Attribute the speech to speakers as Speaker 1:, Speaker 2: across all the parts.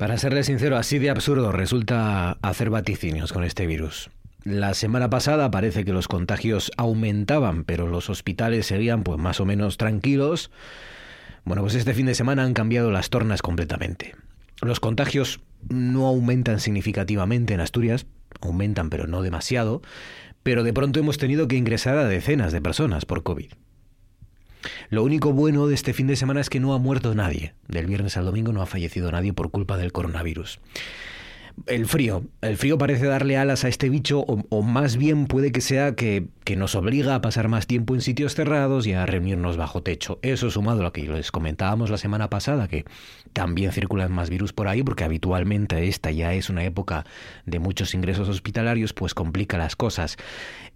Speaker 1: Para serle sincero, así de absurdo resulta hacer vaticinios con este virus. La semana pasada parece que los contagios aumentaban, pero los hospitales seguían pues más o menos tranquilos. Bueno, pues este fin de semana han cambiado las tornas completamente. Los contagios no aumentan significativamente en Asturias, aumentan pero no demasiado, pero de pronto hemos tenido que ingresar a decenas de personas por COVID. Lo único bueno de este fin de semana es que no ha muerto nadie. Del viernes al domingo no ha fallecido nadie por culpa del coronavirus. El frío. El frío parece darle alas a este bicho, o, más bien puede que sea que, que, nos obliga a pasar más tiempo en sitios cerrados y a reunirnos bajo techo. Eso sumado a lo que les comentábamos la semana pasada, que también circulan más virus por ahí, porque habitualmente esta ya es una época de muchos ingresos hospitalarios, pues complica las cosas.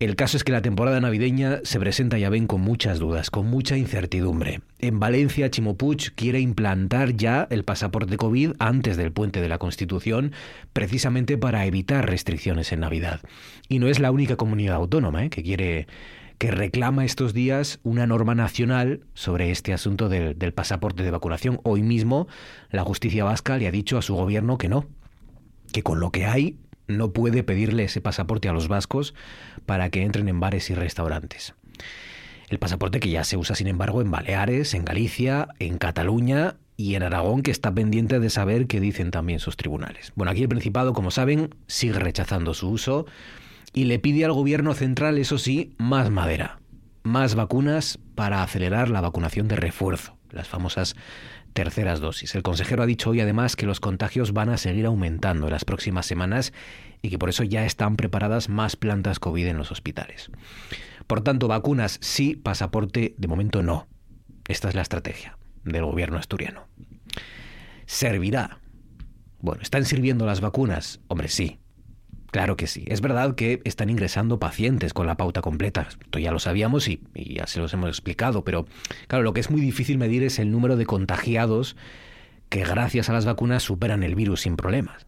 Speaker 1: El caso es que la temporada navideña se presenta, ya ven, con muchas dudas, con mucha incertidumbre. En Valencia, Chimopuch quiere implantar ya el pasaporte COVID antes del puente de la Constitución, precisamente para evitar restricciones en Navidad. Y no es la única comunidad autónoma ¿eh? que quiere que reclama estos días una norma nacional sobre este asunto del, del pasaporte de vacunación. Hoy mismo la justicia vasca le ha dicho a su gobierno que no, que con lo que hay no puede pedirle ese pasaporte a los vascos para que entren en bares y restaurantes. El pasaporte que ya se usa, sin embargo, en Baleares, en Galicia, en Cataluña y en Aragón, que está pendiente de saber qué dicen también sus tribunales. Bueno, aquí el Principado, como saben, sigue rechazando su uso y le pide al gobierno central, eso sí, más madera, más vacunas para acelerar la vacunación de refuerzo, las famosas terceras dosis. El consejero ha dicho hoy además que los contagios van a seguir aumentando en las próximas semanas y que por eso ya están preparadas más plantas COVID en los hospitales. Por tanto, vacunas sí, pasaporte de momento no. Esta es la estrategia del gobierno asturiano. ¿Servirá? Bueno, ¿están sirviendo las vacunas? Hombre, sí. Claro que sí. Es verdad que están ingresando pacientes con la pauta completa. Esto ya lo sabíamos y, ya se los hemos explicado, pero claro, lo que es muy difícil medir es el número de contagiados que gracias a las vacunas superan el virus sin problemas.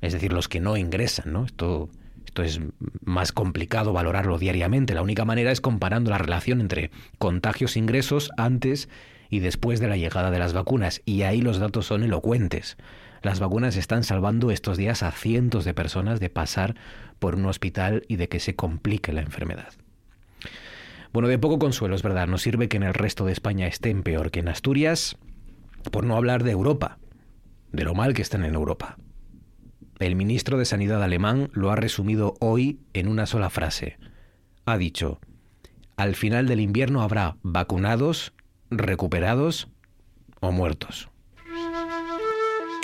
Speaker 1: Es decir, los que no ingresan, ¿no? Esto esto es más complicado valorarlo diariamente. La única manera es comparando la relación entre contagios e ingresos antes y después de la llegada de las vacunas. Y ahí los datos son elocuentes. Las vacunas están salvando estos días a cientos de personas de pasar por un hospital y de que se complique la enfermedad. Bueno, de poco consuelo, es verdad, no sirve que en el resto de España estén peor que en Asturias, por no hablar de Europa, de lo mal que están en Europa. El ministro de Sanidad alemán lo ha resumido hoy en una sola frase. Ha dicho, al final del invierno habrá vacunados, recuperados o muertos.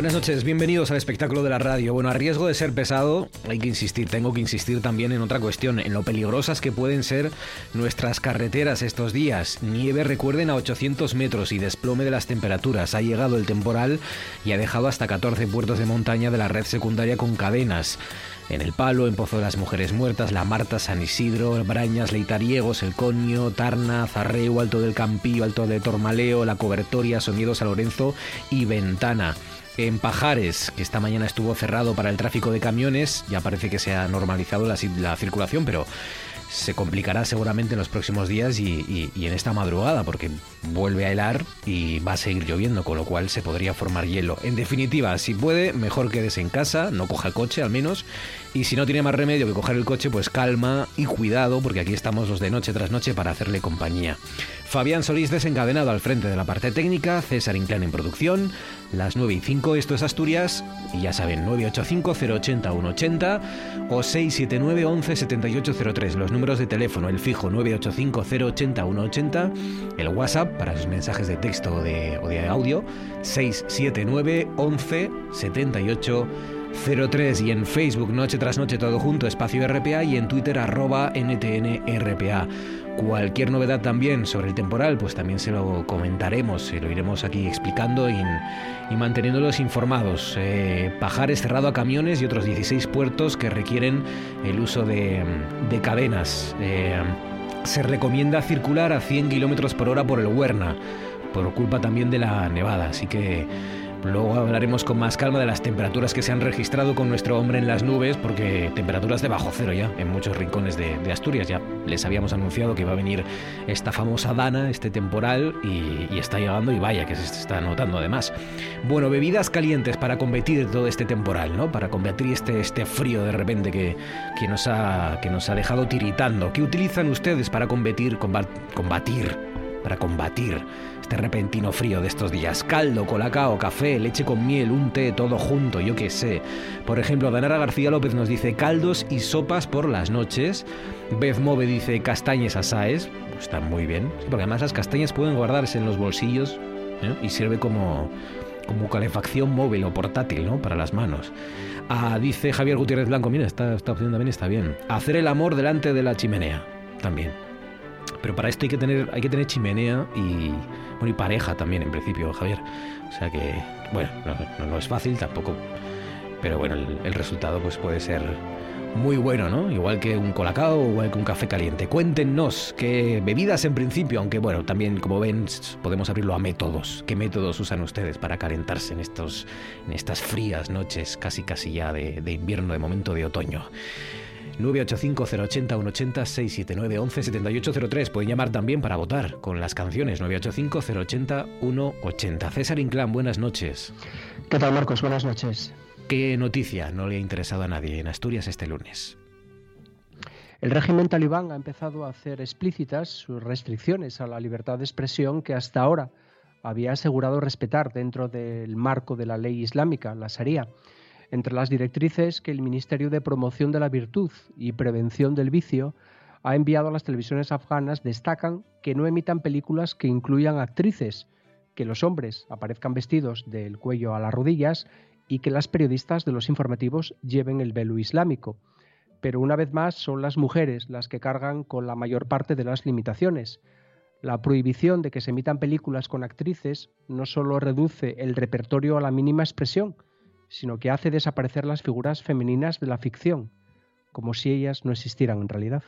Speaker 1: Buenas noches, bienvenidos al espectáculo de la radio. Bueno, a riesgo de ser pesado, hay que insistir, tengo que insistir también en otra cuestión, en lo peligrosas que pueden ser nuestras carreteras estos días. Nieve, recuerden, a 800 metros y desplome de las temperaturas. Ha llegado el temporal y ha dejado hasta 14 puertos de montaña de la red secundaria con cadenas. En El Palo, en Pozo de las Mujeres Muertas, La Marta, San Isidro, Brañas, Leitariegos, El Coño, Tarna, Zarreu, Alto del Campillo, Alto de Tormaleo, La Cobertoria, Sonido San Lorenzo y Ventana. En Pajares, que esta mañana estuvo cerrado para el tráfico de camiones, ya parece que se ha normalizado la, la circulación, pero se complicará seguramente en los próximos días y, en esta madrugada, porque vuelve a helar y va a seguir lloviendo, con lo cual se podría formar hielo. En definitiva, si puede, mejor quédese en casa, no coja coche al menos, y si no tiene más remedio que coger el coche, pues calma y cuidado, porque aquí estamos los de noche tras noche para hacerle compañía. Fabián Solís desencadenado al frente de la parte técnica, César Inclán en producción, las 9 y 5, esto es Asturias, y ya saben, 985-080-180 o 679-11-7803, los números de teléfono, el fijo 985-080-180, el WhatsApp para sus mensajes de texto o de, o de audio, 679-11-7803 y en Facebook Noche tras Noche todo junto, espacio RPA y en Twitter arroba NTNRPA. Cualquier novedad también sobre el temporal, pues también se lo comentaremos, se lo iremos aquí explicando y, manteniéndolos informados. Eh, Pajares cerrado a camiones y otros 16 puertos que requieren el uso de, cadenas. Eh, se recomienda circular a 100 kilómetros por hora por el Huerna, por culpa también de la nevada, así que Luego hablaremos con más calma de las temperaturas que se han registrado con nuestro hombre en las nubes, porque temperaturas de bajo cero ya en muchos rincones de, Asturias. Ya les habíamos anunciado que iba a venir esta famosa Dana, este temporal, y, está llegando y vaya que se está notando además. Bueno, bebidas calientes para combatir todo este temporal, ¿no? Para combatir este, este frío de repente que, que, nos ha, que nos ha dejado tiritando. ¿Qué utilizan ustedes para combatir, combatir, para combatir este repentino frío de estos días. Caldo, colacao, café, leche con miel, un té, todo junto, yo qué sé. Por ejemplo, Danara García López nos dice caldos y sopas por las noches. Beth Move dice castañas asaes. Pues está muy bien, porque además las castañas pueden guardarse en los bolsillos ¿eh? y sirve como, como calefacción móvil o portátil, ¿no? Para las manos. Ah, dice Javier Gutiérrez Blanco, mira, esta, esta opción también está bien. Hacer el amor delante de la chimenea, también. Pero para esto hay que tener, hay que tener chimenea y, bueno, y pareja también, en principio, Javier. O sea que, bueno, no, es fácil tampoco. Pero bueno, el, resultado pues puede ser muy bueno, ¿no? Igual que un colacao igual que un café caliente. Cuéntenos qué bebidas en principio, aunque bueno, también como ven podemos abrirlo a métodos. ¿Qué métodos usan ustedes para calentarse en, estos, en estas frías noches casi casi ya de, de invierno, de momento de otoño? 985-080-180-679-117803. Pueden llamar también para votar con las canciones 985-080-180. César Inclán, buenas noches.
Speaker 2: ¿Qué tal, Marcos? Buenas noches.
Speaker 1: ¿Qué noticia no le ha interesado a nadie en Asturias este lunes?
Speaker 2: El régimen talibán ha empezado a hacer explícitas sus restricciones a la libertad de expresión que hasta ahora había asegurado respetar dentro del marco de la ley islámica, la Sharia entre las directrices que el Ministerio de Promoción de la Virtud y Prevención del Vicio ha enviado a las televisiones afganas destacan que no emitan películas que incluyan actrices, que los hombres aparezcan vestidos del cuello a las rodillas y que las periodistas de los informativos lleven el velo islámico. Pero una vez más son las mujeres las que cargan con la mayor parte de las limitaciones. La prohibición de que se emitan películas con actrices no solo reduce el repertorio a la mínima expresión, sino que hace desaparecer las figuras femeninas de la ficción, como si ellas no existieran en realidad.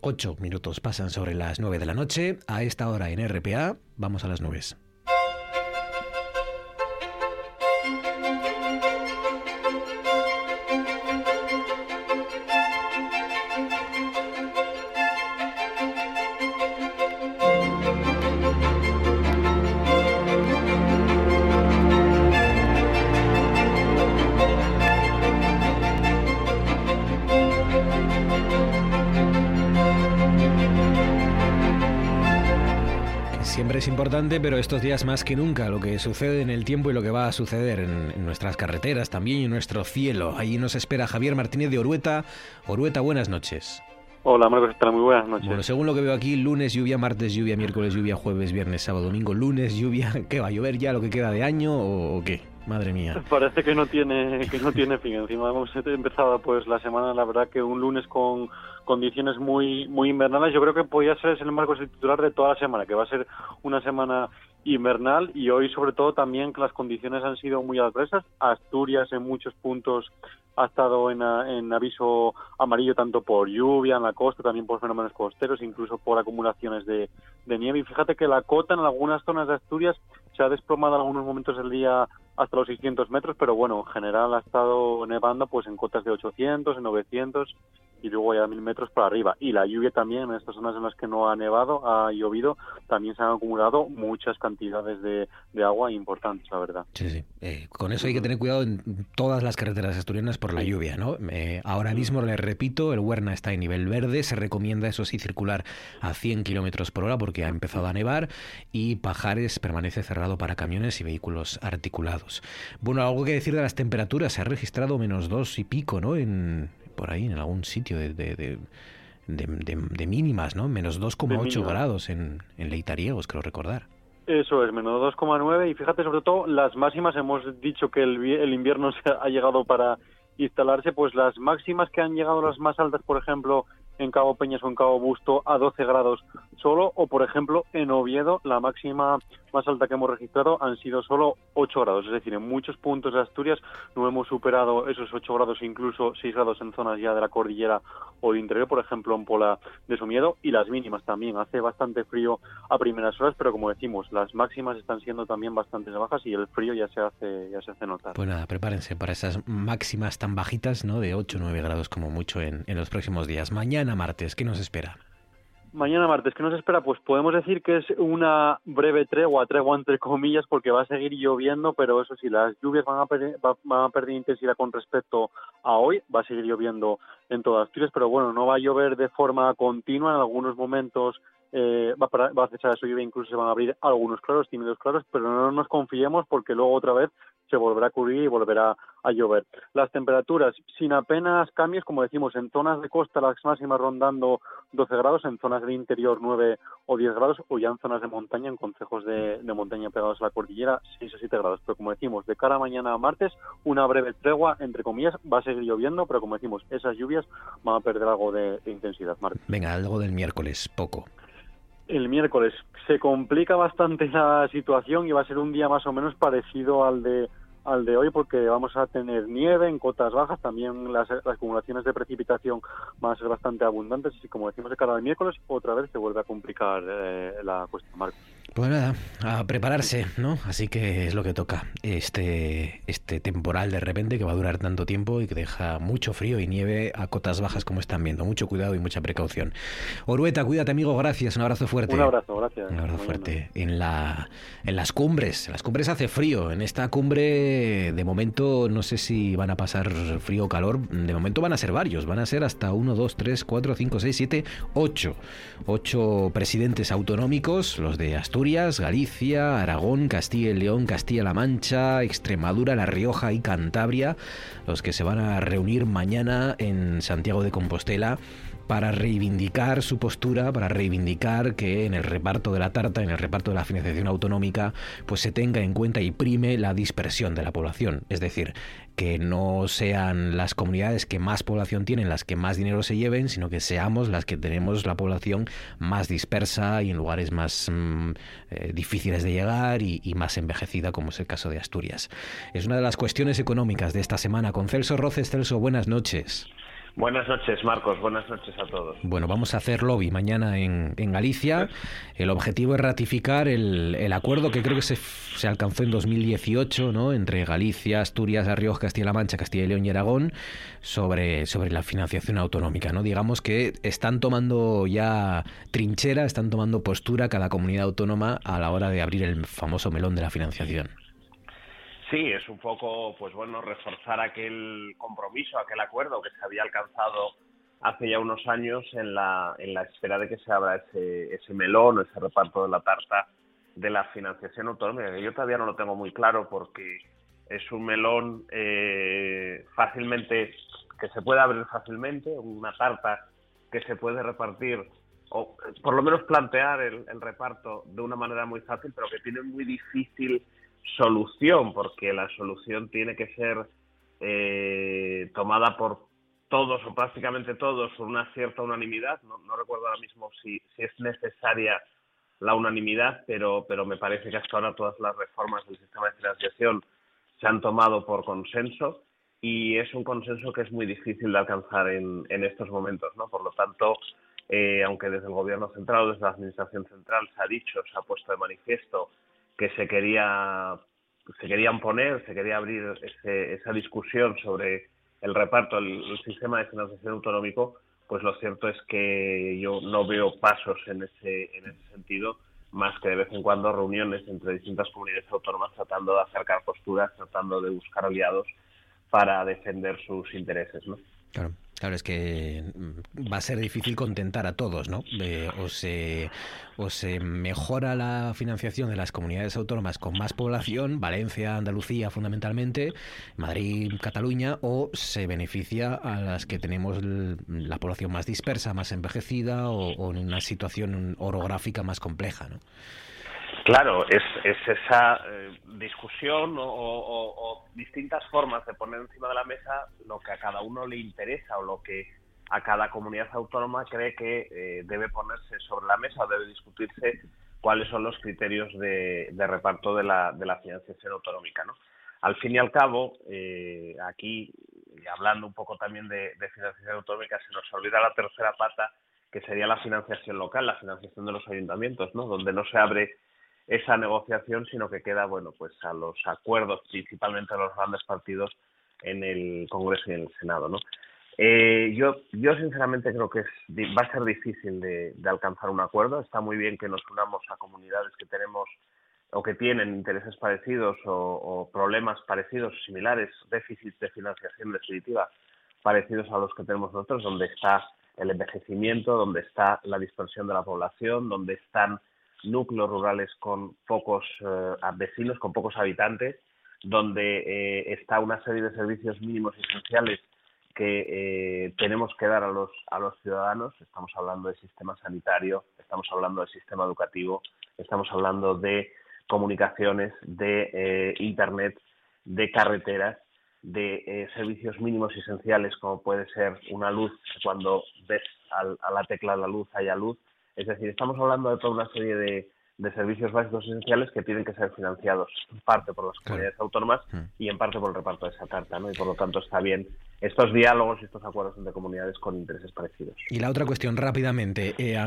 Speaker 1: Ocho minutos pasan sobre las nueve de la noche. A esta hora en RPA vamos a las nubes. Importante, pero estos días más que nunca, lo que sucede en el tiempo y lo que va a suceder en, nuestras carreteras también y en nuestro cielo. Allí nos espera Javier Martínez de Orueta. Orueta, buenas noches.
Speaker 3: Hola, Marcos, muy buenas noches.
Speaker 1: Bueno, según lo que veo aquí, lunes lluvia, martes lluvia, miércoles lluvia, jueves, viernes, sábado, domingo, lunes lluvia. ¿Qué va a llover ya lo que queda de año o, qué? Madre mía.
Speaker 3: Parece que no tiene que no tiene fin. Encima hemos empezado pues la semana, la verdad que un lunes con condiciones muy muy invernales. Yo creo que podría ser el marco titular de toda la semana, que va a ser una semana invernal y hoy sobre todo también que las condiciones han sido muy adversas. Asturias en muchos puntos ha estado en, en, aviso amarillo tanto por lluvia en la costa, también por fenómenos costeros, incluso por acumulaciones de, de nieve. Y fíjate que la cota en algunas zonas de Asturias se ha desplomado en algunos momentos del día hasta los 600 metros, pero bueno, en general ha estado nevando pues en cotas de 800, en 900 y luego ya mil metros para arriba. Y la lluvia también, en estas zonas en las que no ha nevado, ha llovido, también se han acumulado muchas cantidades de, agua importantes, la verdad.
Speaker 1: Sí, sí. Eh, con eso hay que tener cuidado en todas las carreteras asturianas por la lluvia, ¿no? Eh, ahora mismo, les repito, el Huerna está en nivel verde, se recomienda, eso sí, circular a 100 kilómetros por hora porque ha empezado a nevar y Pajares permanece cerrado para camiones y vehículos articulados. Bueno, algo que decir de las temperaturas, se ha registrado menos dos y pico, ¿no? En, por ahí, en algún sitio de, de, de, mínimas, ¿no? Menos 2,8 grados en, en Leitariegos, creo recordar.
Speaker 3: Eso es, menos 2,9 y fíjate sobre todo las máximas, hemos dicho que el, el invierno se ha llegado para instalarse, pues las máximas que han llegado las más altas, por ejemplo, en Cabo Peñas o en Cabo Busto a 12 grados solo, o por ejemplo en Oviedo la máxima más alta que hemos registrado han sido solo 8 grados, es decir, en muchos puntos de Asturias no hemos superado esos 8 grados, incluso 6 grados en zonas ya de la cordillera o de interior, por ejemplo en Pola de Somiedo, y las mínimas también, hace bastante frío a primeras horas, pero como decimos, las máximas están siendo también bastante bajas y el frío ya se hace, ya se hace notar.
Speaker 1: Pues nada, prepárense para esas máximas tan bajitas, ¿no? De 8 o 9 grados como mucho en, en los próximos días. Mañana martes, ¿qué nos espera?
Speaker 3: Mañana martes, ¿qué nos espera? Pues podemos decir que es una breve tregua, tregua entre comillas, porque va a seguir lloviendo, pero eso sí, las lluvias van a, perder, van a perder intensidad con respecto a hoy, va a seguir lloviendo en todas Asturias, pero bueno, no va a llover de forma continua, en algunos momentos eh, va, va a cesar su lluvia, incluso se van a abrir algunos claros, tímidos claros, pero no nos confiemos porque luego otra vez se volverá a cubrir y volverá a llover. Las temperaturas sin apenas cambios, como decimos, en zonas de costa las máximas rondando 12 grados, en zonas de interior 9 o 10 grados, o ya en zonas de montaña, en concejos de, montaña pegados a la cordillera 6 o 7 grados. Pero como decimos, de cara a mañana martes, una breve tregua, entre comillas, va a seguir lloviendo, pero como decimos, esas lluvias van a perder algo de, de intensidad. Martes.
Speaker 1: Venga, algo del miércoles, poco
Speaker 3: el miércoles. Se complica bastante la situación y va a ser un día más o menos parecido al de al de hoy porque vamos a tener nieve en cotas bajas, también las, acumulaciones de precipitación van a ser bastante abundantes y como decimos de cada miércoles otra vez se vuelve a complicar eh, la cuestión, Marcos.
Speaker 1: Pues nada, a prepararse, ¿no? Así que es lo que toca. Este, este temporal de repente que va a durar tanto tiempo y que deja mucho frío y nieve a cotas bajas como están viendo. Mucho cuidado y mucha precaución. Orueta, cuídate amigo, gracias. Un abrazo fuerte.
Speaker 3: Un abrazo, gracias.
Speaker 1: Un abrazo fuerte. En, la, en las cumbres, en las cumbres hace frío. En esta cumbre, de momento, no sé si van a pasar frío o calor. De momento van a ser varios. Van a ser hasta 1, 2, 3, 4, 5, 6, 7, 8. 8 presidentes autonómicos, los de Asturias Galicia, Aragón, Castilla y León, Castilla-La Mancha, Extremadura, La Rioja y Cantabria, los que se van a reunir mañana en Santiago de Compostela para reivindicar su postura, para reivindicar que en el reparto de la tarta, en el reparto de la financiación autonómica, pues se tenga en cuenta y prime la dispersión de la población. Es decir, que no sean las comunidades que más población tienen las que más dinero se lleven, sino que seamos las que tenemos la población más dispersa y en lugares más mm, eh, difíciles de llegar y, y, más envejecida, como es el caso de Asturias. Es una de las cuestiones económicas de esta semana. Con Celso Roces, Celso, buenas noches.
Speaker 4: Buenas noches, Marcos. Buenas noches a todos.
Speaker 1: Bueno, vamos a hacer lobby mañana en, en Galicia. El objetivo es ratificar el, el acuerdo que creo que se, se, alcanzó en 2018 ¿no? entre Galicia, Asturias, La Rioja, Castilla-La Mancha, Castilla y León y Aragón sobre, sobre la financiación autonómica. ¿no? Digamos que están tomando ya trinchera, están tomando postura cada comunidad autónoma a la hora de abrir el famoso melón de la financiación.
Speaker 4: Sí, es un poco, pues bueno, reforzar aquel compromiso, aquel acuerdo que se había alcanzado hace ya unos años en la, en la espera de que se abra ese, ese melón ese reparto de la tarta de la financiación autonómica, que yo todavía no lo tengo muy claro porque es un melón eh, fácilmente, que se puede abrir fácilmente, una tarta que se puede repartir o por lo menos plantear el reparto de una manera muy fácil, pero que tiene muy difícil solución, porque la solución tiene que ser eh, tomada por todos o prácticamente todos por una cierta unanimidad. No, no recuerdo ahora mismo si, si, es necesaria la unanimidad, pero, pero me parece que hasta ahora todas las reformas del sistema de financiación se han tomado por consenso y es un consenso que es muy difícil de alcanzar en, en estos momentos, ¿no? Por lo tanto, eh, aunque desde el gobierno central, desde la administración central se ha dicho, se ha puesto de manifiesto que se quería se querían poner, se quería abrir ese, esa discusión sobre el reparto, el, sistema de financiación autonómico, pues lo cierto es que yo no veo pasos en ese, en ese sentido, más que de vez en cuando reuniones entre distintas comunidades autónomas tratando de acercar posturas, tratando de buscar aliados para defender sus intereses, ¿no?
Speaker 1: Claro, es que mm, va a ser difícil contentar a todos, ¿no? Eh, o, se, o se mejora la financiación de las comunidades autónomas con más población, Valencia, Andalucía fundamentalmente, Madrid, Cataluña, o se beneficia a las que tenemos la población más dispersa, más envejecida o, o en una situación orográfica más compleja, ¿no?
Speaker 4: Claro, es, es esa eh, discusión o, o, distintas formas de poner encima de la mesa lo que a cada uno le interesa o lo que a cada comunidad autónoma cree que eh, debe ponerse sobre la mesa o debe discutirse cuáles son los criterios de, de reparto de la, de la financiación autonómica. ¿no? Al fin y al cabo, eh, aquí, hablando un poco también de, de financiación autonómica, se nos olvida la tercera pata, que sería la financiación local, la financiación de los ayuntamientos, ¿no? donde no se abre esa negociación, sino que queda, bueno, pues a los acuerdos, principalmente a los grandes partidos en el Congreso y en el Senado, ¿no? Eh, yo, yo sinceramente creo que es, va a ser difícil de, alcanzar un acuerdo. Está muy bien que nos unamos a comunidades que tenemos o que tienen intereses parecidos o, o problemas parecidos, similares, déficits de financiación definitiva parecidos a los que tenemos nosotros, donde está el envejecimiento, donde está la dispersión de la población, donde están núcleos rurales con pocos eh, vecinos, con pocos habitantes, donde eh, está una serie de servicios mínimos esenciales que eh, tenemos que dar a los, a los ciudadanos. Estamos hablando del sistema sanitario, estamos hablando del sistema educativo, estamos hablando de comunicaciones, de Internet, de carreteras, de servicios mínimos esenciales como puede ser una luz, cuando ves al, a la tecla de la luz haya luz, es decir, estamos hablando de toda una serie de, de servicios básicos esenciales que tienen que ser financiados en parte por las comunidades claro. autónomas mm. y en parte por el reparto de esa carta, ¿no? Y por lo tanto está bien estos diálogos y estos acuerdos entre comunidades con intereses parecidos.
Speaker 1: Y la otra cuestión, rápidamente, eh,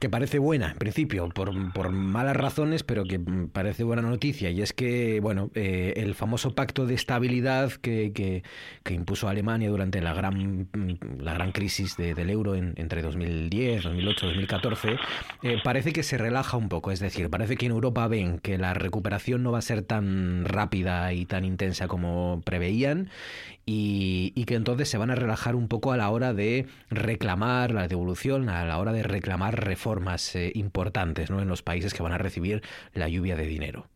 Speaker 1: que parece buena, en principio, por, por, malas razones, pero que parece buena noticia, y es que, bueno, eh, el famoso pacto de estabilidad que, que, que, impuso Alemania durante la gran, la gran crisis de, del euro en, entre 2010, 2008, 2014, eh, parece que se relaja un poco, es decir, parece que en Europa ven que la recuperación no va a ser tan rápida y tan intensa como preveían, y, y, que entonces se van a relajar un poco a la hora de reclamar la devolución, a la hora de reclamar reformas eh, importantes ¿no? en los países que van a recibir la lluvia de dinero.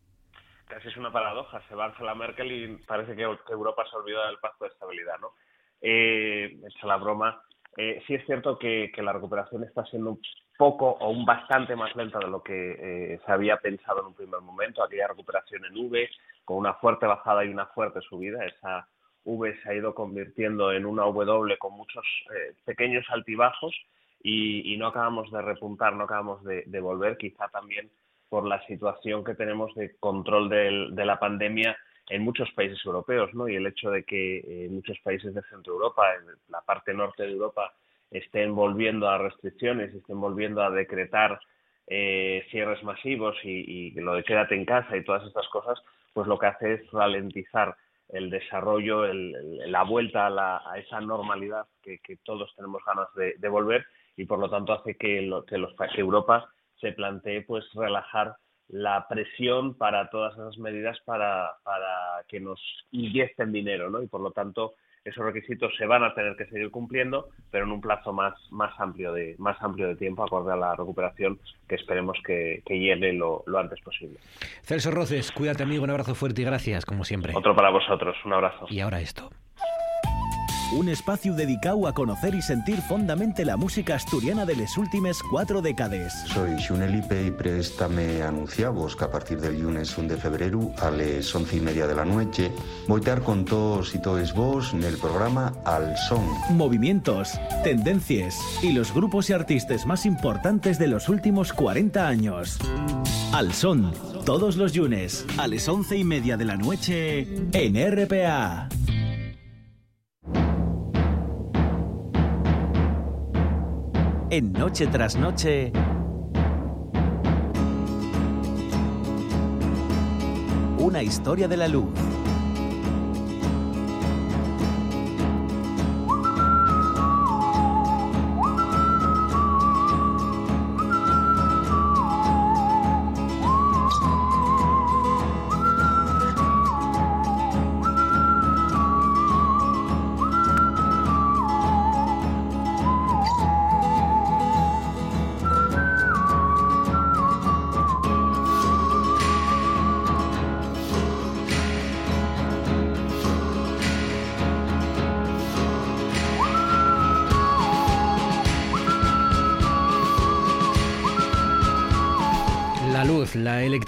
Speaker 4: Casi es una paradoja. Se va Angela Merkel y parece que, Europa se olvida del pacto de estabilidad. ¿no? Eh, hecha la broma, eh, sí es cierto que, que, la recuperación está siendo poco o un bastante más lenta de lo que eh, se había pensado en un primer momento. Aquella recuperación en V, con una fuerte bajada y una fuerte subida, esa V se ha ido convirtiendo en una W con muchos eh, pequeños altibajos y, no acabamos de repuntar, no acabamos de, volver, quizá también por la situación que tenemos de control de la pandemia en muchos países europeos, ¿no? Y el hecho de que eh, muchos países de Centro Europa, en la parte norte de Europa, estén volviendo a restricciones, estén volviendo a decretar eh, cierres masivos y, y lo de quédate en casa y todas estas cosas, pues lo que hace es ralentizar el desarrollo, el, la vuelta a, la, a, esa normalidad que, todos tenemos ganas de, de, volver y por lo tanto hace que, lo, que, los, que Europa se plantee pues relajar la presión para todas esas medidas para, para que nos inyecten dinero, ¿no? Y por lo tanto esos requisitos se van a tener que seguir cumpliendo, pero en un plazo más, más, amplio, de, más amplio de tiempo, acorde a la recuperación que esperemos que, que llegue lo, lo, antes posible.
Speaker 1: Celso Roces, cuídate amigo, un abrazo fuerte y gracias, como siempre.
Speaker 4: Otro para vosotros, un abrazo.
Speaker 1: Y ahora esto.
Speaker 5: Un espacio dedicado a conocer y sentir fondamente la música asturiana de les últimes cuatro décades.
Speaker 6: Soy Xunelipe y préstame anunciavos que a partir del lunes 1 de febrero a les once y media de la noche voy a estar con todos y todos vos en el programa Al Son.
Speaker 5: Movimientos, tendencias y los grupos y artistas más importantes de los últimos 40 años. Al Son, todos los lunes a les once y media de la noche en RPA. En Noche tras Noche. Una historia de la luz.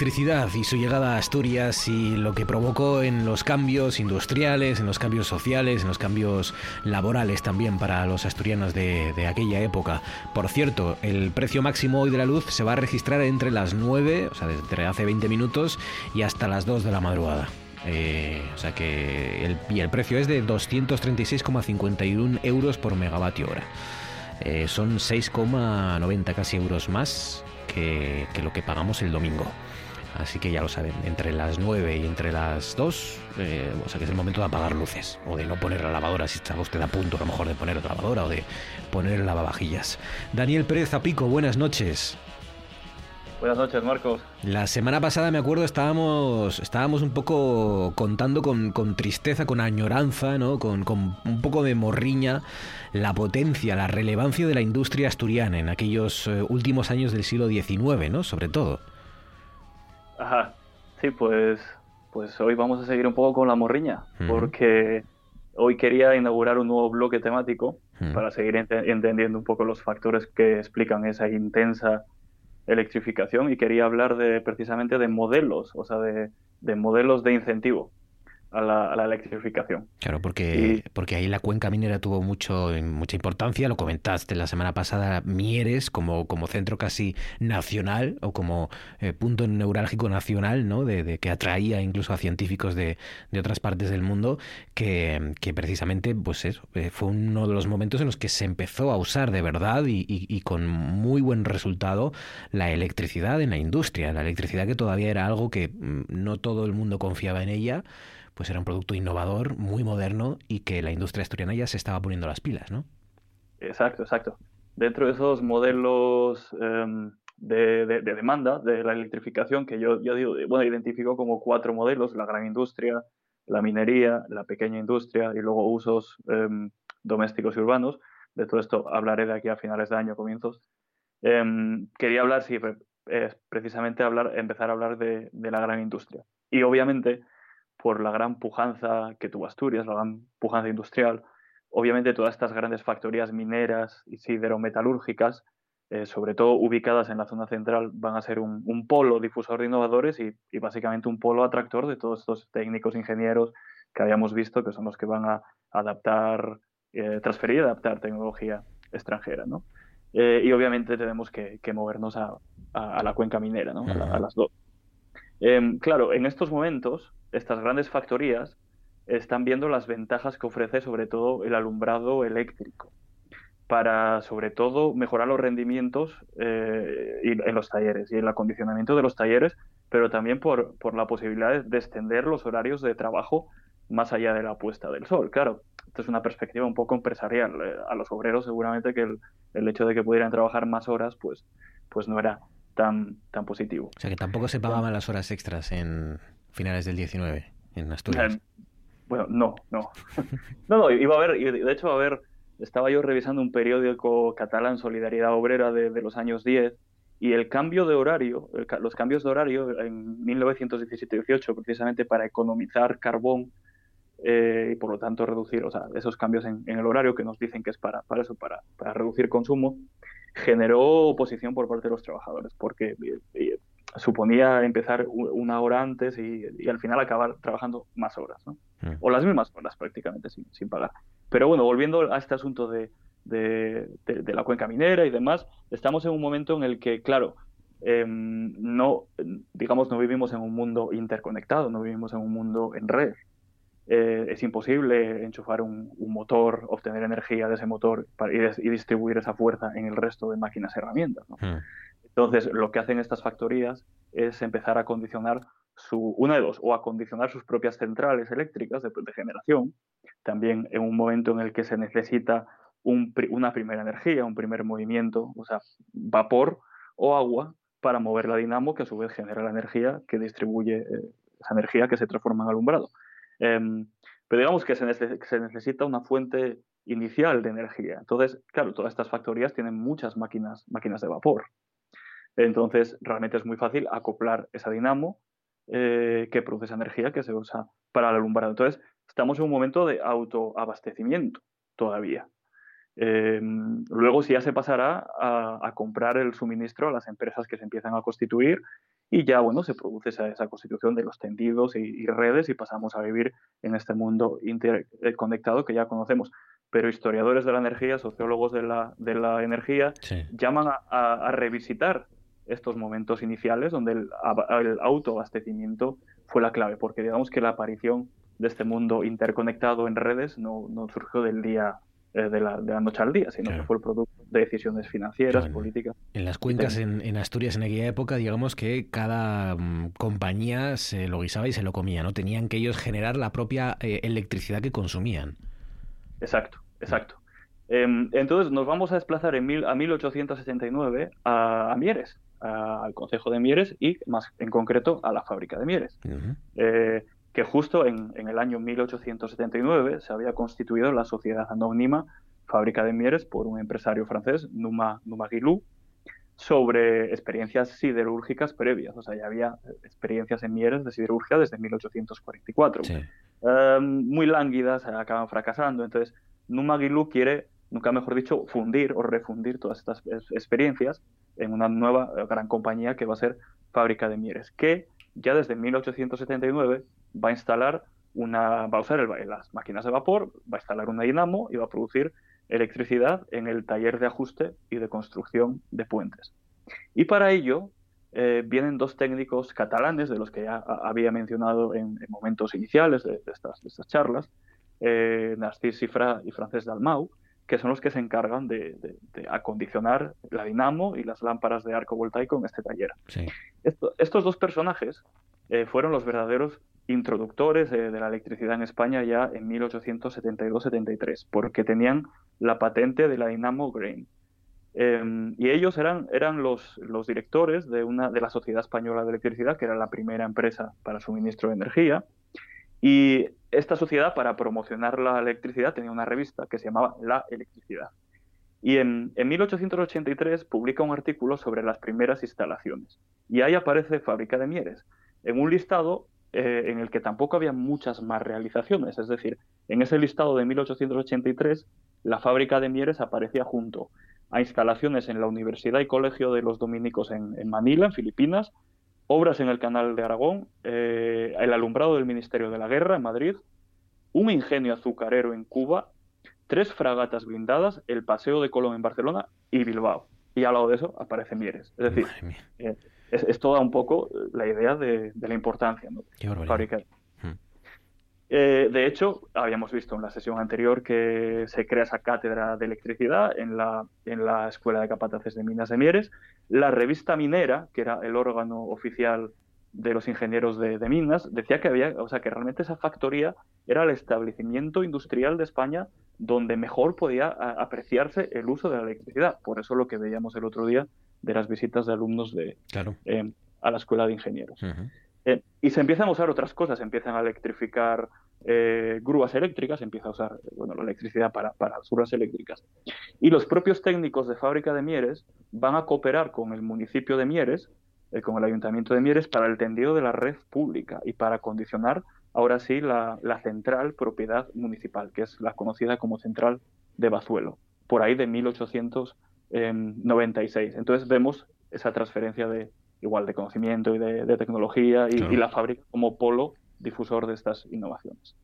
Speaker 1: Electricidad y su llegada a Asturias y lo que provocó en los cambios industriales, en los cambios sociales, en los cambios laborales también para los asturianos de, aquella época. Por cierto, el precio máximo hoy de la luz se va a registrar entre las 9, o sea, desde hace 20 minutos y hasta las 2 de la madrugada. Eh, o sea que el, y el precio es de 236,51 euros por megavatio hora. Eh, son 6,90 casi euros más que, lo que pagamos el domingo. Así que ya lo saben, entre las 9 y entre las 2, eh, o sea que es el momento de apagar luces o de no poner la lavadora si está usted a punto a lo mejor de poner la lavadora o de poner lavavajillas. Daniel Pérez Zapico, buenas noches.
Speaker 7: Buenas noches, Marcos.
Speaker 1: La semana pasada, me acuerdo, estábamos, estábamos un poco contando con, tristeza, con añoranza, ¿no? Con, con, un poco de morriña la potencia, la relevancia de la industria asturiana en aquellos eh, últimos años del siglo XIX, ¿no? Sobre todo.
Speaker 7: Ajá. Sí, pues, pues hoy vamos a seguir un poco con la morriña, porque hoy quería inaugurar un nuevo bloque temático para seguir entendiendo un poco los factores que explican esa intensa electrificación y quería hablar de precisamente de modelos, o sea, de, de modelos de incentivo a la, electrificación.
Speaker 1: Claro, porque, porque ahí la cuenca minera tuvo mucho, mucha importancia, lo comentaste la semana pasada, Mieres como, como centro casi nacional o como eh, punto neurálgico nacional, ¿no? De, que atraía incluso a científicos de, de otras partes del mundo, que, que, precisamente pues eso, eh, fue uno de los momentos en los que se empezó a usar de verdad y, y con muy buen resultado la electricidad en la industria, la electricidad que todavía era algo que mm, no todo el mundo confiaba en ella pues era un producto innovador, muy moderno y que la industria asturiana ya se estaba poniendo las pilas, ¿no?
Speaker 7: Exacto, exacto. Dentro de esos modelos em, de, demanda de la electrificación, que yo, yo bueno, identifico como cuatro modelos, la gran industria, la minería, la pequeña industria y luego usos em, domésticos y urbanos. De todo esto hablaré de aquí a finales de año, comienzos. Em, quería hablar, sí, precisamente hablar, empezar a hablar de la gran industria. Y obviamente por la gran pujanza que tuvo Asturias, la gran pujanza industrial. Obviamente todas estas grandes factorías mineras y siderometalúrgicas, eh, sobre todo ubicadas en la zona central, van a ser un, polo difusor de innovadores y, básicamente un polo atractor de todos estos técnicos, ingenieros que habíamos visto que son los que van a adaptar, eh, transferir y adaptar tecnología extranjera. ¿no? Eh, y obviamente tenemos que, movernos a, la cuenca minera, ¿no? a, las dos. Em, claro, en estos momentos estas grandes factorías están viendo las ventajas que ofrece sobre todo el alumbrado eléctrico para sobre todo mejorar los rendimientos eh, en los talleres y el acondicionamiento de los talleres, pero también por, por la posibilidad de extender los horarios de trabajo más allá de la puesta del sol. Claro, esto es una perspectiva un poco empresarial. Eh, a los obreros seguramente que el, el, hecho de que pudieran trabajar más horas pues, pues no era tan, tan positivo.
Speaker 1: O sea que tampoco se pagaban las horas extras en, finales del 19 en Asturias. Eh,
Speaker 7: bueno, no, no. no, no, iba a ver, de hecho, a ver, estaba yo revisando un periódico catalán, Solidaridad Obrera, de, los años 10, y el cambio de horario, los cambios de horario en 1917-18, precisamente para economizar carbón eh, y por lo tanto reducir, o sea, esos cambios en, el horario que nos dicen que es para, para eso, para, para reducir consumo, generó oposición por parte de los trabajadores, porque eh, suponía empezar una hora antes y, al final acabar trabajando más horas, ¿no? Mm. O las mismas horas prácticamente sin, sin, pagar. Pero bueno, volviendo a este asunto de, de, la cuenca minera y demás, estamos en un momento en el que, claro, em, no, digamos, no vivimos en un mundo interconectado, no vivimos en un mundo en red. eh, es imposible enchufar un, motor, obtener energía de ese motor y, distribuir esa fuerza en el resto de máquinas y herramientas. Hmm. Entonces, lo que hacen estas factorías es empezar a condicionar su, una de dos, o a condicionar sus propias centrales eléctricas de, generación, también en un momento en el que se necesita una primera energía, un primer movimiento, o sea, vapor o agua para mover la dinamo que a su vez genera la energía que distribuye eh, esa energía que se transforma en alumbrado. Em, pero digamos que se, necesita una fuente inicial de energía. Entonces, claro, todas estas factorías tienen muchas máquinas, máquinas de vapor. Entonces, realmente es muy fácil acoplar esa dinamo eh, que produce esa energía que se usa para el alumbrado. Entonces, estamos en un momento de autoabastecimiento todavía. Em, luego, si ya se pasará a, comprar el suministro a las empresas que se empiezan a constituir y ya, bueno, se produce esa, constitución de los tendidos y, redes y pasamos a vivir en este mundo interconectado que ya conocemos. Pero historiadores de la energía, sociólogos de la, de la energía, llaman a, revisitar estos momentos iniciales donde el, el autoabastecimiento fue la clave, porque digamos que la aparición de este mundo interconectado en redes no, no surgió del día eh, de, la, de, la, noche al día, sino que fue el producto de decisiones financieras, políticas.
Speaker 1: En las cuencas en, Asturias en aquella época, digamos que cada mm, compañía se lo guisaba y se lo comía, ¿no? Tenían que ellos generar la propia eh, electricidad que consumían.
Speaker 7: Exacto, exacto. Em, entonces nos vamos a desplazar en mil, a 1879 a, a Mieres, al Consejo de Mieres y más en concreto a la fábrica de Mieres que justo en, el año 1879 se había constituido la sociedad anónima Fábrica de Mieres por un empresario francés, Numa, Numa sobre experiencias siderúrgicas previas. O sea, ya había experiencias en Mieres de siderurgia desde 1844. Em, muy lánguidas, acaban fracasando. Entonces, Numa quiere, nunca mejor dicho, fundir o refundir todas estas experiencias en una nueva gran compañía que va a ser Fábrica de Mieres, que ya desde 1879 va a instalar una, va a usar las máquinas de vapor, va a instalar una dinamo y va a producir electricidad en el taller de ajuste y de construcción de puentes. Y para ello eh, vienen dos técnicos catalanes, de los que ya había mencionado en, momentos iniciales de, estas, charlas, eh, Narcís y, y Francés Dalmau, que son los que se encargan de, acondicionar la dinamo y las lámparas de arco voltaico en este taller. estos dos personajes eh, fueron los verdaderos introductores de, la electricidad en España ya en 1872-73, porque tenían la patente de la Dynamo Grain. Em, y ellos eran, eran los, los directores de, una, de la Sociedad Española de Electricidad, que era la primera empresa para suministro de energía. Y esta sociedad, para promocionar la electricidad, tenía una revista que se llamaba La Electricidad. Y en, en 1883 publica un artículo sobre las primeras instalaciones. Y ahí aparece Fábrica de Mieres, en un listado eh, en el que tampoco había muchas más realizaciones. Es decir, en ese listado de 1883, la fábrica de Mieres aparecía junto a instalaciones en la Universidad y Colegio de los Dominicos en, Manila, en Filipinas, obras en el Canal de Aragón, eh, el alumbrado del Ministerio de la Guerra en Madrid, un ingenio azucarero en Cuba, tres fragatas blindadas, el Paseo de Colón en Barcelona y Bilbao. Y al lado de eso aparece Mieres. Es decir, es, toda un poco la idea de, la importancia ¿no? fabricar. Eh, de hecho, habíamos visto en la sesión anterior que se crea esa cátedra de electricidad en la, en la Escuela de Capataces de Minas de Mieres. La revista Minera, que era el órgano oficial de los ingenieros de, minas, decía que había, o sea, que realmente esa factoría era el establecimiento industrial de España donde mejor podía apreciarse el uso de la electricidad. Por eso lo que veíamos el otro día de las visitas de alumnos de, eh, a la escuela de ingenieros. Eh, y se empiezan a usar otras cosas, se empiezan a electrificar eh, grúas eléctricas, se empieza a usar bueno, la electricidad para, para grúas eléctricas. Y los propios técnicos de fábrica de Mieres van a cooperar con el municipio de Mieres, con el ayuntamiento de Mieres, para el tendido de la red pública y para condicionar ahora sí la, la central propiedad municipal, que es la conocida como central de Bazuelo, por ahí de 1800 96. Entonces vemos esa transferencia de igual de conocimiento y de, tecnología y, la fábrica como polo difusor de estas innovaciones.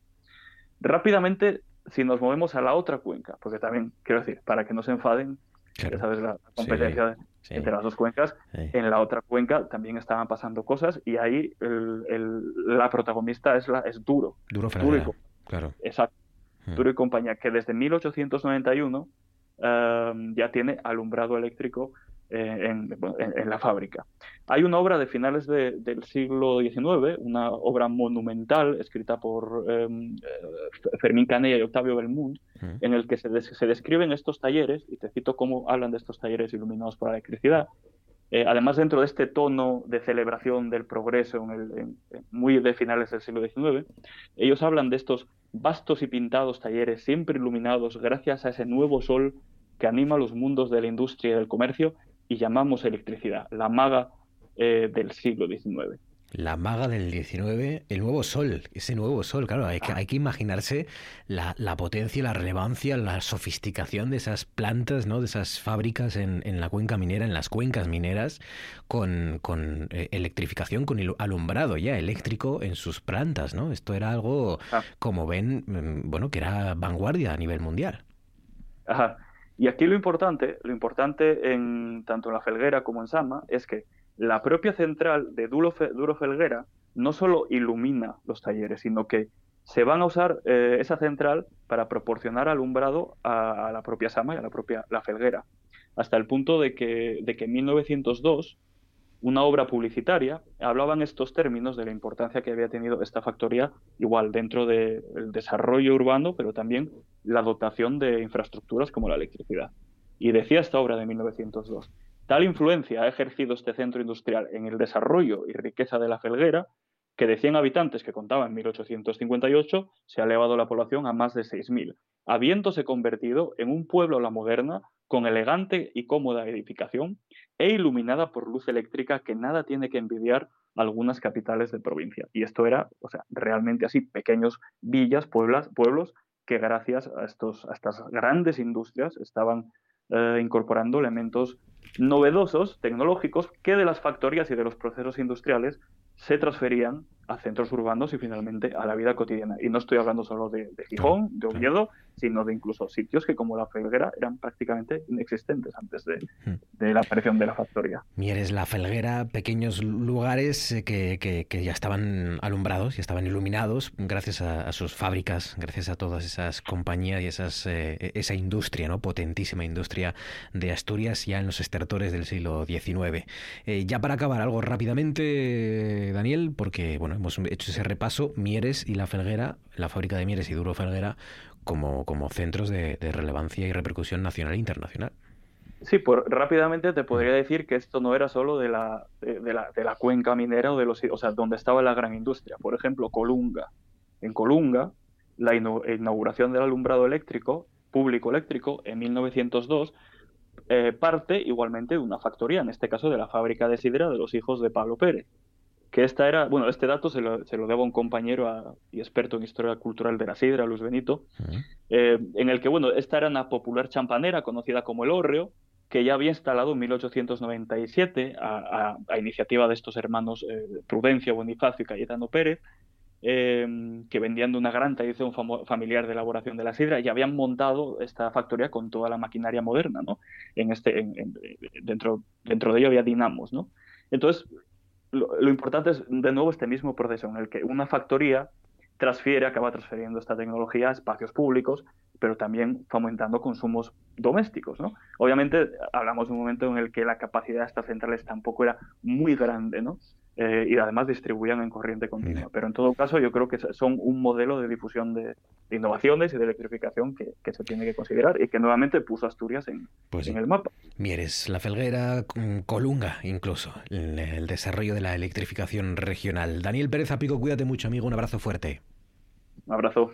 Speaker 7: Rápidamente, si nos movemos a la otra cuenca, porque también quiero decir, para que no se enfaden, ya sabes la competencia entre las dos cuencas, en la otra cuenca también estaban pasando cosas y ahí el, la protagonista es, la, es duro.
Speaker 1: Duro,
Speaker 7: duro
Speaker 1: Claro.
Speaker 7: Exacto. Hmm. Duro y compañía, que desde 1891 em, ya tiene alumbrado eléctrico eh, en, la fábrica. Hay una obra de finales del siglo XIX, una obra monumental escrita por em, eh, Fermín Canella y Octavio Belmont, en el que se, se, describen estos talleres, y te cito cómo hablan de estos talleres iluminados por la electricidad, eh, además, dentro de este tono de celebración del progreso muy de finales del siglo XIX, ellos hablan de estos vastos y pintados talleres siempre iluminados gracias a ese nuevo sol que anima los mundos de la industria y del comercio y llamamos electricidad, la maga eh, del siglo XIX.
Speaker 1: La maga del 19, el nuevo sol, ese nuevo sol, claro, hay que, hay que imaginarse la, potencia, la relevancia, la sofisticación de esas plantas, ¿no? de esas fábricas en, en la cuenca minera, en las cuencas mineras, con, con eh, electrificación, con alumbrado ya eléctrico en sus plantas. ¿no? Esto era algo, ah. como ven, mm, bueno, que era vanguardia a nivel mundial.
Speaker 7: Ajá. Y aquí lo importante, lo importante en tanto en la Felguera como en Sama, es que la propia central de Duro, Felguera no solo ilumina los talleres, sino que se van a usar eh, esa central para proporcionar alumbrado a, la propia Sama y a la propia La Felguera, hasta el punto de que, de que en 1902 una obra publicitaria hablaba en estos términos de la importancia que había tenido esta factoría, igual dentro del desarrollo urbano, pero también la dotación de infraestructuras como la electricidad. Y decía esta obra de 1902, Tal influencia ha ejercido este centro industrial en el desarrollo y riqueza de la Felguera que de 100 habitantes que contaba en 1858 se ha elevado la población a más de 6.000, habiéndose convertido en un pueblo la moderna con elegante y cómoda edificación e iluminada por luz eléctrica que nada tiene que envidiar algunas capitales de provincia. Y esto era, o sea, realmente así, pequeños villas, pueblos, pueblos que gracias a, estos, a estas grandes industrias estaban eh, incorporando elementos novedosos, tecnológicos, que de las factorías y de los procesos industriales se transferían a centros urbanos y finalmente a la vida cotidiana. Y no estoy hablando solo de, Gijón, de Oviedo, sino de incluso sitios que como la Felguera eran prácticamente inexistentes antes de, hmm. la aparición de la factoría.
Speaker 1: Mieres, la Felguera, pequeños lugares eh, que, ya estaban alumbrados y estaban iluminados gracias a, sus fábricas, gracias a todas esas compañías y esas, eh, esa industria, ¿no? potentísima industria de Asturias ya en los estertores del siglo XIX. Eh, ya para acabar algo rápidamente, Daniel, porque bueno, hemos hecho ese repaso, Mieres y la Felguera, la fábrica de Mieres y Duro Felguera, como, como centros de, relevancia y repercusión nacional e internacional.
Speaker 7: Sí, pues rápidamente te podría decir que esto no era solo de la, de, la, de la cuenca minera o de los, o sea, donde estaba la gran industria. Por ejemplo, Colunga. En Colunga, la inauguración del alumbrado eléctrico, público eléctrico, en 1902, eh, parte igualmente de una factoría, en este caso de la fábrica de sidra de los hijos de Pablo Pérez que esta era, bueno, este dato se lo, se lo debo a un compañero y experto en historia cultural de la sidra, Luis Benito, eh, en el que, bueno, esta era una popular champanera conocida como el Hórreo, que ya había instalado en 1897 a, a, iniciativa de estos hermanos eh, Prudencio, Bonifacio y Cayetano Pérez, eh, que vendían de una gran tradición familiar de elaboración de la sidra y habían montado esta factoría con toda la maquinaria moderna, ¿no? En este, dentro, dentro de ello había dinamos, ¿no? Entonces, lo, importante es, de nuevo, este mismo proceso en el que una factoría transfiere, acaba transfiriendo esta tecnología a espacios públicos, pero también fomentando consumos domésticos. ¿no? Obviamente, hablamos de un momento en el que la capacidad de estas centrales tampoco era muy grande, ¿no? Eh, y además distribuían en corriente continua. Pero en todo caso, yo creo que son un modelo de difusión de, innovaciones y de electrificación que, se tiene que considerar y que nuevamente puso Asturias en, pues en el mapa.
Speaker 1: Mieres, la Felguera, Colunga, incluso, el, el desarrollo de la electrificación regional. Daniel Pérez Apico, cuídate mucho, amigo. Un abrazo fuerte.
Speaker 7: Un abrazo.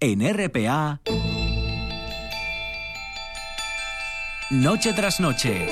Speaker 5: En RPA. Noche tras noche.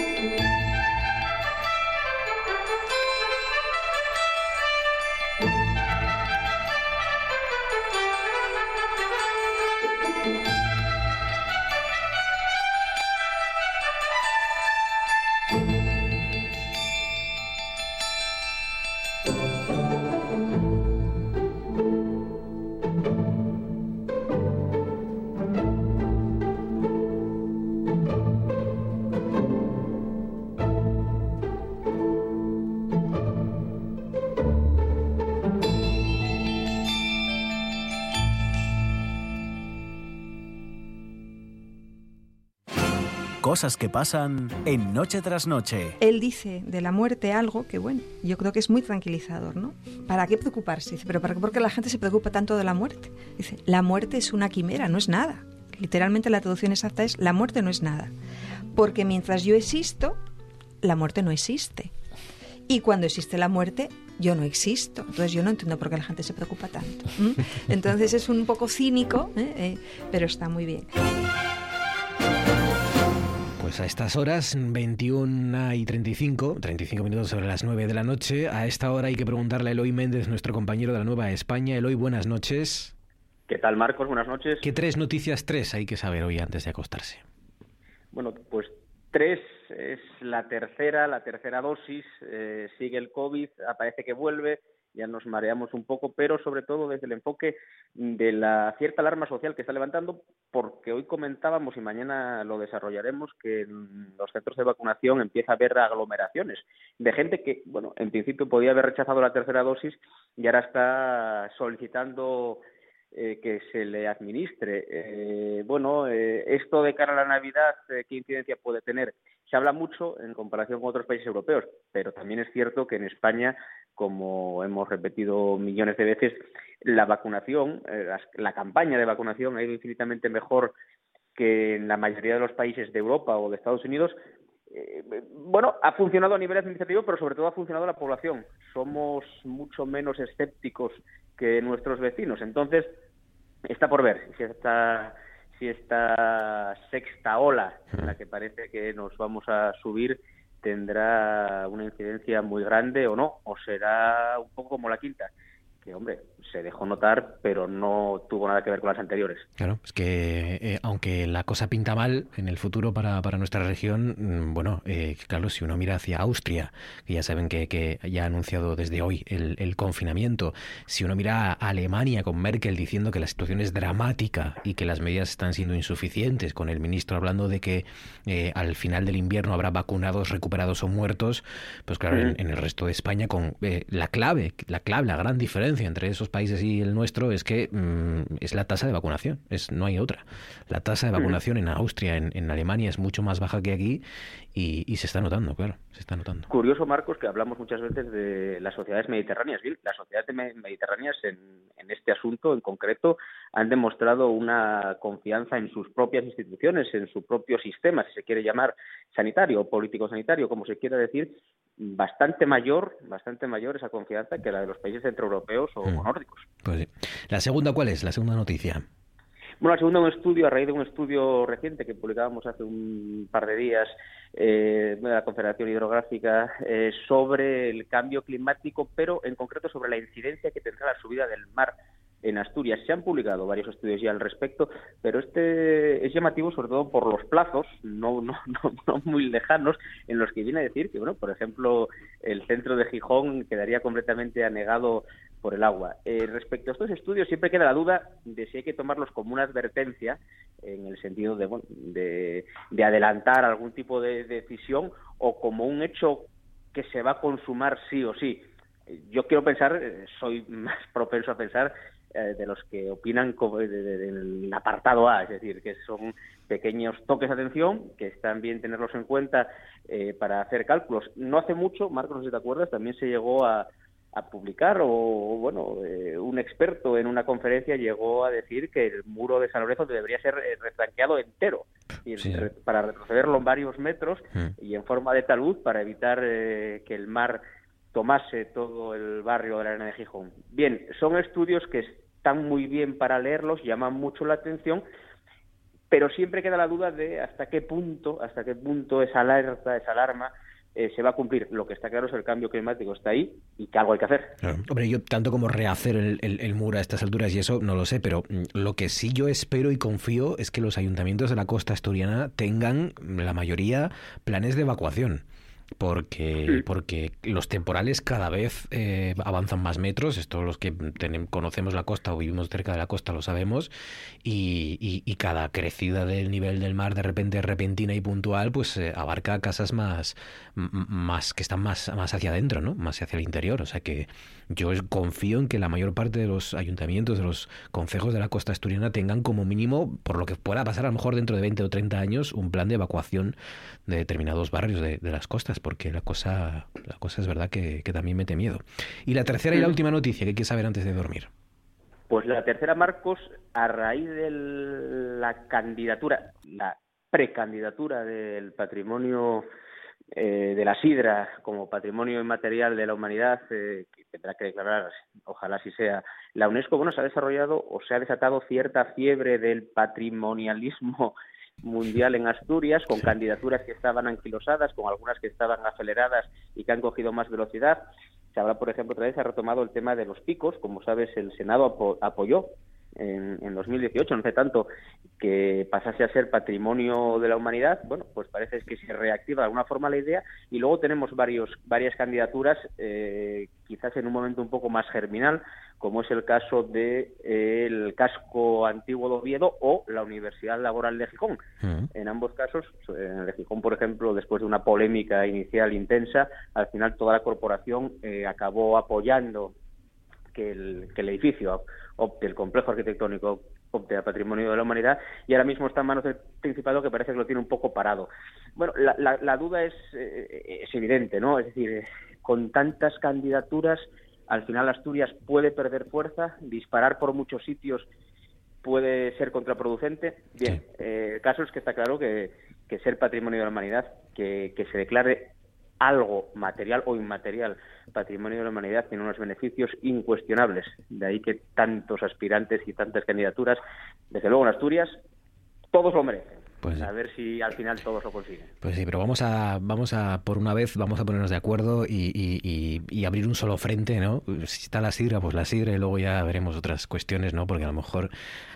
Speaker 5: Cosas que pasan en Noche tras Noche.
Speaker 8: Él dice de la muerte algo que, bueno, yo creo que es muy tranquilizador, ¿no? ¿Para qué preocuparse? Dice, pero ¿para qué porque la gente se preocupa tanto de la muerte? Dice, la muerte es una quimera, no es nada. Literalmente la traducción exacta es, la muerte no es nada. Porque mientras yo existo, la muerte no existe. Y cuando existe la muerte, yo no existo. Entonces yo no entiendo por qué la gente se preocupa tanto. Entonces es un poco cínico, ¿eh? Eh, pero está muy bien.
Speaker 1: Pues a estas horas, 21 y 35, 35 minutos sobre las 9 de la noche, a esta hora hay que preguntarle a Eloy Méndez, nuestro compañero de la Nueva España. Eloy, buenas noches.
Speaker 9: ¿Qué tal, Marcos? Buenas noches.
Speaker 1: ¿Qué tres noticias tres hay que saber hoy antes de acostarse?
Speaker 9: Bueno, pues tres es la tercera, la tercera dosis, eh, sigue el COVID, parece que vuelve, ya nos mareamos un poco, pero sobre todo desde el enfoque de la cierta alarma social que está levantando, porque hoy comentábamos y mañana lo desarrollaremos que en los centros de vacunación empieza a haber aglomeraciones de gente que, bueno, en principio podía haber rechazado la tercera dosis y ahora está solicitando eh, que se le administre. Eh, bueno, eh, esto de cara a la Navidad, ¿qué incidencia puede tener? Se habla mucho en comparación con otros países europeos, pero también es cierto que en España, como hemos repetido millones de veces, la vacunación, la campaña de vacunación ha ido infinitamente mejor que en la mayoría de los países de Europa o de Estados Unidos, bueno, ha funcionado a nivel administrativo, pero sobre todo ha funcionado la población. Somos mucho menos escépticos que nuestros vecinos. Entonces, está por ver si esta, si esta sexta ola, en la que parece que nos vamos a subir, tendrá una incidencia muy grande o no, o será un poco como la quinta que, hombre, se dejó notar, pero no tuvo nada que ver con las anteriores.
Speaker 1: Claro, es que eh, aunque la cosa pinta mal en el futuro para, para nuestra región, mm, bueno, eh, claro, si uno mira hacia Austria, que ya saben que, que ya ha anunciado desde hoy el, el, confinamiento, si uno mira a Alemania con Merkel diciendo que la situación es dramática y que las medidas están siendo insuficientes, con el ministro hablando de que eh, al final del invierno habrá vacunados, recuperados o muertos, pues claro, en, en, el resto de España con la clave, la clave, la gran diferencia entre esos países y el nuestro es que mm, es la tasa de vacunación, es no hay otra. La tasa de vacunación en Austria, en, en, Alemania es mucho más baja que aquí y, se está notando, claro, se está notando.
Speaker 9: Curioso, Marcos, que hablamos muchas veces de las sociedades mediterráneas. Las sociedades mediterráneas en, en este asunto en concreto han demostrado una confianza en sus propias instituciones, en su propio sistema, si se quiere llamar sanitario o político-sanitario, como se quiera decir, bastante mayor, bastante mayor esa confianza que la de los países centroeuropeos o mm. nórdicos.
Speaker 1: Pues sí. ¿La segunda cuál es? La segunda noticia.
Speaker 9: Bueno, la segunda un estudio, a raíz de un estudio reciente que publicábamos hace un par de días eh, de la Confederación Hidrográfica eh, sobre el cambio climático, pero en concreto sobre la incidencia que tendrá la subida del mar en Asturias. Se han publicado varios estudios ya al respecto, pero este es llamativo sobre todo por los plazos, no, no, no, muy lejanos, en los que viene a decir que, bueno, por ejemplo, el centro de Gijón quedaría completamente anegado por el agua. Eh, respecto a estos estudios, siempre queda la duda de si hay que tomarlos como una advertencia, en el sentido de, bueno, de, de adelantar algún tipo de decisión, o como un hecho que se va a consumar sí o sí yo quiero pensar, eh, soy más propenso a pensar eh, de los que opinan del apartado A, es decir, que son pequeños toques de atención, que están bien tenerlos en cuenta eh, para hacer cálculos. No hace mucho, Marcos, no sé si te acuerdas, también se llegó a, publicar, o bueno, eh, un experto en una conferencia llegó a decir que el muro de San Lorenzo debería ser retranqueado entero, para retrocederlo varios metros mm. y en forma de talud para evitar que el mar tomase todo el barrio de la Arena de Gijón. Bien, son estudios que están muy bien para leerlos, llaman mucho la atención, pero siempre queda la duda de hasta qué punto, hasta qué punto esa alerta, esa alarma eh, se va a cumplir. Lo que está claro es el cambio climático está ahí y que algo hay que hacer.
Speaker 1: Hombre, yo tanto como rehacer el, el, muro a estas alturas y eso no lo sé, pero mm, lo que sí yo espero y confío es que los ayuntamientos de la costa asturiana tengan la mayoría planes de evacuación porque, porque los temporales cada vez eh, avanzan más metros, esto los que conocemos la costa o vivimos cerca de la costa lo sabemos, y, y, cada crecida del nivel del mar de repente repentina y puntual, pues eh, abarca casas más, más que están más, más hacia adentro, ¿no? más hacia el interior. O sea que yo confío en que la mayor parte de los ayuntamientos, de los concejos de la costa asturiana tengan como mínimo, por lo que pueda pasar a lo mejor dentro de 20 o 30 años, un plan de evacuación de determinados barrios de, de las costas porque la cosa, la cosa es verdad que, también mete miedo. Y la tercera y la última noticia que hay que saber antes de dormir.
Speaker 9: Pues la tercera, Marcos, a raíz de la candidatura, la precandidatura del patrimonio eh, de la sidra como patrimonio inmaterial de la humanidad, eh, que tendrá que declarar, ojalá así sea, la UNESCO, bueno, se ha desarrollado o se ha desatado cierta fiebre del patrimonialismo mundial en Asturias, con candidaturas que estaban anquilosadas, con algunas que estaban aceleradas y que han cogido más velocidad. Se habla, por ejemplo, otra vez se ha retomado el tema de los picos. Como sabes, el Senado apoyó en, en 2018, no hace tanto, que pasase a ser patrimonio de la humanidad, bueno, pues parece que se reactiva de alguna forma la idea y luego tenemos varios, varias candidaturas, eh, quizás en un momento un poco más germinal, como es el caso de eh, el casco antiguo de Oviedo o la Universidad Laboral de Gijón. Mm. En ambos casos, en el de Gijón, por ejemplo, después de una polémica inicial intensa, al final toda la corporación eh, acabó apoyando que el, que el edificio opte, el complejo arquitectónico opte a patrimonio de la humanidad y ahora mismo está en manos del Principado que parece que lo tiene un poco parado. Bueno, la, la, duda es, eh, es evidente, ¿no? Es decir, con tantas candidaturas, al final Asturias puede perder fuerza, disparar por muchos sitios puede ser contraproducente. Bien, eh, el caso es que está claro que, que ser patrimonio de la humanidad, que, que se declare algo material o inmaterial patrimonio de la humanidad tiene unos beneficios incuestionables. De ahí que tantos aspirantes y tantas candidaturas, desde luego en Asturias, todos lo merecen. Pues, a ver si al final todos lo consiguen.
Speaker 1: Pues sí, pero vamos a, vamos a por una vez, vamos a ponernos de acuerdo y, y, y, abrir un solo frente, ¿no? Si está la sidra, pues la sidra y luego ya veremos otras cuestiones, ¿no? Porque a lo mejor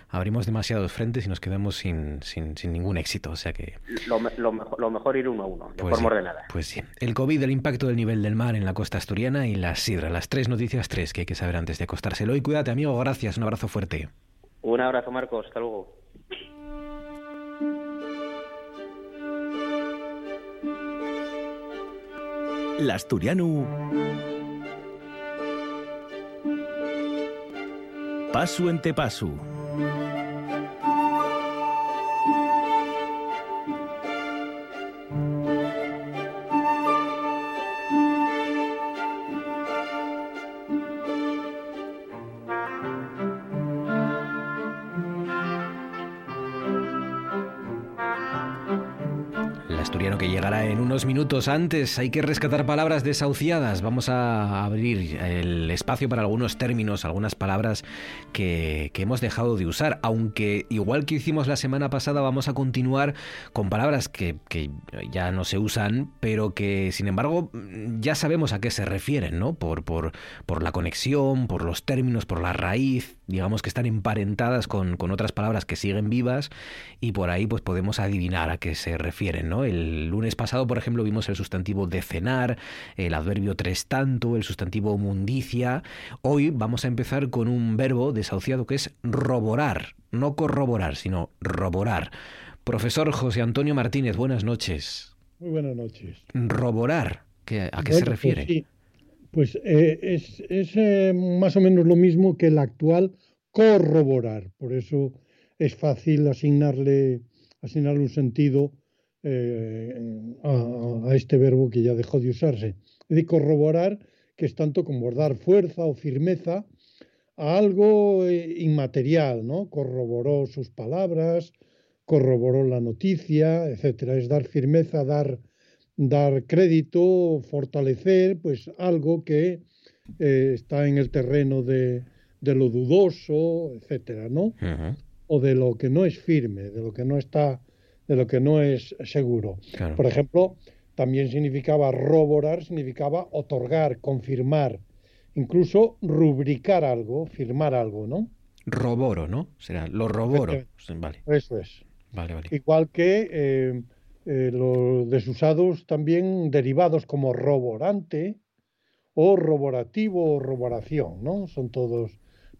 Speaker 1: abrimos demasiados frentes y nos quedamos sin, sin, sin ningún éxito. O sea que.
Speaker 9: Lo, lo, mejor, lo mejor ir uno a uno, de pues forma ordenada.
Speaker 1: Pues sí. El COVID, el impacto del nivel del mar en la costa asturiana y la sidra. Las tres noticias, tres que hay que saber antes de acostárselo. Y cuídate, amigo. Gracias. Un abrazo fuerte.
Speaker 9: Un abrazo, Marcos. Hasta luego.
Speaker 5: L'Asturiano Paso ente paso.
Speaker 1: Antes. Hay que rescatar palabras desahuciadas. Vamos a abrir el espacio para algunos términos, algunas palabras que, hemos dejado de usar. Aunque igual que hicimos la semana pasada, vamos a continuar con palabras que, ya no se usan, pero que sin embargo ya sabemos a qué se refieren, ¿no? Por, por, por la conexión, por los términos, por la raíz digamos que están emparentadas con, con, otras palabras que siguen vivas y por ahí pues podemos adivinar a qué se refieren, ¿no? El lunes pasado, por ejemplo, vimos el sustantivo decenar, el adverbio tres tanto, el sustantivo mundicia. Hoy vamos a empezar con un verbo desahuciado que es roborar, no corroborar, sino roborar. Profesor José Antonio Martínez, buenas noches.
Speaker 10: Muy buenas noches.
Speaker 1: Roborar, ¿a qué se pues refiere?
Speaker 10: Pues eh, es, eh, más o menos lo mismo que el actual corroborar. Por eso es fácil asignarle, asignarle un sentido eh, a, este verbo que ya dejó de usarse. Decir, corroborar, que es tanto como dar fuerza o firmeza a algo inmaterial, ¿no? Corroboró sus palabras, corroboró la noticia, etcétera. Es dar firmeza, dar dar crédito, fortalecer, pues algo que eh, está en el terreno de, de, lo dudoso, etcétera, ¿no? O de lo que no es firme, de lo que no está, de lo que no es seguro. Por ejemplo, también significaba roborar, significaba otorgar, confirmar, incluso rubricar algo, firmar algo, ¿no?
Speaker 1: Roboro, ¿no? Será lo roboro.
Speaker 10: Vale. Eso es.
Speaker 1: Vale, vale.
Speaker 10: Igual que eh, eh, los desusados también derivados como roborante o roborativo o roboración, ¿no? Son todos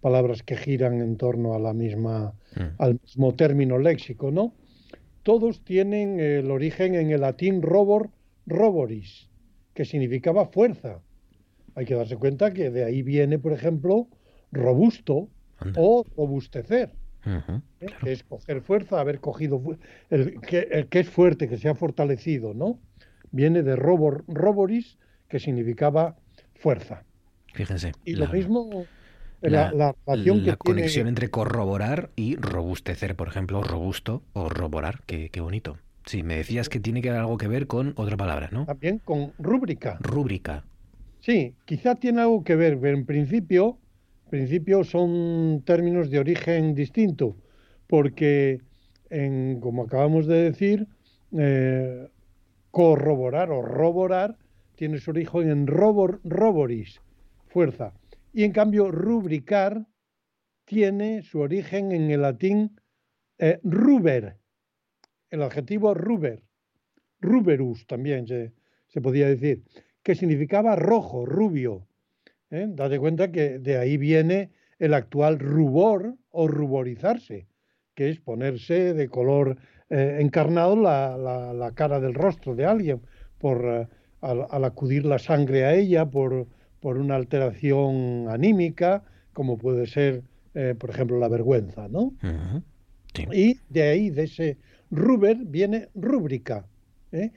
Speaker 10: palabras que giran en torno a la misma, mm. al mismo término léxico, ¿no? Todos tienen el origen en el latín robor, roboris, que significaba fuerza. Hay que darse cuenta que de ahí viene, por ejemplo, robusto o robustecer, ¿eh? que es coger fuerza, haber cogido el que, el que es fuerte, que se ha fortalecido, ¿no? Viene de robor, roboris, que significaba fuerza.
Speaker 1: Fíjense.
Speaker 10: Y lo mismo
Speaker 1: la, la, conexión entre corroborar y robustecer, por ejemplo, robusto o roborar, qué, qué bonito. Sí, me decías que tiene que haber algo que ver con otra palabra, ¿no?
Speaker 10: También con rúbrica.
Speaker 1: Rúbrica.
Speaker 10: Sí, quizá tiene algo que ver, pero en principio, principio son términos de origen distinto, porque, en, como acabamos de decir, eh, corroborar o roborar tiene su origen en robor, roboris, fuerza. Y en cambio, rubricar tiene su origen en el latín eh, ruber, el adjetivo ruber, ruberus también se, podía decir, que significaba rojo, rubio. ¿eh? Date cuenta que de ahí viene el actual rubor o ruborizarse, que es ponerse de color eh, encarnado la, cara del rostro de alguien, por, eh, al, acudir la sangre a ella, por, por una alteración anímica, como puede ser, eh, por ejemplo, la vergüenza, ¿no? Y de ahí, de ese ruber, viene rúbrica, ¿eh?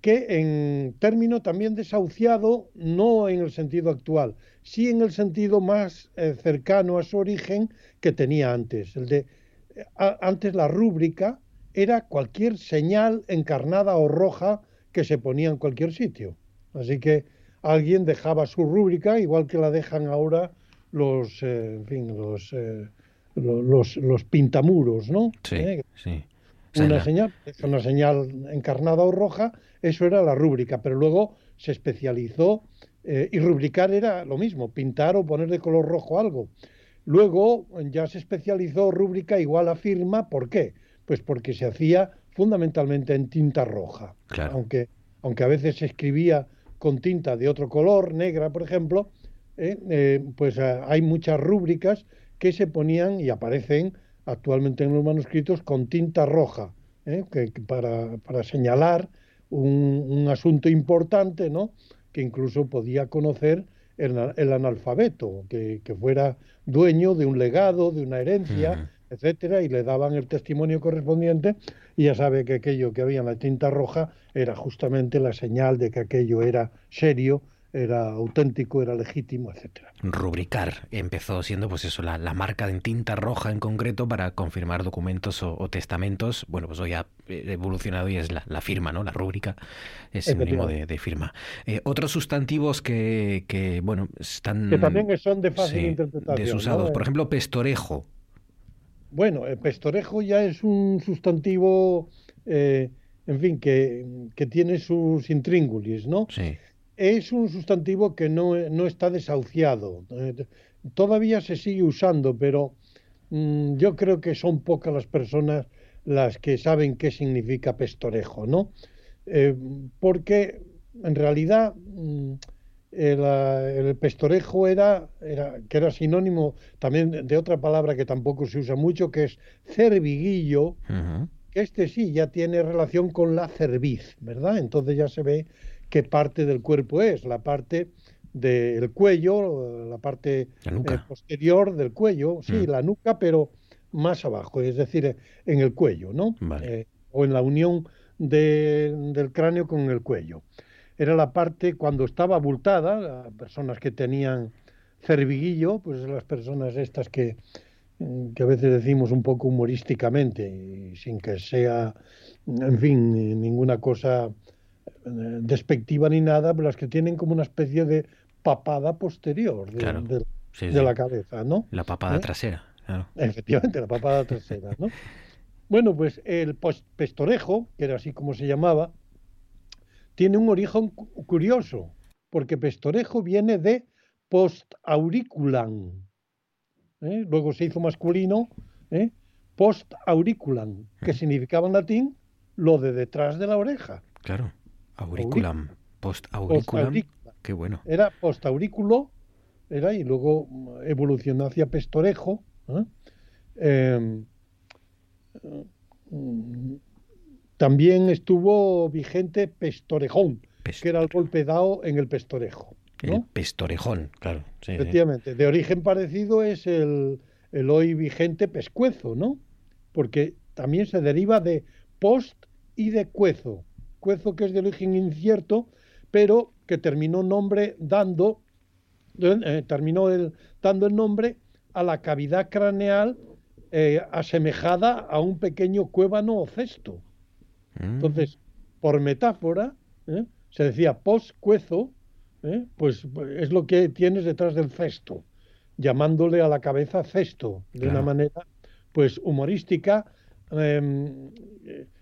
Speaker 10: que en término también desahuciado, no en el sentido actual, sí en el sentido más eh, cercano a su origen que tenía antes. El de, antes la rúbrica era cualquier señal encarnada o roja que se ponía en cualquier sitio. Así que alguien dejaba su rúbrica, igual que la dejan ahora los, eh, en fin, los, eh, los, los, pintamuros, ¿no?
Speaker 1: Sí, ¿Eh? sí.
Speaker 10: Una señal, una señal encarnada o roja, eso era la rúbrica, pero luego se especializó y rubricar era lo mismo, pintar o poner de color rojo algo. Luego ya se especializó rúbrica igual a firma, ¿por qué? Pues porque se hacía fundamentalmente en tinta roja, aunque, aunque a veces se escribía con tinta de otro color, negra, por ejemplo, eh, eh, pues eh, hay muchas rúbricas que se ponían y aparecen actualmente en los manuscritos con tinta roja, que, para, para, señalar un, asunto importante, ¿no? que incluso podía conocer el, analfabeto, que, fuera dueño de un legado, de una herencia, etcétera, y le daban el testimonio correspondiente, y ya sabe que aquello que había en la tinta roja era justamente la señal de que aquello era serio, era auténtico, era legítimo, etcétera.
Speaker 1: Rubricar empezó siendo, pues eso, la, marca en tinta roja en concreto para confirmar documentos o, testamentos. Bueno, pues hoy ha evolucionado y es la, firma, ¿no? La rúbrica es sinónimo de, de firma. Eh, otros sustantivos que, que, bueno, están...
Speaker 10: Que también son de fácil interpretación.
Speaker 1: Desusados. Por ejemplo, pestorejo.
Speaker 10: Bueno, el pestorejo ya es un sustantivo, eh, en fin, que, tiene sus intríngulis, ¿no?
Speaker 1: Sí.
Speaker 10: Es un sustantivo que no, está desahuciado. Eh, todavía se sigue usando, pero mm, yo creo que son pocas las personas las que saben qué significa pestorejo, ¿no? Eh, porque en realidad mm, el, pestorejo era, era, que era sinónimo también de otra palabra que tampoco se usa mucho, que es cerviguillo, que este sí ya tiene relación con la cerviz, ¿verdad? Entonces ya se ve qué parte del cuerpo es, la parte del cuello, la parte eh, posterior del cuello, sí, mm. la nuca, pero más abajo, es decir, en el cuello, ¿no? Eh, o en la unión del cráneo con el cuello era la parte cuando estaba abultada, personas que tenían cerviguillo, pues las personas estas que, que a veces decimos un poco humorísticamente, y sin que sea, en fin, ninguna cosa eh, despectiva ni nada, pero las que tienen como una especie de papada posterior de, la cabeza, ¿no?
Speaker 1: La papada ¿Eh? trasera, claro.
Speaker 10: Efectivamente, la papada trasera, ¿no? Bueno, pues el pestorejo, que era así como se llamaba, tiene un origen curioso, porque pestorejo viene de post-auriculan. ¿eh? Luego se hizo masculino, ¿eh? post-auriculan, que significaba en latín lo de detrás de la oreja.
Speaker 1: Claro, auriculam, post-auriculam. Qué bueno.
Speaker 10: Era post-aurículo, era, y luego evolucionó hacia pestorejo. ¿eh? También estuvo vigente pestorejón, que era el golpe dado en el pestorejo.
Speaker 1: El pestorejón, claro.
Speaker 10: Efectivamente. De origen parecido es el, el hoy vigente pescuezo, ¿no? Porque también se deriva de post y de cuezo. Cuezo que es de origen incierto, pero que terminó nombre dando, eh, terminó el, dando el nombre a la cavidad craneal eh, asemejada a un pequeño cuébano o cesto. Entonces, por metáfora, ¿eh? se decía post-cuezo, pues es lo que tienes detrás del cesto, llamándole a la cabeza cesto, de una manera pues humorística, em,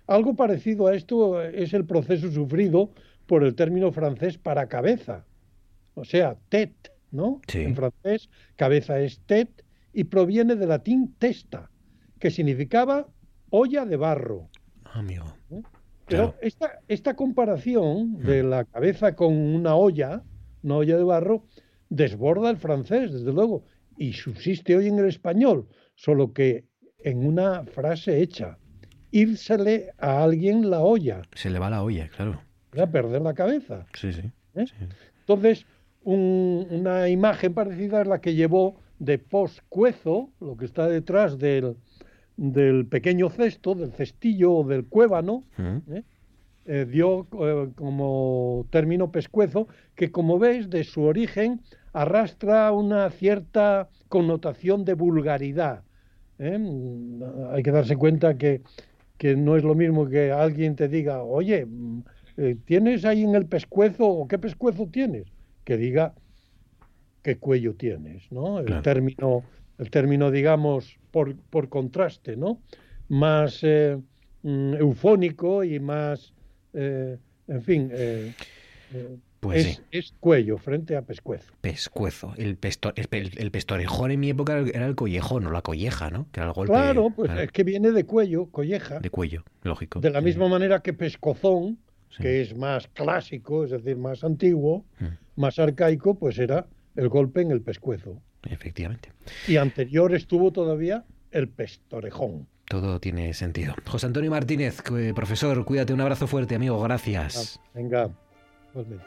Speaker 10: algo parecido a esto es el proceso sufrido por el término francés para cabeza, o sea, tête, ¿no? En francés, cabeza es tête y proviene del latín testa, que significaba olla de barro.
Speaker 1: Amigo.
Speaker 10: Pero esta, esta comparación de la cabeza con una olla, una olla de barro, desborda el francés, desde luego, y subsiste hoy en el español, solo que en una frase hecha írsele a alguien la olla.
Speaker 1: Se le va la olla, claro.
Speaker 10: A perder la cabeza.
Speaker 1: Sí, sí.
Speaker 10: ¿Eh? Entonces, una imagen parecida es la que llevó de poscuezo, lo que está detrás del, del pequeño cesto, del cestillo o del cuébano, ¿eh? Eh, dio como término pescuezo, que como veis, de su origen arrastra una cierta connotación de vulgaridad. Hay que darse cuenta que que no es lo mismo que alguien te diga, oye, mm, eh, ¿tienes ahí en el pescuezo o qué pescuezo tienes? Que diga qué cuello tienes, ¿no? El término, el término, digamos, por, por contraste, ¿no? Más eh, mm, eufónico y más, eh, en fin, pues es, cuello frente a pescuezo.
Speaker 1: Pescuezo. El, el, pestorejón en mi época era el collejón o la colleja, ¿no? Que era el golpe,
Speaker 10: claro, pues es que viene de cuello, colleja.
Speaker 1: De cuello, lógico.
Speaker 10: De la misma manera que pescozón, que es más clásico, es decir, más antiguo, mm. más arcaico, pues era el golpe en el pescuezo.
Speaker 1: Efectivamente.
Speaker 10: Y anterior estuvo todavía el pestorejón.
Speaker 1: Todo tiene sentido. José Antonio Martínez, profesor, cuídate, un abrazo fuerte, amigo, gracias.
Speaker 10: venga, igualmente.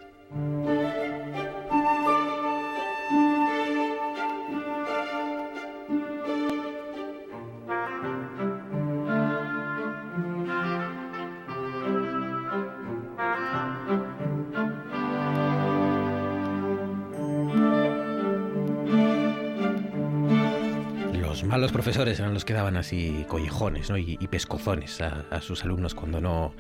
Speaker 10: Música
Speaker 1: los profesores eran los que daban así collejones y, pescozones a, sus alumnos cuando no,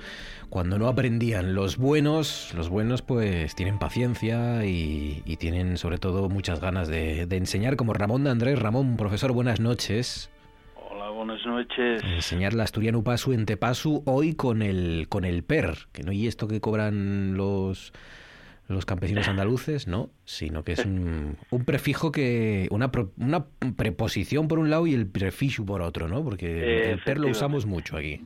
Speaker 1: cuando no aprendían. Los buenos, los buenos pues tienen paciencia y, tienen sobre todo muchas ganas de, enseñar, como Ramón de Andrés. Ramón, profesor, buenas noches.
Speaker 11: Hola, buenas noches.
Speaker 1: Enseñar la asturiano pasu en tepasu hoy con el, con el PER, que no hay esto que cobran los los campesinos andaluces, no, sino que es un, prefijo que. Una, una preposición por un lado y el prefijo por otro, ¿no? Porque el per lo usamos mucho aquí.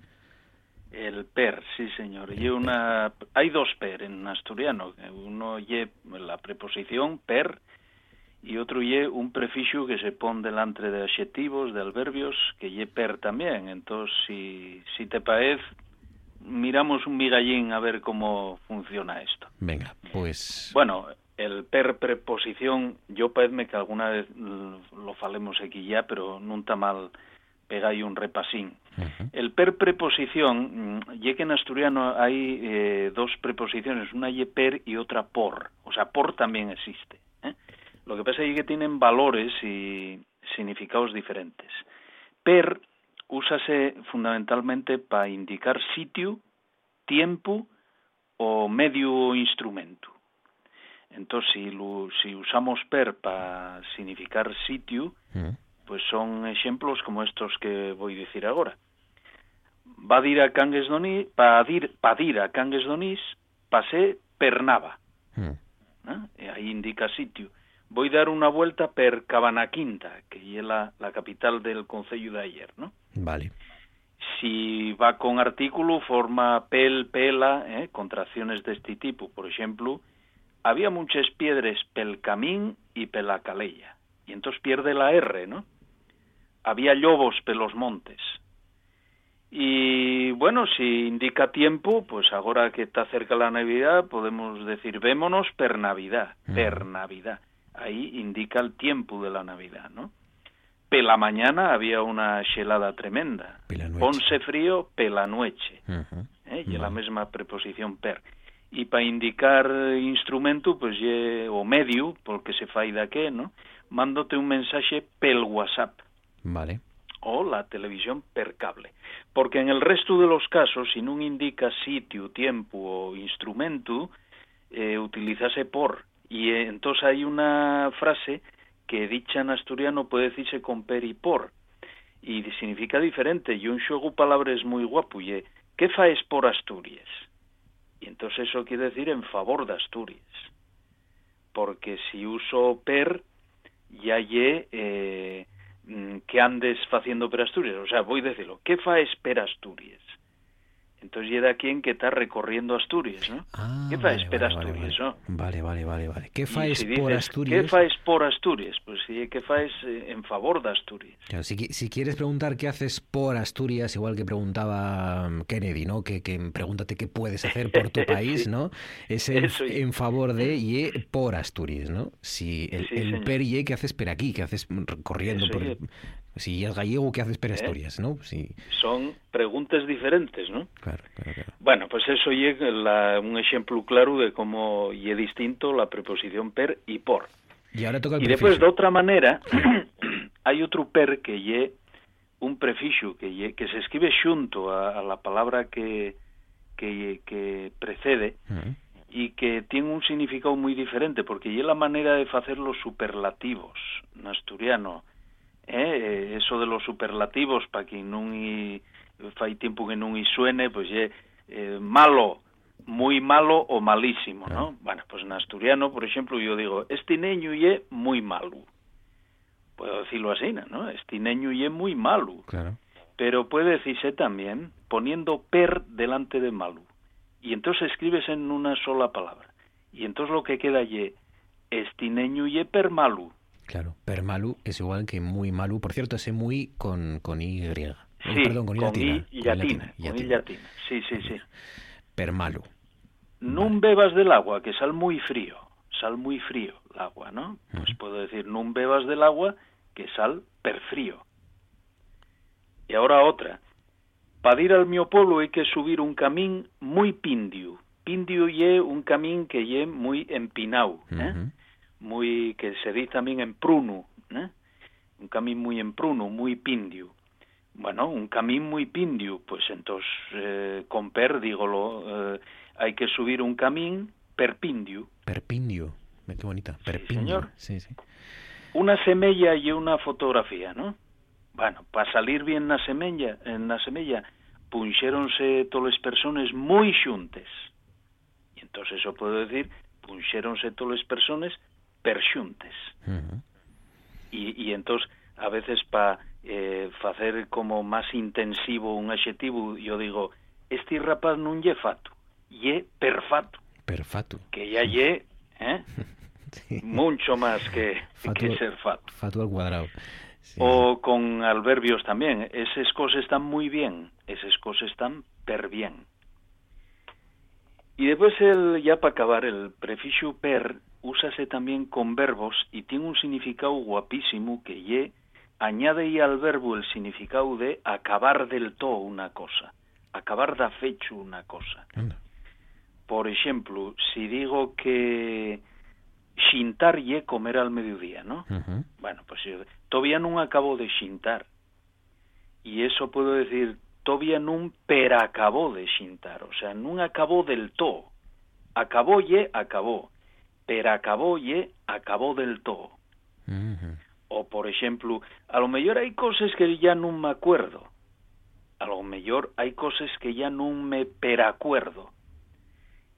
Speaker 11: El per, sí, señor. Y una, hay dos per en asturiano. Uno ye la preposición per y otro ye un prefijo que se pone delante de adjetivos, de adverbios, que ye per también. Entonces, si, si te parece, miramos un migallín a ver cómo funciona esto.
Speaker 1: Venga, pues...
Speaker 11: Bueno, el per preposición, yo parece que alguna vez lo falemos aquí ya, pero nunca mal pegáis un repasín. El per preposición, mm, ya que en asturiano hay eh, dos preposiciones, una ye per y otra por, o sea, por también existe. ¿eh? Lo que pasa es que tienen valores y significados diferentes. Per úsase fundamentalmente para indicar sitio, tiempo o medio ou instrumento. Entón, si, si usamos per para significar sitio, mm. pues son exemplos como estos que vou dicir agora. Va dir a Cangues do Nis, pa dir, pa dir a Cangues Donís, pasé per Nava. Mm. ¿Eh? E aí indica sitio. Voy a dar una vuelta per Cabanaquinta, que es la, la capital del concello de ayer, ¿no?
Speaker 1: Vale.
Speaker 11: Si va con artículo, forma pel, pela, eh, contracciones de este tipo. Por ejemplo, había muchas piedras pel camín y pela calella. Y entonces pierde la R, ¿no? Había lobos pelos montes. Y bueno, si indica tiempo, pues ahora que está cerca la Navidad, podemos decir vémonos per Navidad, per Navidad. Ahí indica el tiempo de la Navidad, ¿no? Pela mañana había una helada tremenda. Ponse frío, pela noche. ¿eh? Y la misma preposición per. Y para indicar instrumento, pues ye, o medio, porque se faida que, ¿no? Mándote un mensaje pel WhatsApp.
Speaker 1: Vale
Speaker 11: o la televisión per cable. Porque en el resto de los casos, si no indica sitio, tiempo o instrumento, eh, utilizase por. Y entonces hay una frase que dicha en asturiano puede decirse con per y por. Y significa diferente. Y un palabra es muy guapo. Y, ¿Qué faes por Asturias? Y entonces eso quiere decir en favor de Asturias. Porque si uso per, ya ye... Eh, Mm, que andes haciendo per Asturias. O sea, voy a decirlo, ¿qué faes per Asturias? Entonces llega quien que está recorriendo Asturias, ¿no?
Speaker 1: Ah,
Speaker 11: ¿Qué faes per Asturias,
Speaker 1: vale,
Speaker 11: ¿no?
Speaker 1: Vale, vale, vale, vale. ¿Qué faes
Speaker 11: si
Speaker 1: por Asturias?
Speaker 11: ¿Qué faes por Asturias? Pues sí, ¿qué faes eh, en favor de Asturias?
Speaker 1: Claro, si, si, quieres preguntar qué haces por Asturias, igual que preguntaba mm, Kennedy, ¿no? Que, que pregúntate qué puedes hacer por tu país,
Speaker 11: sí.
Speaker 1: ¿no? Es en,
Speaker 11: Eso
Speaker 1: en, favor de y por Asturias, ¿no? Si el,
Speaker 11: Sí,
Speaker 1: el per y ¿qué haces per aquí? ¿Qué haces corriendo
Speaker 11: Eso
Speaker 1: por... Si es gallego, ¿qué haces para
Speaker 11: ¿Eh?
Speaker 1: Asturias, eh? no? Si...
Speaker 11: Son preguntas diferentes, ¿no?
Speaker 1: Claro, claro, claro.
Speaker 11: Bueno, pues eso é la, un exemplo claro de como es distinto la preposición per y por.
Speaker 1: Y ahora toca el
Speaker 11: Y después, de otra manera hay otro per que lle un prefixo que lle, que se escribe xunto a, a la palabra que que, que precede
Speaker 1: uh
Speaker 11: -huh. que tiene un significado muy diferente porque ye la manera de hacer los superlativos en asturiano ¿eh? Eso de los superlativos, para que non i, fai tiempo que non i suene, pues lle eh, malo, muy malo o malísimo, ¿no? Bueno, pues en asturiano, por ejemplo, yo digo, este niño ye muy malo. Puedo decirlo así, ¿no? Este niño ye muy malo.
Speaker 1: Claro.
Speaker 11: Pero puede decirse también poniendo per delante de malo. Y entonces escribes en una sola palabra. Y entonces lo que queda ye, este niño ye per malo.
Speaker 1: Claro, per malu es igual que muy malu. Por cierto, ese muy con, con Y.
Speaker 11: Sí,
Speaker 1: Perdón, con Y latina.
Speaker 11: I
Speaker 1: con
Speaker 11: latina, con I latina. Sí, sí, sí.
Speaker 1: Per malu.
Speaker 11: No bebas del agua, que sal muy frío. Sal muy frío el agua, ¿no? Pues puedo decir, no bebas del agua, que sal per frío. Y ahora otra. Para ir al mi pueblo hay que subir un camín muy pindio. Pindio ye un camín que ye muy empinado, ¿eh? Muy que se dice también en pruno, ¿eh? un camín muy en pruno, muy pindio. Bueno, un camín muy pindio, pues entonces eh, con per, dígolo, eh, hay que subir un camín per pindio.
Speaker 1: Perpindio. Ve Qué bonita. Perpindio.
Speaker 11: señor.
Speaker 1: Sí, sí.
Speaker 11: Una semilla y una fotografía, ¿no? Bueno, para salir bien na semella, en la semilla, punxéronse todas las personas muy xuntes. Y entonces eso puedo decir, punxéronse todas las personas per xuntes.
Speaker 1: Ujú.
Speaker 11: y, y entonces a veces para eh, hacer como más intensivo un adjetivo yo digo este rapaz non lle fato lle perfecto
Speaker 1: Perfatu.
Speaker 11: que ya lle eh,
Speaker 1: Sí.
Speaker 11: mucho más que,
Speaker 1: Fatu-
Speaker 11: que ser fato
Speaker 1: Fatu al cuadrado. Sí.
Speaker 11: o con adverbios también esas cosas están muy bien esas cosas están per bien y después el ya para acabar el prefixo per úsase también con verbos y tiene un significado guapísimo que ye añade y al verbo el significado de acabar del todo una cosa, acabar da fecho una cosa.
Speaker 1: Anda.
Speaker 11: Por ejemplo, si digo que xintar ye comer al mediodía, ¿no? Bueno, pues yo todavía no acabo de xintar. Y eso puedo decir, todavía no pero acabó de xintar, o sea, no acabó del todo. Acabó ye, acabó. Pero acabó del todo. O por ejemplo, a lo mejor hay cosas que ya no me acuerdo. A lo mejor hay cosas que ya no me peracuerdo.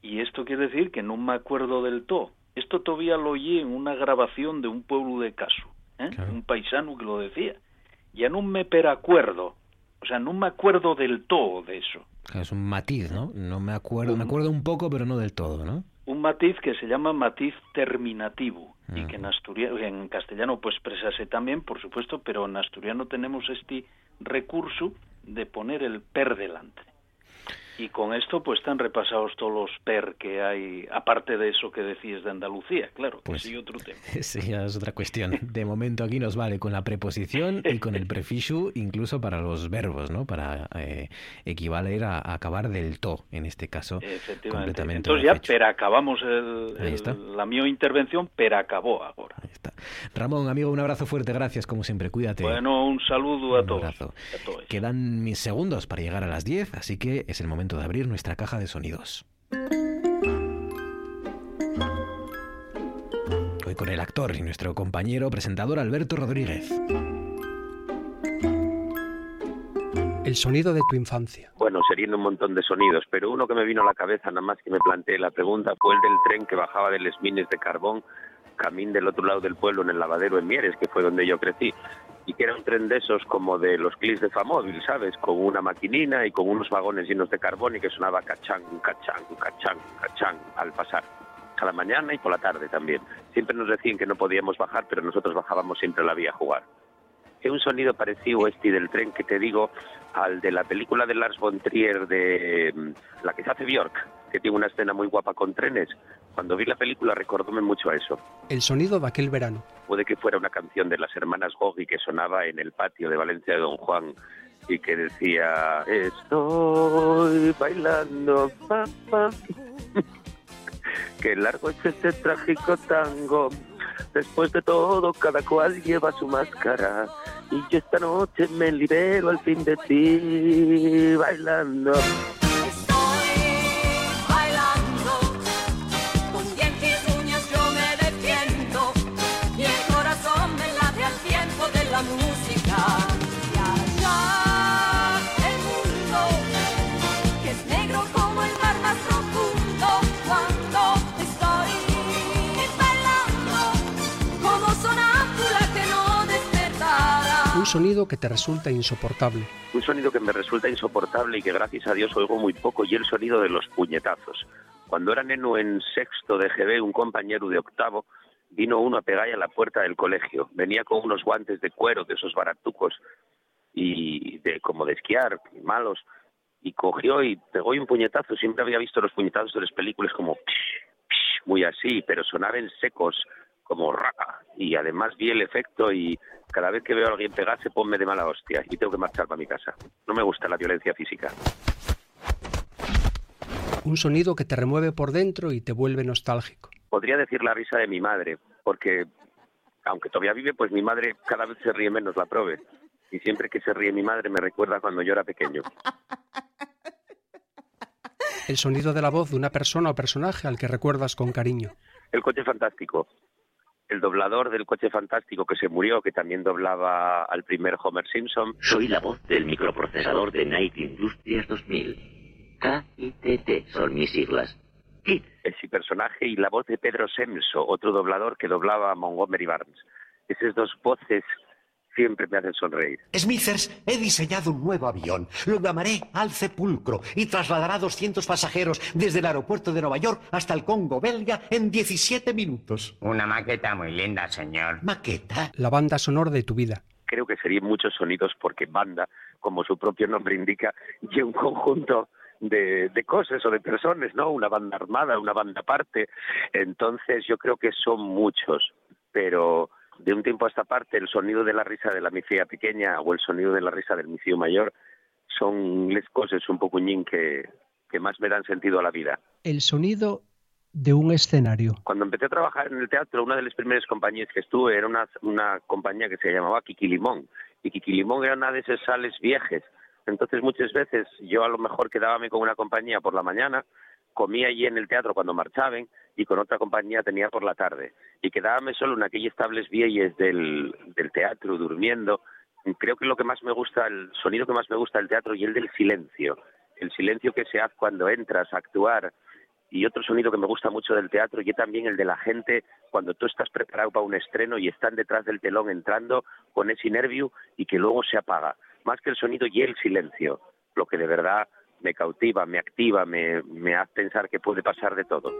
Speaker 11: Y esto quiere decir que no me acuerdo del todo. Esto todavía lo oí en una grabación de un pueblo de Caso, ¿eh?
Speaker 1: Claro.
Speaker 11: un paisano que lo decía. Ya no me peracuerdo. O sea, no me acuerdo del todo de eso.
Speaker 1: Es un matiz, ¿no? No me acuerdo, me acuerdo un poco, pero no del todo, ¿no?
Speaker 11: Un matiz que se llama matiz terminativo y que en, asturiano, en castellano pues expresase también, por supuesto, pero en asturiano tenemos este recurso de poner el per delante. Y con esto pues están repasados todos los PER que hay, aparte de eso que decías de Andalucía, claro, pues sí otro tema.
Speaker 1: Sí, ya es otra cuestión. De momento aquí nos vale con la preposición y con el prefijo, incluso para los verbos, ¿no? Para eh, equivaler a, acabar del to, en este caso.
Speaker 11: Efectivamente. Entonces ya pero acabamos el, la mi intervención, pero acabó ahora.
Speaker 1: Ahí está. Ramón, amigo, un abrazo fuerte, gracias como siempre, cuídate.
Speaker 11: Bueno, un saludo a, todos, a
Speaker 1: todos. Quedan mis segundos para llegar a las 10, así que es el momento de abrir nuestra caja de sonidos. Hoy con el actor y nuestro compañero presentador Alberto Rodríguez.
Speaker 2: El sonido de tu infancia.
Speaker 12: Bueno, serían un montón de sonidos, pero uno que me vino a la cabeza nada más que me planteé la pregunta fue el del tren que bajaba de Les Mines de Carbón, camín del otro lado del pueblo en el lavadero en Mieres, que fue donde yo crecí y que era un tren de esos como de los clics de Famóvil, ¿sabes? Con una maquinina y con unos vagones llenos de carbón y que sonaba cachán, cachán, cachán, cachán al pasar. A la mañana y por la tarde también. Siempre nos decían que no podíamos bajar, pero nosotros bajábamos siempre la vía a jugar. Es un sonido parecido este del tren que te digo al de la película de Lars von Trier de mm, la que se hace Björk, que tiene una escena muy guapa con trenes. Cuando vi la película recordóme mucho a eso.
Speaker 2: El sonido de aquel verano.
Speaker 12: Puede que fuera una canción de las hermanas Gogi que sonaba en el patio de Valencia de Don Juan y que decía estoy bailando papá qué largo es este trágico tango después de todo cada cual lleva su máscara. Y yo esta noche me libero al fin de ti bailando
Speaker 2: sonido que te resulta insoportable.
Speaker 12: Un sonido que me resulta insoportable y que gracias a Dios oigo muy poco y el sonido de los puñetazos. Cuando era neno en sexto de GB, un compañero de octavo vino uno a pegar a la puerta del colegio. Venía con unos guantes de cuero, de esos baratucos, y de como de esquiar, malos, y cogió y pegó un puñetazo. Siempre había visto los puñetazos de las películas como muy así, pero sonaban secos, como raca. Y además vi el efecto y cada vez que veo a alguien pegarse, ponme de mala hostia y tengo que marchar para mi casa. No me gusta la violencia física.
Speaker 2: Un sonido que te remueve por dentro y te vuelve nostálgico.
Speaker 12: Podría decir la risa de mi madre, porque aunque todavía vive, pues mi madre cada vez se ríe menos, la prove. Y siempre que se ríe mi madre me recuerda cuando yo era pequeño.
Speaker 2: El sonido de la voz de una persona o personaje al que recuerdas con cariño.
Speaker 12: El coche fantástico el doblador del coche fantástico que se murió, que también doblaba al primer Homer Simpson.
Speaker 13: Soy la voz del microprocesador de Night Industries 2000. K-I-T-T son mis siglas.
Speaker 12: Kit, ese personaje, y la voz de Pedro Semso, otro doblador que doblaba a Montgomery Barnes. Esas dos voces siempre me hacen sonreír.
Speaker 14: Smithers, he diseñado un nuevo avión. Lo llamaré Al Sepulcro y trasladará 200 pasajeros desde el aeropuerto de Nueva York hasta el Congo belga en 17 minutos.
Speaker 15: Una maqueta muy linda, señor.
Speaker 14: ¿Maqueta?
Speaker 2: La banda sonora de tu vida.
Speaker 12: Creo que serían muchos sonidos porque banda, como su propio nombre indica, y un conjunto de, de, cosas o de personas, ¿no? Una banda armada, una banda aparte. Entonces yo creo que son muchos, pero de un tiempo a esta parte el sonido de la risa de la micía pequeña o el sonido de la risa del micío mayor son las cosas un poco que, que más me dan sentido a la vida.
Speaker 2: El sonido de un escenario.
Speaker 12: Cuando empecé a trabajar en el teatro, una de las primeras compañías que estuve era una, una compañía que se llamaba Kiki Limón. Y Kiki Limón era una de esas sales viejas. Entonces muchas veces yo a lo mejor quedábame con una compañía por la mañana, comía allí en el teatro cuando marchaban y con otra compañía tenía por la tarde. Y quedábame solo en aquellas tables viejas del, del teatro, durmiendo. Creo que lo que más me gusta, el sonido que más me gusta del teatro y el del silencio. El silencio que se hace cuando entras a actuar. Y otro sonido que me gusta mucho del teatro y también el de la gente cuando tú estás preparado para un estreno y están detrás del telón entrando con ese nervio y que luego se apaga más que el sonido y el silencio, lo que de verdad me cautiva, me activa, me, hace pensar que puede pasar de todo.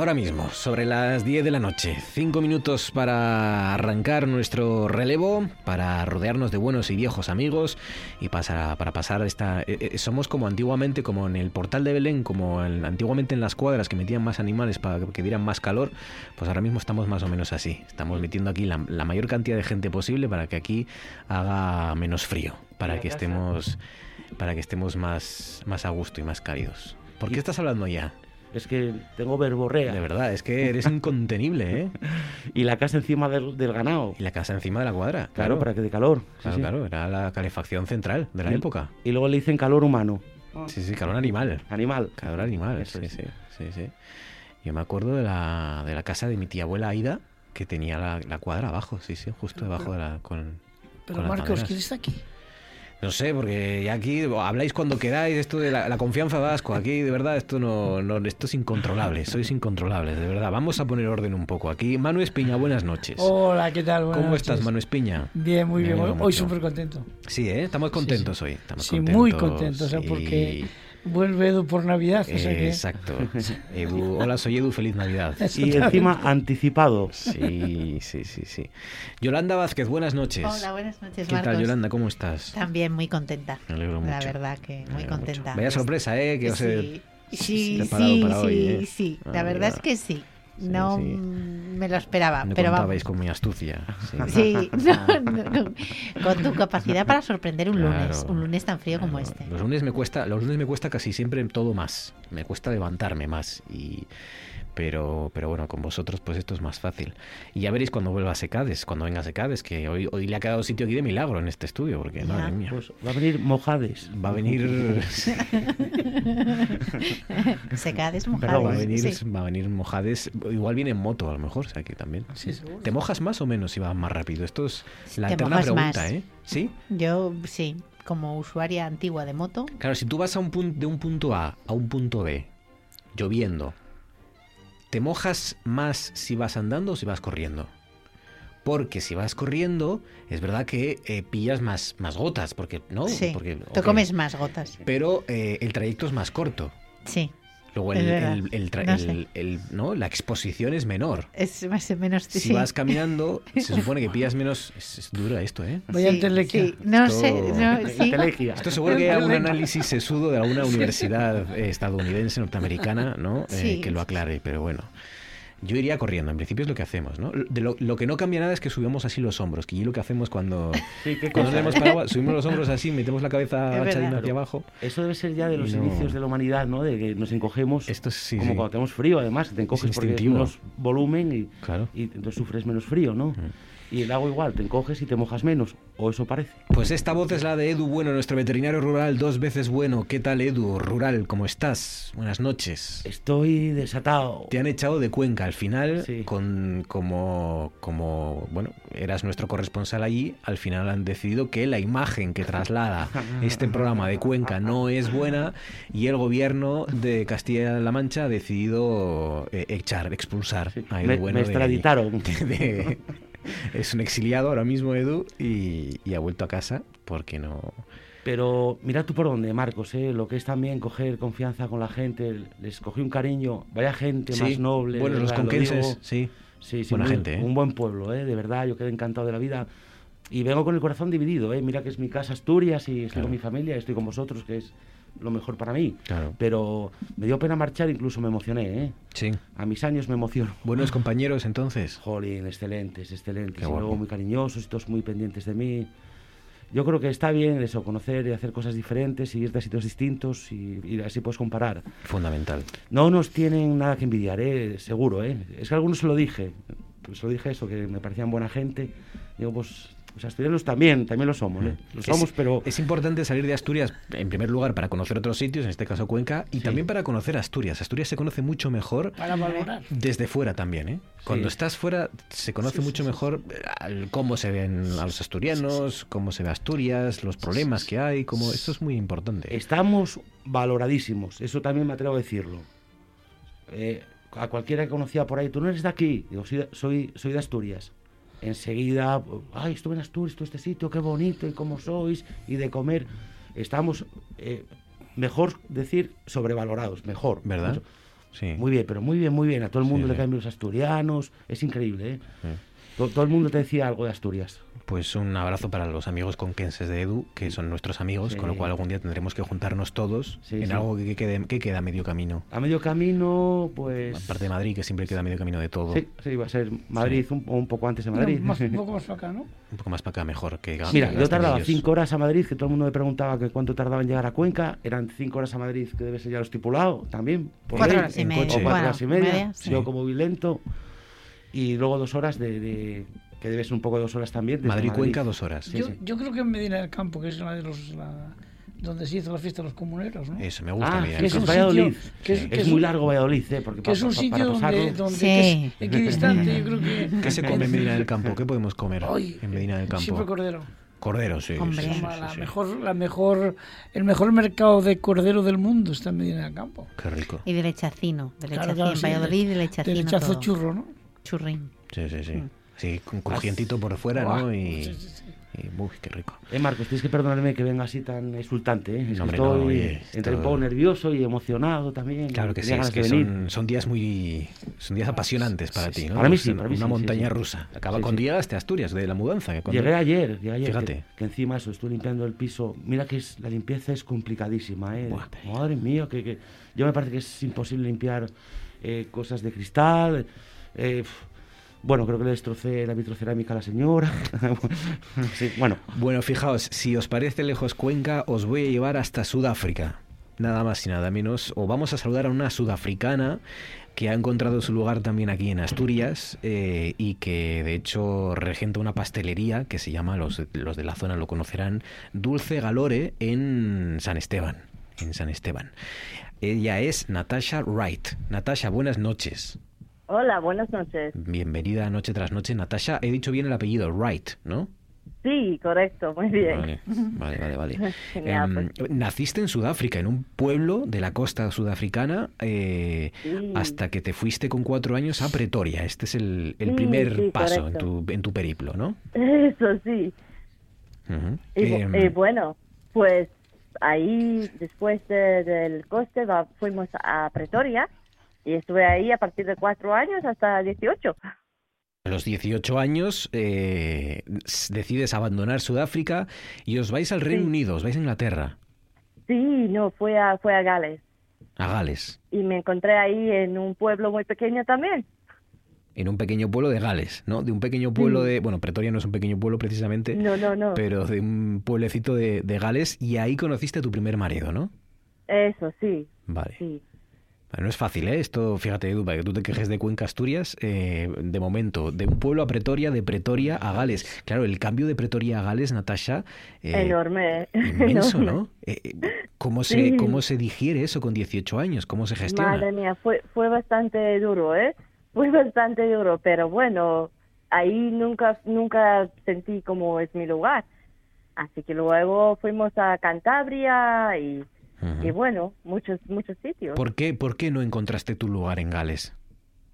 Speaker 1: Ahora mismo, sobre las 10 de la noche. Cinco minutos para arrancar nuestro relevo, para rodearnos de buenos y viejos amigos y para, para pasar esta... eh, eh, somos como antiguamente, como en el portal de Belén, como en- antiguamente en las cuadras que metían más animales para que dieran más calor, pues ahora mismo estamos más o menos así. Estamos metiendo aquí la, la mayor cantidad de gente posible para que aquí haga menos frío, para que estemos, para que estemos más, más a gusto y más cálidos. ¿Por qué estás hablando ya?
Speaker 16: Es que tengo verborrea.
Speaker 1: De verdad, es que eres incontenible, ¿eh?
Speaker 16: y la casa encima del, del ganado.
Speaker 1: Y la casa encima de la cuadra.
Speaker 16: Claro, para que dé calor.
Speaker 1: Claro,
Speaker 16: sí.
Speaker 1: claro, era la calefacción central de la
Speaker 16: Y-
Speaker 1: época.
Speaker 16: Y luego le dicen calor humano.
Speaker 1: Sí, sí, calor animal.
Speaker 16: Animal.
Speaker 1: Calor animal,
Speaker 16: Eso
Speaker 1: sí,
Speaker 16: es.
Speaker 1: sí, sí, sí. Yo me acuerdo de la, de la casa de mi tía abuela Aida, que tenía la, la cuadra abajo, sí, sí, justo debajo de la... Con,
Speaker 17: Pero
Speaker 1: con
Speaker 17: Marcos. ¿quién está aquí?
Speaker 1: No sé, porque ya aquí habláis cuando queráis, esto de la, la confianza vasco, aquí de verdad esto no, no esto es incontrolable, sois incontrolables, de verdad. Vamos a poner orden un poco aquí. Manu Espiña, buenas noches.
Speaker 17: Hola, ¿qué tal? Buenas
Speaker 1: ¿Cómo estás. Manu Espiña?
Speaker 17: Bien, muy
Speaker 1: Me
Speaker 17: bien. Hoy, súper contento.
Speaker 1: Sí, ¿eh? Estamos contentos hoy. Estamos
Speaker 17: Sí,
Speaker 1: contentos,
Speaker 17: muy contentos, o sea,
Speaker 1: y-
Speaker 17: porque vuelve Edu por Navidad. O sea que...
Speaker 1: Exacto. Edu, hola, soy Edu, feliz Navidad.
Speaker 16: Y encima anticipado.
Speaker 1: Sí, sí, sí, sí. Yolanda Vázquez, buenas noches.
Speaker 18: Hola, buenas noches,
Speaker 1: ¿Qué tal,
Speaker 18: Marcos.
Speaker 1: Yolanda? ¿Cómo estás?
Speaker 18: También muy contenta.
Speaker 1: Me alegro mucho.
Speaker 18: La verdad que muy contenta.
Speaker 1: Vaya sorpresa, ¿eh? Que os he
Speaker 18: Sí, sí, sí,
Speaker 1: hoy,
Speaker 18: sí,
Speaker 1: ¿eh?
Speaker 18: sí.
Speaker 1: Ah,
Speaker 18: La verdad
Speaker 1: ya.
Speaker 18: es que sí. No
Speaker 1: sí.
Speaker 18: me lo esperaba,
Speaker 1: No
Speaker 18: pero
Speaker 1: contabais
Speaker 18: vamos.
Speaker 1: con mi astucia.
Speaker 18: Sí, no, no, no. con tu capacidad para sorprender un lunes, un lunes tan frío como este.
Speaker 1: Los lunes me cuesta, los lunes me cuesta casi siempre todo más. Me cuesta levantarme más y pero pero bueno, con vosotros pues esto es más fácil. Y ya veréis cuando vuelva a Secades, cuando venga a Secades, que hoy hoy le ha quedado sitio aquí de milagro en este estudio, porque madre mía.
Speaker 16: Pues va a venir Mojades.
Speaker 1: Va a venir
Speaker 18: Secades
Speaker 1: va a venir,
Speaker 18: sí.
Speaker 1: va a venir mojades, igual viene en moto a lo mejor, o sea que también.
Speaker 18: Sí, seguro.
Speaker 1: ¿Te mojas más o menos si vas más rápido? Esto es la
Speaker 18: Te
Speaker 1: eterna pregunta,
Speaker 18: más.
Speaker 1: ¿eh? ¿Sí?
Speaker 18: Yo sí, como usuaria antigua de moto,
Speaker 1: Claro, si tú vas a un punto, de un punto A a un punto B, lloviendo, ¿te mojas más si vas andando o si vas corriendo? Porque si vas corriendo, es verdad que eh, pillas más, más gotas, porque no,
Speaker 18: sí,
Speaker 1: porque
Speaker 18: te
Speaker 1: ok,
Speaker 18: comes más gotas.
Speaker 1: Pero eh, el trayecto es más corto.
Speaker 18: Sí.
Speaker 1: Luego el, el- el tra-
Speaker 18: No
Speaker 1: el-
Speaker 18: sé.
Speaker 1: el- ¿no? la exposición es menor.
Speaker 18: Es más menos
Speaker 1: Si
Speaker 18: sí.
Speaker 1: vas caminando, se supone que pillas menos. Es, es duro esto, ¿eh?
Speaker 17: Vaya entelequia.
Speaker 18: sí. No
Speaker 1: Esto-
Speaker 18: sé, no, sí.
Speaker 1: Esto seguro que hay algún análisis sesudo de alguna universidad eh, estadounidense, norteamericana, ¿no? Eh, que lo aclare, pero bueno. Yo iría corriendo, en principio es lo que hacemos, ¿no? De lo, lo que no cambia nada es que subimos así los hombros, que es lo que hacemos cuando,
Speaker 16: Sí,
Speaker 1: cuando tenemos
Speaker 16: ¿eh?
Speaker 1: paraguas, subimos los hombros así, metemos la cabeza hacia abajo.
Speaker 16: Eso debe ser ya de los
Speaker 1: no-
Speaker 16: inicios de la humanidad, ¿no? De que nos encogemos
Speaker 1: Esto sí,
Speaker 16: como
Speaker 1: sí.
Speaker 16: cuando tenemos frío, además, te encoges porque menos volumen y,
Speaker 1: Claro.
Speaker 16: y entonces sufres menos frío, ¿no? Y el agua igual, te encoges y te mojas menos, o eso parece.
Speaker 1: Pues esta voz es la de Edu Bueno, nuestro veterinario rural, dos veces bueno. ¿Qué tal, Edu? Rural, ¿cómo estás? Buenas noches.
Speaker 16: Estoy desatado.
Speaker 1: Te han echado de Cuenca al final, con como, como, bueno, eras nuestro corresponsal allí, al final han decidido que la imagen que traslada este programa de Cuenca no es buena y el gobierno de Castilla-La Mancha ha decidido eh, echar, expulsar a Edu
Speaker 16: Me-
Speaker 1: Bueno
Speaker 16: me
Speaker 1: de-
Speaker 16: extraditaron.
Speaker 1: de- es un exiliado ahora mismo, Edu, y, y ha vuelto a casa porque no...
Speaker 16: Pero mira tú por dónde, Marcos, ¿eh? lo que es también coger confianza con la gente, les cogí un cariño, vaya gente
Speaker 1: Sí,
Speaker 16: más noble. de
Speaker 1: buenos los
Speaker 16: lo
Speaker 1: conquenses,
Speaker 16: digo.
Speaker 1: sí.
Speaker 16: Sí, sí,
Speaker 1: Buena
Speaker 16: muy-
Speaker 1: gente, ¿eh?
Speaker 16: Un buen pueblo, ¿eh? de verdad, yo quedé encantado de la vida. Y vengo con el corazón dividido, ¿eh? mira que es mi casa Asturias y estoy con mi familia, estoy con vosotros, que es lo mejor para mí.
Speaker 1: Claro.
Speaker 16: Pero me dio pena marchar, incluso me emocioné, ¿eh?
Speaker 1: Sí.
Speaker 16: A mis años me emociono.
Speaker 1: Buenos compañeros entonces.
Speaker 16: Jolín, excelentes, excelentes. Y luego muy cariñosos y todos muy pendientes de mí. Yo creo que está bien eso, conocer y hacer cosas diferentes, y irte a sitios distintos y, y así puedes comparar.
Speaker 1: Fundamental.
Speaker 16: No nos tienen nada que envidiar, ¿eh? seguro. ¿eh? Es que a algunos se lo dije. Se lo dije eso, que me parecían buena gente. Digo, pues, pues asturianos también, también lo somos. ¿eh? Lo
Speaker 1: Es-
Speaker 16: somos, pero
Speaker 1: Es importante salir de Asturias, en primer lugar, para conocer otros sitios, en este caso Cuenca, y también para conocer Asturias. Asturias se conoce mucho mejor
Speaker 17: Para valorar.
Speaker 1: desde fuera también, ¿eh? Cuando
Speaker 16: Sí.
Speaker 1: estás fuera se conoce mucho mejor eh, cómo se ven a los asturianos, cómo se ve Asturias, los problemas que hay, cómo... Esto es muy importante.
Speaker 16: estamos valoradísimos. Eso también me atrevo a decirlo. Eh, a cualquiera que conocía por ahí, tú no eres de aquí. Digo, soy, soy de Asturias. Enseguida, ay, estuve en Asturias, estuve en este sitio, qué bonito, y cómo sois, y de comer. Estamos, eh, mejor decir, sobrevalorados, mejor.
Speaker 1: ¿Verdad? Sí.
Speaker 16: Muy bien, pero muy bien, muy bien. A todo el mundo
Speaker 1: Sí,
Speaker 16: le
Speaker 1: sí.
Speaker 16: caen los asturianos. Es increíble, ¿eh? To- todo el mundo te decía algo de Asturias.
Speaker 1: Pues un abrazo para los amigos conquenses de Edu, que son nuestros amigos,
Speaker 16: Sí.
Speaker 1: con lo cual algún día tendremos que juntarnos todos
Speaker 16: Sí,
Speaker 1: en
Speaker 16: sí.
Speaker 1: algo que quede, que queda a medio camino.
Speaker 16: A medio camino, pues...
Speaker 1: Aparte de Madrid, que siempre queda a medio camino de todo.
Speaker 16: Sí, sí, va a ser Madrid un, o un poco antes de
Speaker 17: No,
Speaker 16: Madrid.
Speaker 17: más- un poco más para acá, ¿no?
Speaker 1: Un poco más para acá mejor que
Speaker 16: Mira, yo tardaba
Speaker 1: ellos.
Speaker 16: cinco horas a Madrid, que todo el mundo me preguntaba que cuánto tardaba en llegar a Cuenca. Eran cinco horas a Madrid, que debe ser ya lo estipulado también. por
Speaker 18: Cuatro
Speaker 16: ley,
Speaker 18: horas y media.
Speaker 16: coche. O cuatro
Speaker 18: Bueno,
Speaker 16: horas y media.
Speaker 18: media, sí.
Speaker 16: Yo como lento. Y luego dos horas de, de- que debe ser un poco dos horas también.
Speaker 1: Madrid-Cuenca, dos horas.
Speaker 16: Sí,
Speaker 17: yo,
Speaker 16: sí.
Speaker 17: yo creo que en Medina del Campo, que es la de los, la- donde se hizo la fiesta de los comuneros, ¿no?
Speaker 1: Eso, me gusta.
Speaker 16: Ah, que es
Speaker 1: Campo.
Speaker 16: Valladolid.
Speaker 17: que es-
Speaker 16: Es,
Speaker 17: que es
Speaker 16: muy
Speaker 17: un-
Speaker 16: largo Valladolid, ¿eh? Porque
Speaker 17: que es un sitio
Speaker 16: para
Speaker 17: donde, donde
Speaker 18: Sí.
Speaker 17: que es equidistante, yo creo que...
Speaker 1: ¿Qué se come en Medina del Campo? ¿Qué podemos comer
Speaker 17: Ay,
Speaker 1: en Medina del Campo?
Speaker 17: Siempre cordero.
Speaker 1: Cordero, sí.
Speaker 18: Hombre.
Speaker 1: sí, sí, sí,
Speaker 17: la
Speaker 1: sí.
Speaker 17: mejor, la mejor, el mejor mercado de cordero del mundo está en Medina del Campo.
Speaker 1: Qué rico.
Speaker 18: Y de lechacino. De lechacino.
Speaker 17: claro,
Speaker 18: en
Speaker 17: sí,
Speaker 18: Valladolid, de
Speaker 17: de
Speaker 18: lechacino.
Speaker 17: lechazo
Speaker 18: todo.
Speaker 17: churro, ¿no?
Speaker 18: Churrín.
Speaker 1: Sí, sí, sí.
Speaker 16: Mm.
Speaker 1: Sí, con crujientito por fuera, ¿no? Y,
Speaker 17: sí, sí, sí.
Speaker 1: y, uy, qué rico.
Speaker 16: Eh, Marcos, tienes que perdonarme que venga así tan exultante, ¿eh? Es
Speaker 1: No,
Speaker 16: que
Speaker 1: hombre, no,
Speaker 16: estoy
Speaker 1: oye,
Speaker 16: entre un
Speaker 1: esto-
Speaker 16: poco nervioso y emocionado también.
Speaker 1: Claro que sí, es que
Speaker 16: de
Speaker 1: son, son días muy son días apasionantes para ti, ¿no?
Speaker 16: Para mí
Speaker 1: Pues
Speaker 16: sí, para mí
Speaker 1: Una montaña
Speaker 16: sí.
Speaker 1: rusa. Acaba
Speaker 16: sí.
Speaker 1: llegaste a Asturias de la mudanza. que cuando-
Speaker 16: Llegué ayer, llegué ayer.
Speaker 1: Fíjate.
Speaker 16: Que, que encima eso, estuve limpiando el piso. Mira que es, la limpieza es complicadísima, ¿eh?
Speaker 1: Buah.
Speaker 16: Madre mía, que, que yo me parece que es imposible limpiar eh, cosas de cristal. Eh, bueno, creo que le destrocé la vitrocerámica a la señora. Bueno,
Speaker 1: Bueno, fijaos, si os parece lejos Cuenca, os voy a llevar hasta Sudáfrica. Nada más y nada menos. O vamos a saludar a una sudafricana que ha encontrado su lugar también aquí en Asturias eh, y que de hecho regenta una pastelería que se llama, los, los de la zona lo conocerán, Dulce Galore en San Esteban. En San Esteban. Ella es Natasha Wright. Natasha, buenas noches.
Speaker 19: Hola, buenas noches.
Speaker 1: Bienvenida a Noche tras Noche. Natasha, he dicho bien el apellido, Wright, ¿no?
Speaker 19: Sí, correcto, muy bien.
Speaker 1: Vale, vale, vale. vale.
Speaker 19: Genial,
Speaker 1: Em,
Speaker 19: pues.
Speaker 1: naciste en Sudáfrica, en un pueblo de la costa sudafricana, eh,
Speaker 19: Sí.
Speaker 1: hasta que te fuiste con cuatro años a Pretoria. Este es el, el
Speaker 19: Sí,
Speaker 1: primer
Speaker 19: sí,
Speaker 1: paso en tu, en tu periplo, ¿no?
Speaker 19: Eso sí.
Speaker 1: Ujú.
Speaker 19: Y, bu-
Speaker 1: Em,
Speaker 19: y bueno, pues ahí después de- del coste va- fuimos a Pretoria y estuve ahí a partir de cuatro años hasta 18.
Speaker 1: a los 18 años eh, decides abandonar Sudáfrica y os vais al Reino
Speaker 19: Sí.
Speaker 1: Unido, os vais a Inglaterra,
Speaker 19: Sí, no, fue a, fue a Gales
Speaker 1: a Gales,
Speaker 19: y me encontré ahí en un pueblo muy pequeño también.
Speaker 1: en un pequeño pueblo de Gales, ¿no? De un pequeño pueblo
Speaker 19: Sí.
Speaker 1: de... Bueno, Pretoria no es un pequeño pueblo precisamente,
Speaker 19: No, no, no.
Speaker 1: pero de un pueblecito de, de Gales y ahí conociste a tu primer marido, ¿no?
Speaker 19: Eso, sí,
Speaker 1: Vale.
Speaker 19: sí.
Speaker 1: No es fácil, ¿eh? Esto, fíjate, Edu, para que tú te quejes de Cuenca, Asturias, eh, de momento, de un pueblo a Pretoria, de Pretoria a Gales. Claro, el cambio de Pretoria a Gales, Natasha, eh,
Speaker 19: Enorme.
Speaker 1: inmenso,
Speaker 19: enorme.
Speaker 1: ¿no? Eh, eh, ¿cómo, se,
Speaker 19: Sí.
Speaker 1: ¿Cómo se digiere eso con 18 años? ¿Cómo se gestiona?
Speaker 19: Madre mía, fue, fue bastante duro, ¿eh? Fue bastante duro, pero bueno, ahí nunca, nunca sentí como es mi lugar. Así que luego fuimos a Cantabria y,
Speaker 1: Ujú.
Speaker 19: y bueno, muchos, muchos sitios.
Speaker 1: ¿Por qué, ¿Por qué no encontraste tu lugar en Gales?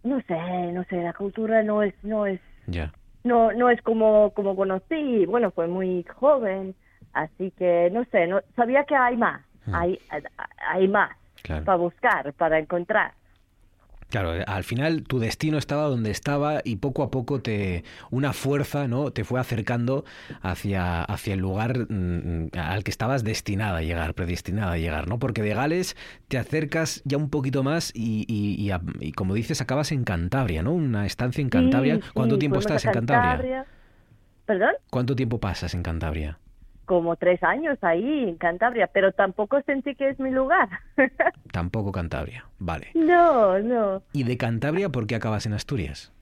Speaker 19: No sé, no sé, la cultura no es, no es,
Speaker 1: Ya.
Speaker 19: no, no es como, como conocí. Bueno, fue muy joven, así que no sé, no, sabía que hay más, hay, hay más
Speaker 1: Claro.
Speaker 19: para buscar, para encontrar.
Speaker 1: Claro, al final tu destino estaba donde estaba y poco a poco te una fuerza, ¿no? te fue acercando hacia, hacia el lugar mm, al que estabas destinada a llegar, predestinada a llegar, ¿no? Porque de Gales te acercas ya un poquito más y, y, y, como dices acabas en Cantabria, ¿no? Una estancia en Cantabria. ¿Cuánto tiempo estás en Cantabria?
Speaker 19: ¿Perdón?
Speaker 1: ¿Cuánto tiempo pasas en Cantabria?
Speaker 19: Como tres años ahí en Cantabria, pero tampoco sentí que es mi lugar.
Speaker 1: tampoco Cantabria, vale.
Speaker 19: No, no.
Speaker 1: ¿Y de Cantabria por qué acabas en Asturias?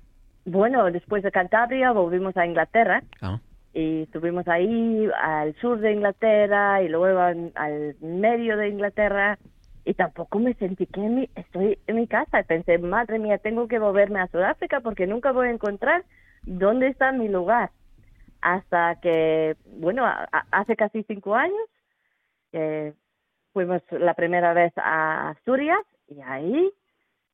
Speaker 19: Bueno, después de Cantabria volvimos a Inglaterra.
Speaker 1: Ah.
Speaker 19: Y estuvimos ahí al sur de Inglaterra y luego al, medio de Inglaterra y tampoco me sentí que estoy en mi casa. Pensé, madre mía, tengo que volverme a Sudáfrica porque nunca voy a encontrar dónde está mi lugar hasta que, bueno, hace casi cinco años fuimos la primera vez a Asturias y ahí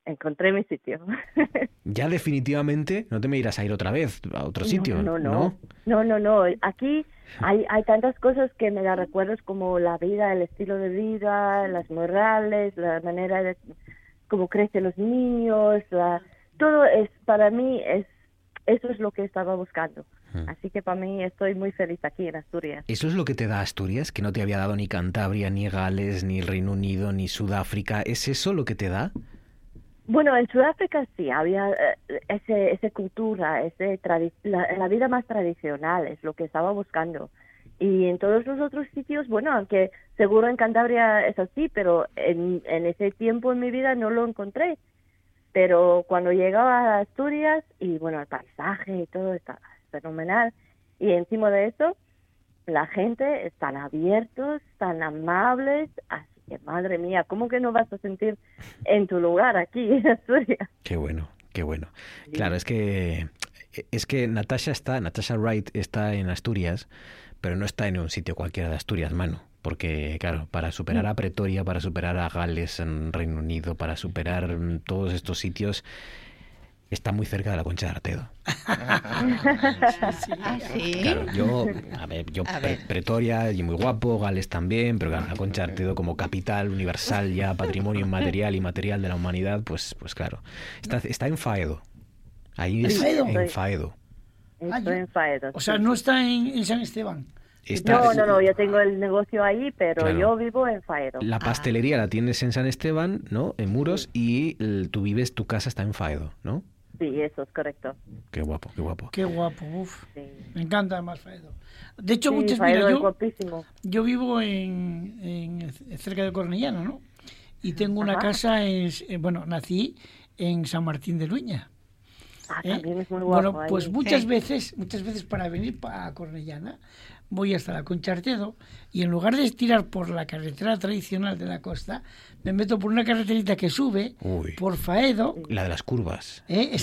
Speaker 19: encontré mi sitio.
Speaker 1: ya definitivamente no te me irás a ir otra vez a otro sitio,
Speaker 19: no, no, no, no, no, Aquí hay, hay tantas cosas que me da recuerdos como la vida, el estilo de vida, las morales, la manera de cómo crecen los niños, todo es para mí es eso es lo que estaba buscando. Así que para mí estoy muy feliz aquí en Asturias.
Speaker 1: ¿Eso es lo que te da Asturias? ¿Que no te había dado ni Cantabria, ni Gales, ni el Reino Unido, ni Sudáfrica? ¿Es eso lo que te da?
Speaker 19: Bueno, en Sudáfrica sí, había eh, ese, cultura, ese la, la, vida más tradicional, es lo que estaba buscando. Y en todos los otros sitios, bueno, aunque seguro en Cantabria es así, pero en, en ese tiempo en mi vida no lo encontré. Pero cuando llegaba a Asturias, y bueno, el paisaje y todo está fenomenal. Y encima de eso, la gente están abiertos, tan amables, así que madre mía, ¿cómo que no vas a sentir en tu lugar aquí en Asturias?
Speaker 1: Qué bueno, qué bueno. Claro, es que es que Natasha está, Natasha Wright está en Asturias, pero no está en un sitio cualquiera de Asturias, mano. Porque, claro, para superar a Pretoria, para superar a Gales en Reino Unido, para superar todos estos sitios, está muy cerca de la Concha de Artedo.
Speaker 18: Ah,
Speaker 1: claro, yo, a ver, yo Pretoria y muy guapo, Gales también, pero claro, la Concha de Artedo como capital universal ya, patrimonio inmaterial y material de la humanidad, pues, pues claro, está, está en Faedo. Ahí es en Faedo.
Speaker 19: Estoy en Faedo.
Speaker 17: O sea, no está en, San Esteban.
Speaker 19: no, no, no, yo tengo el negocio ahí, pero yo vivo en Faedo.
Speaker 1: La pastelería la tienes en San Esteban, ¿no? En Muros, y tú vives, tu casa está en Faedo, ¿no?
Speaker 19: Sí, eso es correcto.
Speaker 1: Qué guapo, qué guapo.
Speaker 17: Qué guapo, uf. Me encanta además Faedo. De hecho, muchas mira, yo, yo vivo en, en, cerca de Cornellana, ¿no? Y tengo una casa, en, bueno, nací en San Martín de Luña.
Speaker 19: Ah, ¿eh? también es muy guapo
Speaker 17: Bueno, pues muchas veces, muchas veces para venir a Cornellana, voy hasta la Conchartedo y en lugar de estirar por la carretera tradicional de la costa, me meto por una carreterita que sube por Faedo.
Speaker 1: La de las curvas.
Speaker 17: ¿Eh?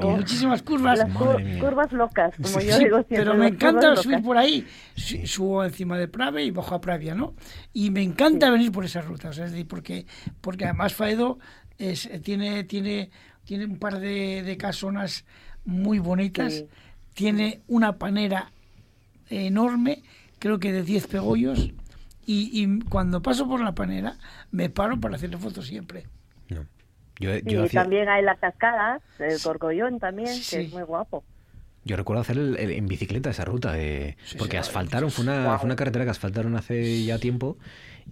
Speaker 17: con muchísimas curvas.
Speaker 19: Las curvas locas, como yo digo siempre.
Speaker 17: Pero me encanta subir por ahí. Subo encima de Prave y bajo a Pravia, ¿no? Y me encanta venir por esas rutas, es decir, porque, porque además Faedo es, tiene, tiene, tiene un par de, de casonas muy bonitas, tiene una panera enorme, creo que de 10 pegollos, y, cuando paso por la panera me paro para hacerle fotos siempre.
Speaker 19: y también hay las cascadas, el Corcollón también, que es muy guapo.
Speaker 1: Yo recuerdo hacer en bicicleta esa ruta, de, porque asfaltaron, fue una, fue una carretera que asfaltaron hace ya tiempo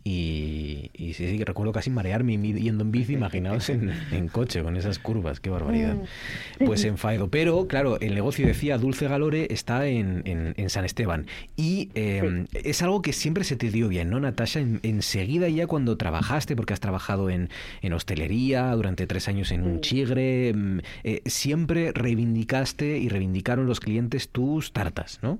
Speaker 1: y, sí, sí, recuerdo casi marearme yendo en bici, imaginaos en, coche con esas curvas, qué barbaridad. Mm. Pues en Faedo. Pero, claro, el negocio decía Dulce Galore está en, en, San Esteban. Y em, es algo que siempre se te dio bien, ¿no, Natasha? enseguida ya cuando trabajaste, porque has trabajado en, hostelería durante tres años en un chigre, em, eh, siempre reivindicaste y reivindicaron los clientes tus tartas, ¿no?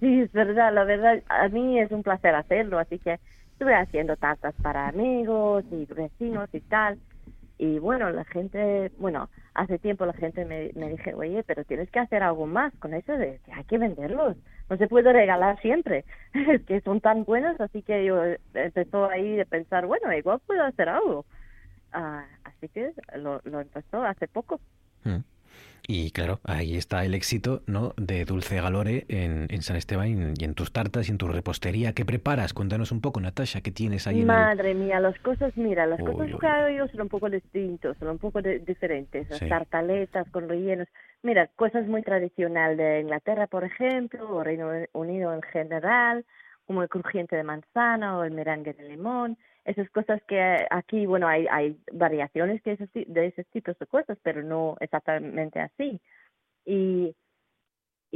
Speaker 19: Sí, es verdad, la verdad, a mí es un placer hacerlo, así que estuve haciendo tartas para amigos y vecinos y tal. Y bueno, la gente, bueno, hace tiempo la gente me, me dije, oye, pero tienes que hacer algo más con eso de que hay que venderlos. No se puede regalar siempre. Es que son tan buenos, así que yo empezó ahí de pensar, bueno, igual puedo hacer algo. Ah, así que lo, lo empezó hace poco.
Speaker 1: Mm. Y claro, ahí está el éxito ¿no? de Dulce Galore en, en San Esteban y en tus tartas y en tu repostería. ¿Qué preparas? Cuéntanos un poco, Natasha, ¿qué tienes ahí en el-
Speaker 19: Madre mía, las cosas, mira, las cosas que hago yo son un poco distintos, son un poco de- diferentes. Las
Speaker 1: Sí.
Speaker 19: tartaletas con rellenos. Mira, cosas muy tradicional de Inglaterra, por ejemplo, o Reino Unido en general, como el crujiente de manzana o el merengue de limón. Esas cosas que aquí, bueno, hay, hay variaciones de esos, de esos tipos de cosas, pero no exactamente así. Y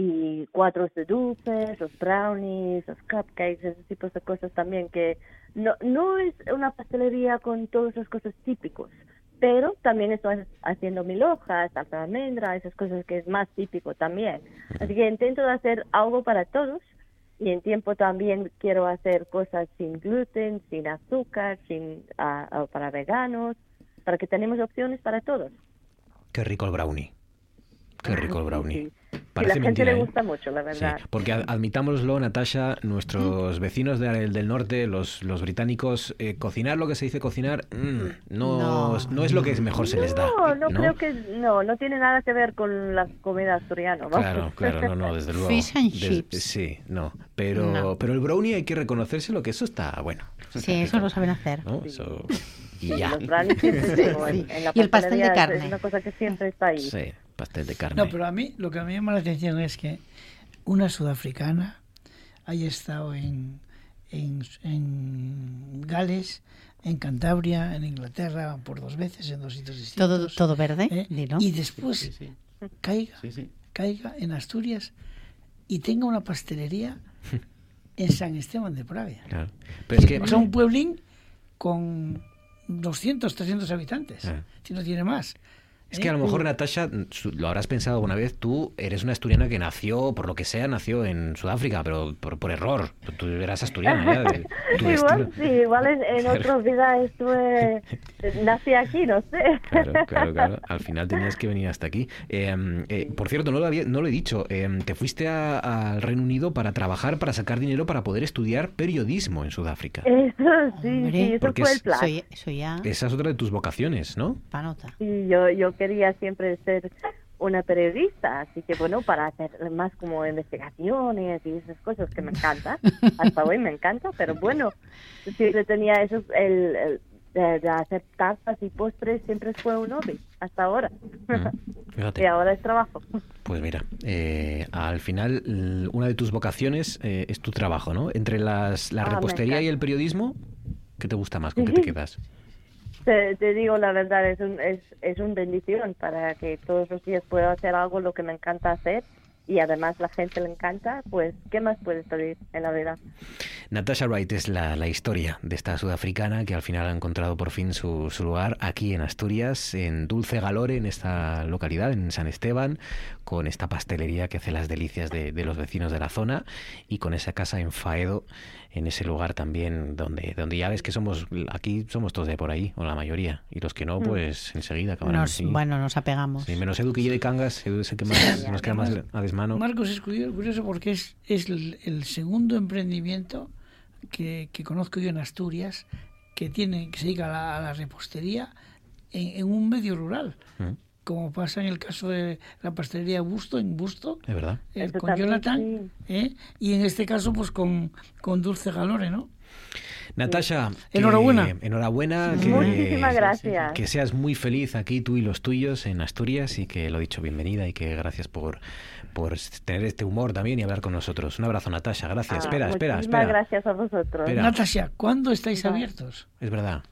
Speaker 19: y cuadros de dulces, los brownies, los cupcakes, esos tipos de cosas también que no, no es una pastelería con todas esas cosas típicos, pero también estoy haciendo mil hojas, almendra, esas cosas que es más típico también. Así que intento hacer algo para todos y en tiempo también quiero hacer cosas sin gluten, sin azúcar, sin ah, ah, para veganos, para que tenemos opciones para todos.
Speaker 1: Qué rico el brownie. Qué rico el brownie.
Speaker 19: Sí.
Speaker 1: Parece
Speaker 19: la gente
Speaker 1: mentira,
Speaker 19: le
Speaker 1: ¿eh?
Speaker 19: gusta mucho, la verdad.
Speaker 1: Porque ad- admitámoslo, Natasha,
Speaker 19: Mm.
Speaker 1: nuestros vecinos de- del norte, los, los británicos, eh, cocinar lo que se dice cocinar, mm, no, no, es lo que mejor se les da.
Speaker 19: No, no, creo que no, no tiene nada que ver con la comida asturiana.
Speaker 1: Claro, claro, no, no, desde luego.
Speaker 18: Fish and
Speaker 1: Des-
Speaker 18: chips.
Speaker 1: sí, no. Pero,
Speaker 18: No.
Speaker 1: pero el brownie hay que reconocérselo que eso está bueno.
Speaker 18: Sí, eso lo saben hacer.
Speaker 1: ¿no? Eso- y
Speaker 19: Sí,
Speaker 1: ya.
Speaker 19: los brownies siempre tengo en- en la
Speaker 18: Y el pastel de carne.
Speaker 19: Es una cosa que siempre está ahí.
Speaker 1: Sí, pastel de carne.
Speaker 17: No, pero a mí lo que me llama la atención es que una sudafricana haya estado en, en, en Gales, en Cantabria, en Inglaterra, por dos veces, en dos sitios distintos.
Speaker 18: Todo, todo verde,
Speaker 17: ¿eh? Y después caiga, caiga en Asturias y tenga una pastelería en San Esteban de Pravia.
Speaker 1: Claro. Pero es que
Speaker 17: O sea, un pueblín con 200, 300 habitantes,
Speaker 1: Ah.
Speaker 17: si no tiene más.
Speaker 1: Es que a lo mejor, Natasha, lo habrás pensado alguna vez, tú eres una asturiana que nació, por lo que sea, nació en Sudáfrica, pero por, por error. Tú, tú eras asturiana ya. de- tu
Speaker 19: igual, sí, igual en, en
Speaker 1: Claro.
Speaker 19: otra vida estuve, nací aquí, no sé.
Speaker 1: Claro, claro, claro. Al final tenías que venir hasta aquí. Eh, eh, por cierto, no lo, había, no lo he dicho. eh, te fuiste a- al Reino Unido para trabajar, para sacar dinero, para poder estudiar periodismo en Sudáfrica.
Speaker 19: Eso sí,
Speaker 18: Hombre,
Speaker 19: sí, eso
Speaker 1: porque
Speaker 19: fue
Speaker 1: es-
Speaker 19: el plan.
Speaker 18: Eso, eso ya,
Speaker 1: Esa es otra de tus vocaciones, ¿no?
Speaker 18: panota.
Speaker 19: Sí, yo, yo quería siempre ser una periodista, así que bueno, para hacer más como investigaciones y esas cosas que me encanta, hasta hoy me encanta, pero bueno, siempre tenía eso, el, el- de, de hacer tartas y postres siempre fue un hobby, hasta ahora.
Speaker 1: Fíjate.
Speaker 19: y ahora es trabajo.
Speaker 1: Pues mira, eh, al final una de tus vocaciones eh, es tu trabajo, ¿no? Entre las, la
Speaker 19: Ah,
Speaker 1: repostería y el periodismo, ¿qué te gusta más? ¿Con qué te quedas?
Speaker 19: Te, te digo la verdad, es un, es, es un bendición para que todos los días pueda hacer algo lo que me encanta hacer y además la gente le encanta, pues ¿qué más puedes pedir en la vida?
Speaker 1: Natasha Wright es la, la historia de esta sudafricana que al final ha encontrado por fin su, su lugar aquí en Asturias, en Dulce Galore, en esta localidad, en San Esteban, con esta pastelería que hace las delicias de, de los vecinos de la zona y con esa casa en Faedo, en ese lugar también donde, donde ya ves que somos, aquí somos todos de por ahí, o la mayoría, y los que no,
Speaker 18: Mm.
Speaker 1: pues enseguida acabarán
Speaker 18: Nos, bueno, nos apegamos.
Speaker 1: Sí, menos Edu que lleve cangas, Edu es el que más, nos queda más a desmano.
Speaker 17: Marcos es curioso, curioso porque es, es el, el segundo emprendimiento que, que conozco yo en Asturias que tiene que se dedica a la, a la repostería en, en un medio rural,
Speaker 1: Mm.
Speaker 17: Como pasa en el caso de la pastelería Busto, en Busto,
Speaker 1: Es verdad.
Speaker 17: eh,
Speaker 19: Eso
Speaker 17: con Jonathan, ¿eh? y en este caso pues con, con Dulce Galore, ¿no?
Speaker 1: Natasha, que-
Speaker 17: Enhorabuena.
Speaker 1: enhorabuena. Que,
Speaker 19: Muchísimas gracias.
Speaker 1: Que seas muy feliz aquí tú y los tuyos en Asturias y que lo dicho, bienvenida y que gracias por, por tener este humor también y hablar con nosotros. Un abrazo, Natasha. Gracias.
Speaker 19: Ah,
Speaker 1: espera, espera, espera.
Speaker 19: gracias a vosotros.
Speaker 1: Espera.
Speaker 17: Natasha, ¿cuándo estáis abiertos?
Speaker 1: Es verdad.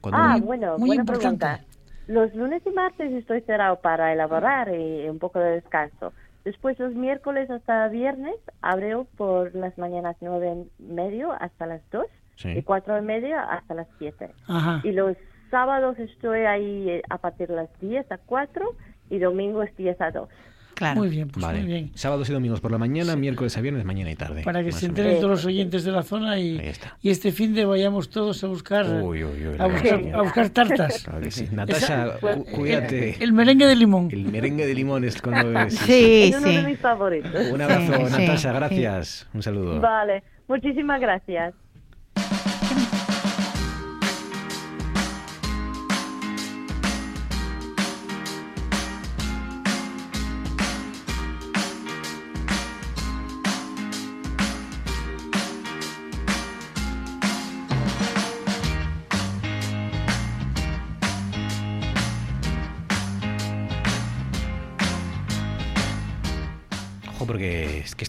Speaker 1: Cuando-
Speaker 19: Ah, bueno,
Speaker 17: muy
Speaker 19: buena
Speaker 17: importante.
Speaker 19: pregunta. Los lunes y martes estoy cerrado para elaborar y un poco de descanso. Después los miércoles hasta viernes abro por las mañanas nueve y medio hasta las dos
Speaker 1: Sí.
Speaker 19: y cuatro y media hasta las siete.
Speaker 17: Ajá.
Speaker 19: Y los sábados estoy ahí eh, a partir de las 10 a 4 y domingos 10 a 2.
Speaker 18: Claro.
Speaker 17: Muy bien, pues
Speaker 1: vale.
Speaker 17: muy bien.
Speaker 1: Sábados y domingos por la mañana, miércoles a viernes, mañana y tarde.
Speaker 17: Para que se enteren todos los oyentes de la zona y, y este fin de vayamos todos a buscar
Speaker 1: Uy, uy, uy,
Speaker 17: a buscar,
Speaker 1: maravilla.
Speaker 17: a buscar tartas.
Speaker 1: Claro que sí. Natasha,
Speaker 17: Esa-
Speaker 1: cuídate.
Speaker 17: El, el merengue de limón.
Speaker 1: El merengue de limón es cuando es.
Speaker 18: Sí,
Speaker 19: es uno
Speaker 18: sí.
Speaker 19: de mis favoritos.
Speaker 1: Un abrazo, Natasha.
Speaker 18: sí.
Speaker 1: Gracias. Un saludo.
Speaker 19: Vale, muchísimas gracias.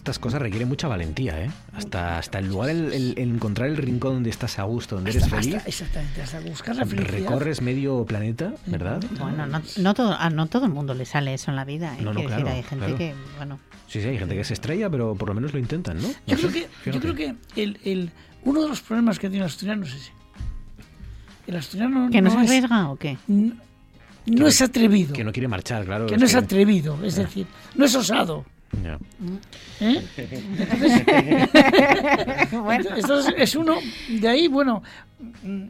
Speaker 1: Estas cosas requieren mucha valentía, ¿eh? Hasta, hasta el lugar, el, el- el encontrar el rincón donde estás a gusto, donde eres feliz.
Speaker 17: hasta- exactamente, hasta buscar la felicidad.
Speaker 1: Recorres medio planeta, ¿verdad?
Speaker 18: Bueno, no, no todo, a no todo el mundo le sale eso en la vida. ¿eh?
Speaker 1: No, no,
Speaker 18: decir,
Speaker 1: claro,
Speaker 18: hay gente
Speaker 1: claro.
Speaker 18: que, bueno,
Speaker 1: Sí, sí, hay gente que se estrella, pero por lo menos lo intentan, ¿no?
Speaker 17: Yo creo que, yo creo que el, el, uno de los problemas que tiene el asturiano es ese. El asturiano
Speaker 18: ¿Que no se
Speaker 17: es-
Speaker 18: arriesga o qué?
Speaker 17: No, es atrevido.
Speaker 1: Que no quiere marchar, claro.
Speaker 17: que no es
Speaker 1: que-
Speaker 17: atrevido, es
Speaker 1: Ya.
Speaker 17: decir, no es osado.
Speaker 1: Ya.
Speaker 17: ¿eh? Entonces, entonces, es uno, de ahí, bueno, mm,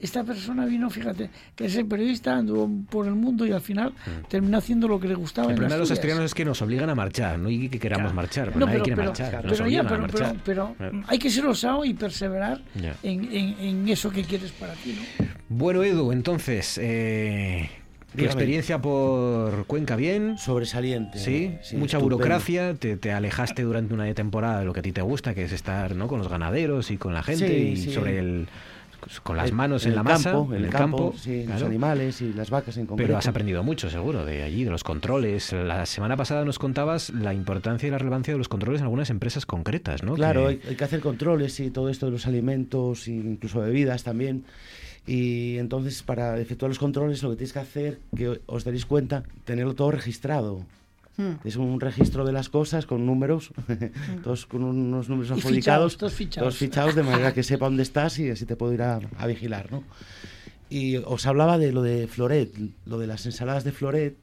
Speaker 17: esta persona vino, fíjate, que es el periodista, anduvo por el mundo y al final terminó haciendo lo que le gustaba.
Speaker 1: Mm. El problema de los asturianos es que nos obligan a marchar, no y que queramos marchar.
Speaker 17: No,
Speaker 1: nadie
Speaker 17: pero,
Speaker 1: quiere
Speaker 17: pero-
Speaker 1: marchar.
Speaker 17: pero ya, pero, pero,
Speaker 1: marchar.
Speaker 17: pero, mm, hay que ser osado y perseverar en- en eso que quieres para ti, ¿no?
Speaker 1: Bueno, Edu, entonces, eh, tu experiencia por Cuenca bien.
Speaker 16: Sobresaliente.
Speaker 1: Sí,
Speaker 16: Sí,
Speaker 1: mucha
Speaker 16: estupendo.
Speaker 1: burocracia, te, te alejaste durante una temporada de lo que a ti te gusta, que es estar ¿no? con los ganaderos y con la gente
Speaker 16: Sí,
Speaker 1: y
Speaker 16: sí.
Speaker 1: sobre el con las
Speaker 16: En-
Speaker 1: manos en,
Speaker 16: en
Speaker 1: la masa,
Speaker 16: campo, en el campo, sí, los animales y las vacas en concreto.
Speaker 1: Pero has aprendido mucho, seguro, de allí, de los controles. La semana pasada nos contabas la importancia y la relevancia de los controles en algunas empresas concretas, ¿no?
Speaker 16: Claro,
Speaker 1: Que-
Speaker 16: hay, hay que hacer controles y todo esto de los alimentos e incluso bebidas también. Y entonces para efectuar los controles lo que tienes que hacer, que os daréis cuenta, tenerlo todo registrado.
Speaker 18: Hmm.
Speaker 16: Es un registro de las cosas con números, todos con unos números adjudicados,
Speaker 17: todos fichados.
Speaker 16: fichados de manera que sepa dónde estás y así te puedo ir a, a vigilar, ¿no? Y os hablaba de lo de Floret, lo de las ensaladas de Floret,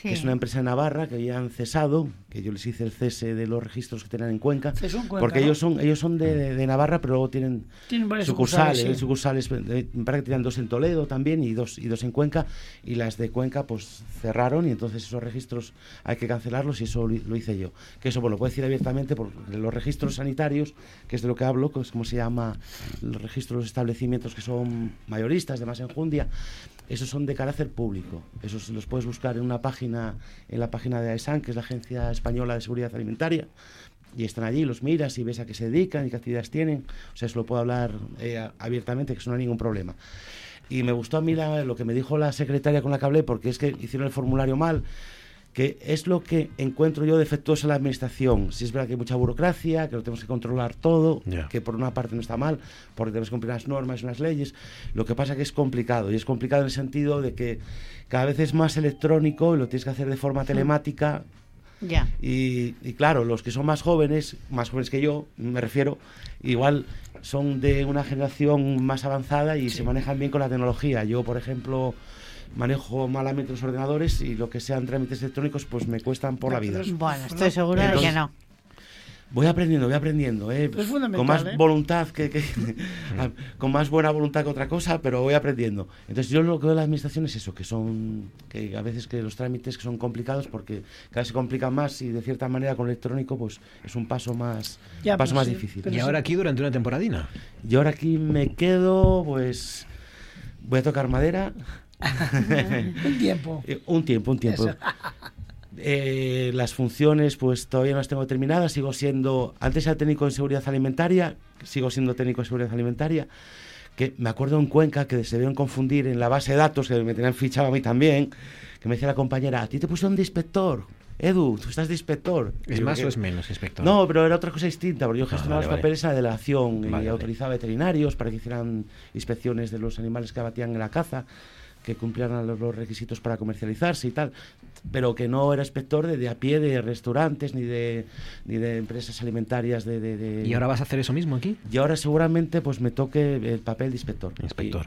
Speaker 16: que es
Speaker 18: Sí.
Speaker 16: una empresa de Navarra que habían cesado, que yo les hice el cese de los registros que tenían en Cuenca,
Speaker 17: Cuenca,
Speaker 16: porque
Speaker 17: ¿no?
Speaker 16: ellos son ellos son de, de Navarra, pero luego tienen,
Speaker 17: Tienen varias
Speaker 16: sucursales,
Speaker 17: sucursales,
Speaker 16: sucursales, eh, parece que tenían dos en Toledo también y dos y dos en Cuenca y las de Cuenca pues cerraron y entonces esos registros hay que cancelarlos y eso lo, lo hice yo. Que eso bueno, lo puedo decir abiertamente porque los registros sanitarios, que es de lo que hablo, que es como se llama los registros de los establecimientos que son mayoristas de más enjundia, esos son de carácter público. Esos los puedes buscar en una página, en la página de AESAN, que es la Agencia Española de Seguridad Alimentaria, y están allí, los miras y ves a qué se dedican y qué actividades tienen. O sea, eso lo puedo hablar eh, abiertamente, que eso no hay ningún problema. Y me gustó a mí lo que me dijo la secretaria con la que hablé, porque es que hicieron el formulario mal, que es lo que encuentro yo defectuoso en la administración. Si es verdad que hay mucha burocracia, que lo tenemos que controlar todo, que por una parte no está mal, porque tenemos que cumplir las normas y las leyes. Lo que pasa que es complicado, y es complicado en el sentido de que cada vez es más electrónico y lo tienes que hacer de forma telemática.
Speaker 18: Ya.
Speaker 16: Y, y claro, los que son más jóvenes, más jóvenes que yo, me refiero, igual son de una generación más avanzada y se manejan bien con la tecnología. Yo, por ejemplo, manejo malamente los ordenadores y lo que sean trámites electrónicos, pues me cuestan por la vida.
Speaker 18: Bueno, estoy segura de que no.
Speaker 16: Voy aprendiendo, voy aprendiendo, ¿eh?
Speaker 17: Es fundamental,
Speaker 16: con más
Speaker 17: ¿eh?
Speaker 16: voluntad que, que- con más buena voluntad que otra cosa, pero voy aprendiendo. Entonces yo lo que veo de la administración es eso, que son que a veces que los trámites que son complicados porque cada vez se complican más y de cierta manera con electrónico pues es un paso más
Speaker 1: Ya,
Speaker 16: paso
Speaker 1: pero
Speaker 16: más
Speaker 1: sí,
Speaker 16: difícil.
Speaker 1: Y ahora aquí durante una temporadina.
Speaker 16: Y ahora aquí me quedo, pues voy a tocar madera.
Speaker 17: Un tiempo.
Speaker 16: Eh, un tiempo, un tiempo. Eh, las funciones, pues todavía no las tengo terminadas. Sigo siendo, antes era técnico en seguridad alimentaria, sigo siendo técnico en seguridad alimentaria. Que me acuerdo en Cuenca que se debieron confundir en la base de datos, que me tenían fichado a mí también, que me decía la compañera, a ti te pusieron de inspector. Edu, tú estás de inspector.
Speaker 1: ¿Es más
Speaker 16: "¿Qué?".
Speaker 1: o es menos, inspector?
Speaker 16: No, pero era otra cosa distinta, porque yo gestionaba
Speaker 1: vale,
Speaker 16: los
Speaker 1: vale.
Speaker 16: papeles en la delegación
Speaker 1: Vale,
Speaker 16: y
Speaker 1: vale.
Speaker 16: autorizaba veterinarios para que hicieran inspecciones de los animales que abatían en la caza, que cumplieran los, requisitos para comercializarse y tal, pero que no era inspector de, de a pie de restaurantes ni de, ni de empresas alimentarias de, de- de-
Speaker 1: ¿Y ahora vas a hacer eso mismo aquí?
Speaker 16: Y ahora seguramente pues me toque el papel de inspector.
Speaker 1: Inspector.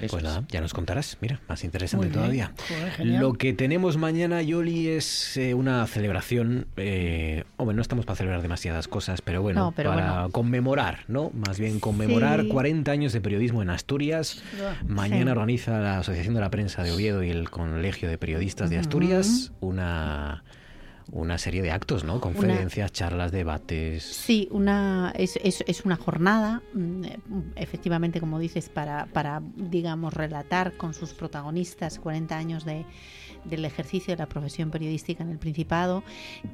Speaker 16: Eso
Speaker 1: Pues
Speaker 16: es.
Speaker 1: nada, ya nos contarás. Mira, más interesante todavía.
Speaker 17: Joder.
Speaker 1: Lo que tenemos mañana, Yoli, es eh, una celebración. Eh, hombre, no estamos para celebrar demasiadas cosas, pero bueno,
Speaker 18: No, pero
Speaker 1: para
Speaker 18: bueno.
Speaker 1: conmemorar, ¿no? Más bien conmemorar
Speaker 18: Sí.
Speaker 1: 40 años de periodismo en Asturias. Mañana
Speaker 18: Sí.
Speaker 1: organiza la Asociación de la Prensa de Oviedo y el Colegio de Periodistas de Asturias una, una serie de actos, ¿no? Conferencias, charlas, debates.
Speaker 18: Sí, una, es, es, es una jornada, mm, eh, efectivamente, como dices, para, para, digamos, relatar con sus protagonistas 40 años de, del ejercicio de la profesión periodística en el Principado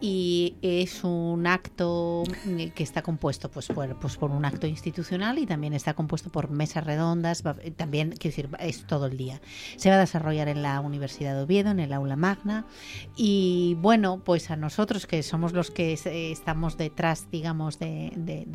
Speaker 18: y es un acto mm, que está compuesto pues por, pues por un acto institucional y también está compuesto por mesas redondas, eh, también, quiero decir, es todo el día. Se va a desarrollar en la Universidad de Oviedo, en el aula magna y bueno, pues a nosotros que somos los que eh, estamos detrás, digamos, de, de-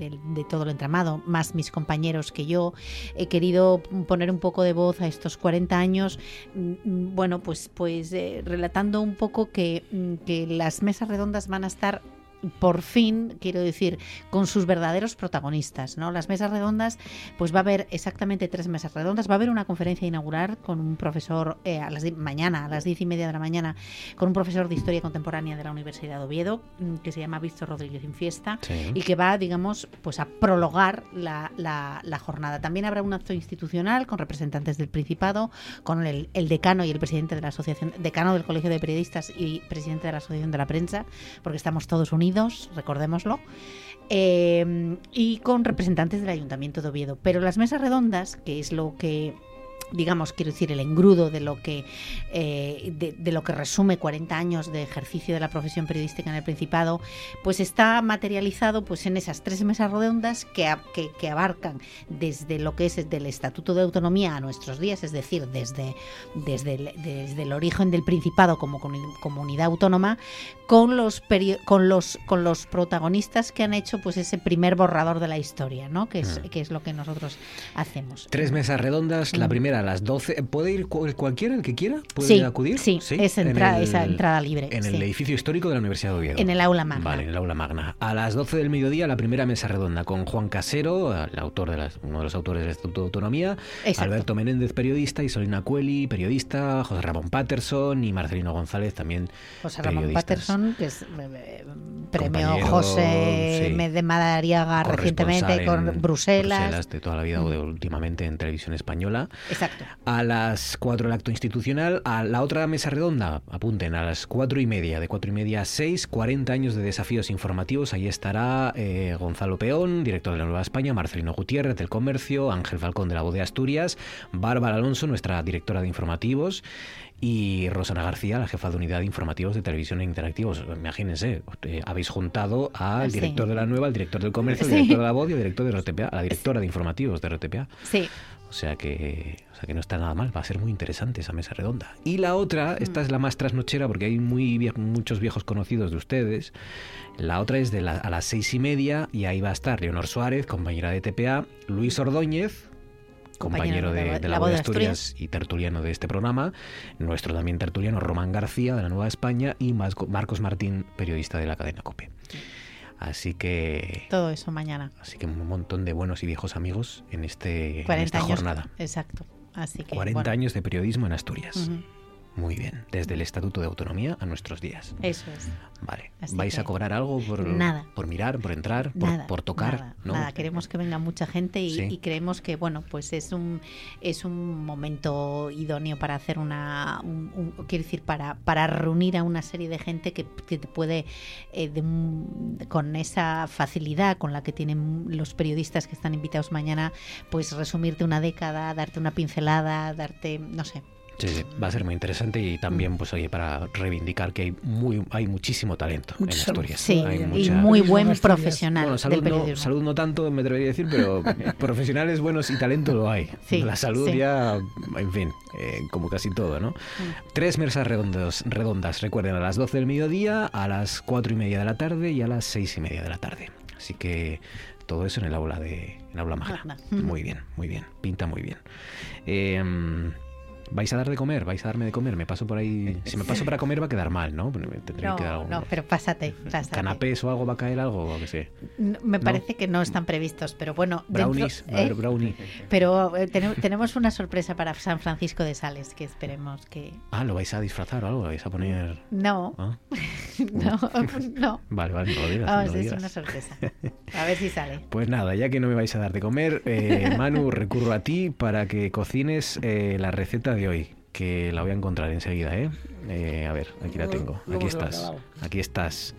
Speaker 18: todo el entramado, más mis compañeros que yo, he querido poner un poco de voz a estos 40 años, mm, mm, bueno, pues, pues eh, relatando un poco que, mm, que las mesas redondas van a estar por fin, quiero decir, con sus verdaderos protagonistas, ¿no? Las mesas redondas, pues va a haber exactamente tres mesas redondas. Va a haber una conferencia inaugural con un profesor eh, a las mañana, a las diez y media de la mañana, con un profesor de historia contemporánea de la Universidad de Oviedo, mm, que se llama Víctor Rodríguez Infiesta,
Speaker 20: Sí.
Speaker 18: y que va, digamos, pues a prologar la, la- la jornada. También habrá un acto institucional con representantes del Principado, con el, el decano y el presidente de la asociación, decano del Colegio de Periodistas y presidente de la Asociación de la Prensa, porque estamos todos unidos, recordémoslo. eh, y con representantes del Ayuntamiento de Oviedo. Pero las mesas redondas, que es lo que digamos, quiero decir, el engrudo de lo que eh, de, de lo que resume 40 años de ejercicio de la profesión periodística en el Principado, pues está materializado pues en esas tres mesas redondas que, a- que, que abarcan desde lo que es desde el Estatuto de Autonomía a nuestros días, es decir, desde, desde, el, desde el origen del Principado como comuni- comunidad autónoma, con los, con los con los protagonistas que han hecho pues ese primer borrador de la historia, ¿no? que, es,
Speaker 1: Mm.
Speaker 18: que es lo que nosotros hacemos.
Speaker 1: Tres mesas redondas, la
Speaker 18: Mm.
Speaker 1: primera a las 12. ¿Puede ir cu- cualquiera, el que quiera? ¿Puede
Speaker 18: Sí,
Speaker 1: acudir?
Speaker 18: sí, es
Speaker 1: en
Speaker 18: entrada- esa entrada libre,
Speaker 1: En el
Speaker 18: sí.
Speaker 1: edificio histórico de la Universidad de Oviedo.
Speaker 18: En el aula magna.
Speaker 1: Vale, en el aula magna. A las 12 del mediodía, la primera mesa redonda con Juan Casero, el autor de las- uno de los autores del Estatuto de Autonomía,
Speaker 18: Exacto.
Speaker 1: Alberto Menéndez, periodista, y Solina Cueli, periodista, José Ramón Patterson y Marcelino González, también
Speaker 18: José Ramón. Patterson, que es eh, premio José
Speaker 1: sí.
Speaker 18: de Madariaga recientemente con
Speaker 1: en
Speaker 18: Bruselas.
Speaker 1: de toda la vida o de
Speaker 18: Mm.
Speaker 1: últimamente en televisión española.
Speaker 18: Exacto.
Speaker 1: A las 4 el acto institucional, a la otra mesa redonda, apunten, a las 4 y media, de 4 y media a 6, 40 años de desafíos informativos. Ahí estará eh, Gonzalo Peón, director de la Nueva España, Marcelino Gutiérrez del Comercio, Ángel Falcón de la Voz de Asturias, Bárbara Alonso, nuestra directora de informativos, y Rosana García, la jefa de unidad de informativos de televisión e interactivos. Imagínense, eh, habéis juntado al
Speaker 18: Sí.
Speaker 1: director de la Nueva, al director del Comercio, al
Speaker 18: Sí.
Speaker 1: director de la Voz y al director de RTPA, a la directora de informativos de RTPA.
Speaker 18: Sí.
Speaker 1: O sea que, o sea que no está nada mal, va a ser muy interesante esa mesa redonda. Y la otra, esta es la más trasnochera porque hay muy vie- muchos viejos conocidos de ustedes. La otra es de la- a las seis y media y ahí va a estar Leonor Suárez, compañera de TPA, Luis Ordóñez, compañero
Speaker 18: de
Speaker 1: de,
Speaker 18: la-
Speaker 1: de
Speaker 18: la
Speaker 1: la
Speaker 18: Voz de
Speaker 1: Asturias y tertuliano de este programa, nuestro también tertuliano Román García de la Nueva España y Marcos Martín, periodista de la cadena COPE. Así que
Speaker 18: Todo eso mañana.
Speaker 1: Así que un montón de buenos y viejos amigos en, este, en
Speaker 18: 40
Speaker 1: esta
Speaker 18: años.
Speaker 1: jornada.
Speaker 18: Exacto. Así que
Speaker 1: 40
Speaker 18: bueno,
Speaker 1: años de periodismo en Asturias. Muy bien. Desde el Estatuto de Autonomía a nuestros días.
Speaker 18: Eso es.
Speaker 1: Vale.
Speaker 18: Así
Speaker 1: ¿Vais a cobrar algo por,
Speaker 18: Nada.
Speaker 1: por mirar, por entrar, por,
Speaker 18: Nada,
Speaker 1: por tocar?
Speaker 18: Nada,
Speaker 1: ¿no?
Speaker 18: nada. queremos que venga mucha gente y,
Speaker 1: Sí.
Speaker 18: y creemos que bueno, pues es un es un momento idóneo para hacer una, un- un- quiero decir, para, para reunir a una serie de gente que, que te puede eh, de un- con esa facilidad con la que tienen los periodistas que están invitados mañana, pues resumirte una década, darte una pincelada, darte, no sé.
Speaker 1: Sí, sí, va a ser muy interesante y
Speaker 18: Mm.
Speaker 1: también, pues oye, para reivindicar que hay muy hay muchísimo talento en. Asturias.
Speaker 18: Sí,
Speaker 1: Hay
Speaker 18: y
Speaker 1: mucha-
Speaker 18: muy buen profesional
Speaker 1: Bueno, salud,
Speaker 18: del
Speaker 1: no,
Speaker 18: periodismo.
Speaker 1: salud no tanto, me atrevería a decir, pero profesionales buenos y talento lo hay.
Speaker 18: Sí,
Speaker 1: La salud
Speaker 18: sí.
Speaker 1: ya, en fin, eh, como casi todo, ¿no? Tres mesas redondas, redondas, recuerden, a las 12 del mediodía, a las 4 y media de la tarde y a las 6 y media de la tarde. Así que todo eso en el aula de en aula magna.
Speaker 18: Magna.
Speaker 1: Muy bien, muy bien, pinta muy bien. Eh, ¿Vais a dar de comer? ¿Vais a darme de comer? Me paso por ahí. Si me paso para comer va a quedar mal, ¿no? Tendré
Speaker 18: No,
Speaker 1: que dar algo.
Speaker 18: no, pero pásate, pásate.
Speaker 1: Canapés o algo va a caer algo, o qué sé.
Speaker 18: No, Me
Speaker 1: ¿No?
Speaker 18: parece que no están previstos, pero bueno. dentro-
Speaker 1: Brownies, va a haber
Speaker 18: ¿eh?
Speaker 1: brownie.
Speaker 18: Pero eh, tene- tenemos una sorpresa para San Francisco de Sales que esperemos que.
Speaker 1: Ah, ¿lo vais a disfrazar o algo? ¿Lo vais a poner...?
Speaker 18: No,
Speaker 1: Ah,
Speaker 18: no, no.
Speaker 1: Vale, vale, no lo digas.
Speaker 18: Vamos,
Speaker 1: lo
Speaker 18: es
Speaker 1: digas.
Speaker 18: una sorpresa. A ver si sale.
Speaker 1: Pues nada, ya que no me vais a dar de comer, eh, Manu, recurro a ti para que cocines la receta de hoy, que la voy a encontrar enseguida, ¿eh? Eh, a ver, aquí la tengo. Aquí estás. Aquí estás.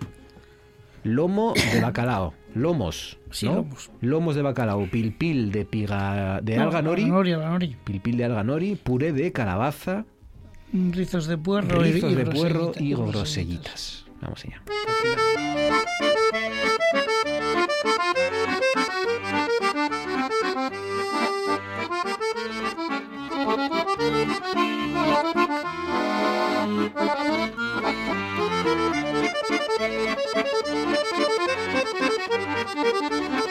Speaker 1: Lomo de bacalao. Lomos.
Speaker 17: Sí,
Speaker 1: ¿no?
Speaker 17: lomos.
Speaker 1: Lomos de bacalao. Pilpil de piga de
Speaker 17: No,
Speaker 1: alga nori. Pilpil de alga nori. Puré de calabaza.
Speaker 17: Mm, Rizos de puerro y-
Speaker 1: Rizos
Speaker 17: y
Speaker 1: de puerro y grosellitas. Vamos allá. Música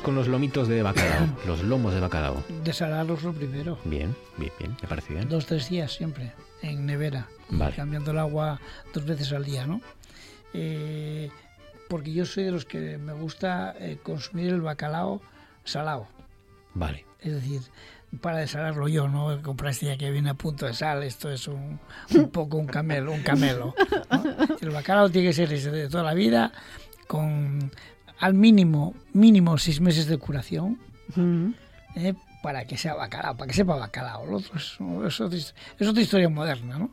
Speaker 1: ¿qué hacemos con los lomitos de bacalao? los lomos de bacalao.
Speaker 17: Desalarlos lo primero.
Speaker 1: Bien, bien, bien, me parece bien.
Speaker 17: Dos, tres días siempre, en nevera.
Speaker 1: Vale.
Speaker 17: Cambiando el agua dos veces al día, ¿no? Eh, porque yo soy de los que me gusta eh, consumir el bacalao salado.
Speaker 1: Vale.
Speaker 17: Es decir, para desalarlo yo, no comprar este día que viene a punto de sal, esto es un, un poco un camelo, un camelo. ¿no? El bacalao tiene que ser ese de toda la vida, con al mínimo, mínimo seis meses de curación, ¿eh? para que sea bacalao, para que sepa bacalao. Lo otro es, es otra, es otra historia moderna, ¿no?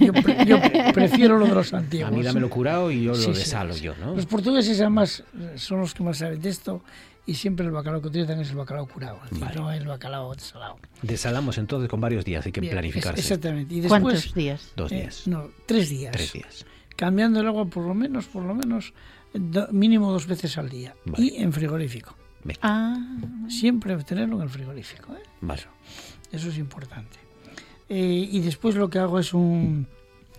Speaker 17: Yo, pre- yo prefiero lo de los antiguos.
Speaker 1: A mí dámelo curado y yo lo
Speaker 17: Sí, sí,
Speaker 1: desalo
Speaker 17: sí.
Speaker 1: yo, ¿no?
Speaker 17: Los portugueses además son los que más saben de esto y siempre el bacalao que utilizan es el bacalao curado, es decir, no el bacalao desalado.
Speaker 1: Desalamos entonces con varios días, hay que
Speaker 17: Bien,
Speaker 1: planificarse.
Speaker 17: es- exactamente. Y después,
Speaker 18: ¿Cuántos días?
Speaker 1: Dos
Speaker 17: eh,
Speaker 1: días.
Speaker 17: no, tres días.
Speaker 1: Tres días.
Speaker 17: Cambiando el agua por lo menos, por lo menos, do- mínimo dos veces al día. Y en frigorífico.
Speaker 18: Ah,
Speaker 17: Siempre tenerlo en el frigorífico. ¿eh?
Speaker 1: Vale.
Speaker 17: Eso es importante. Eh, y después lo que hago es un...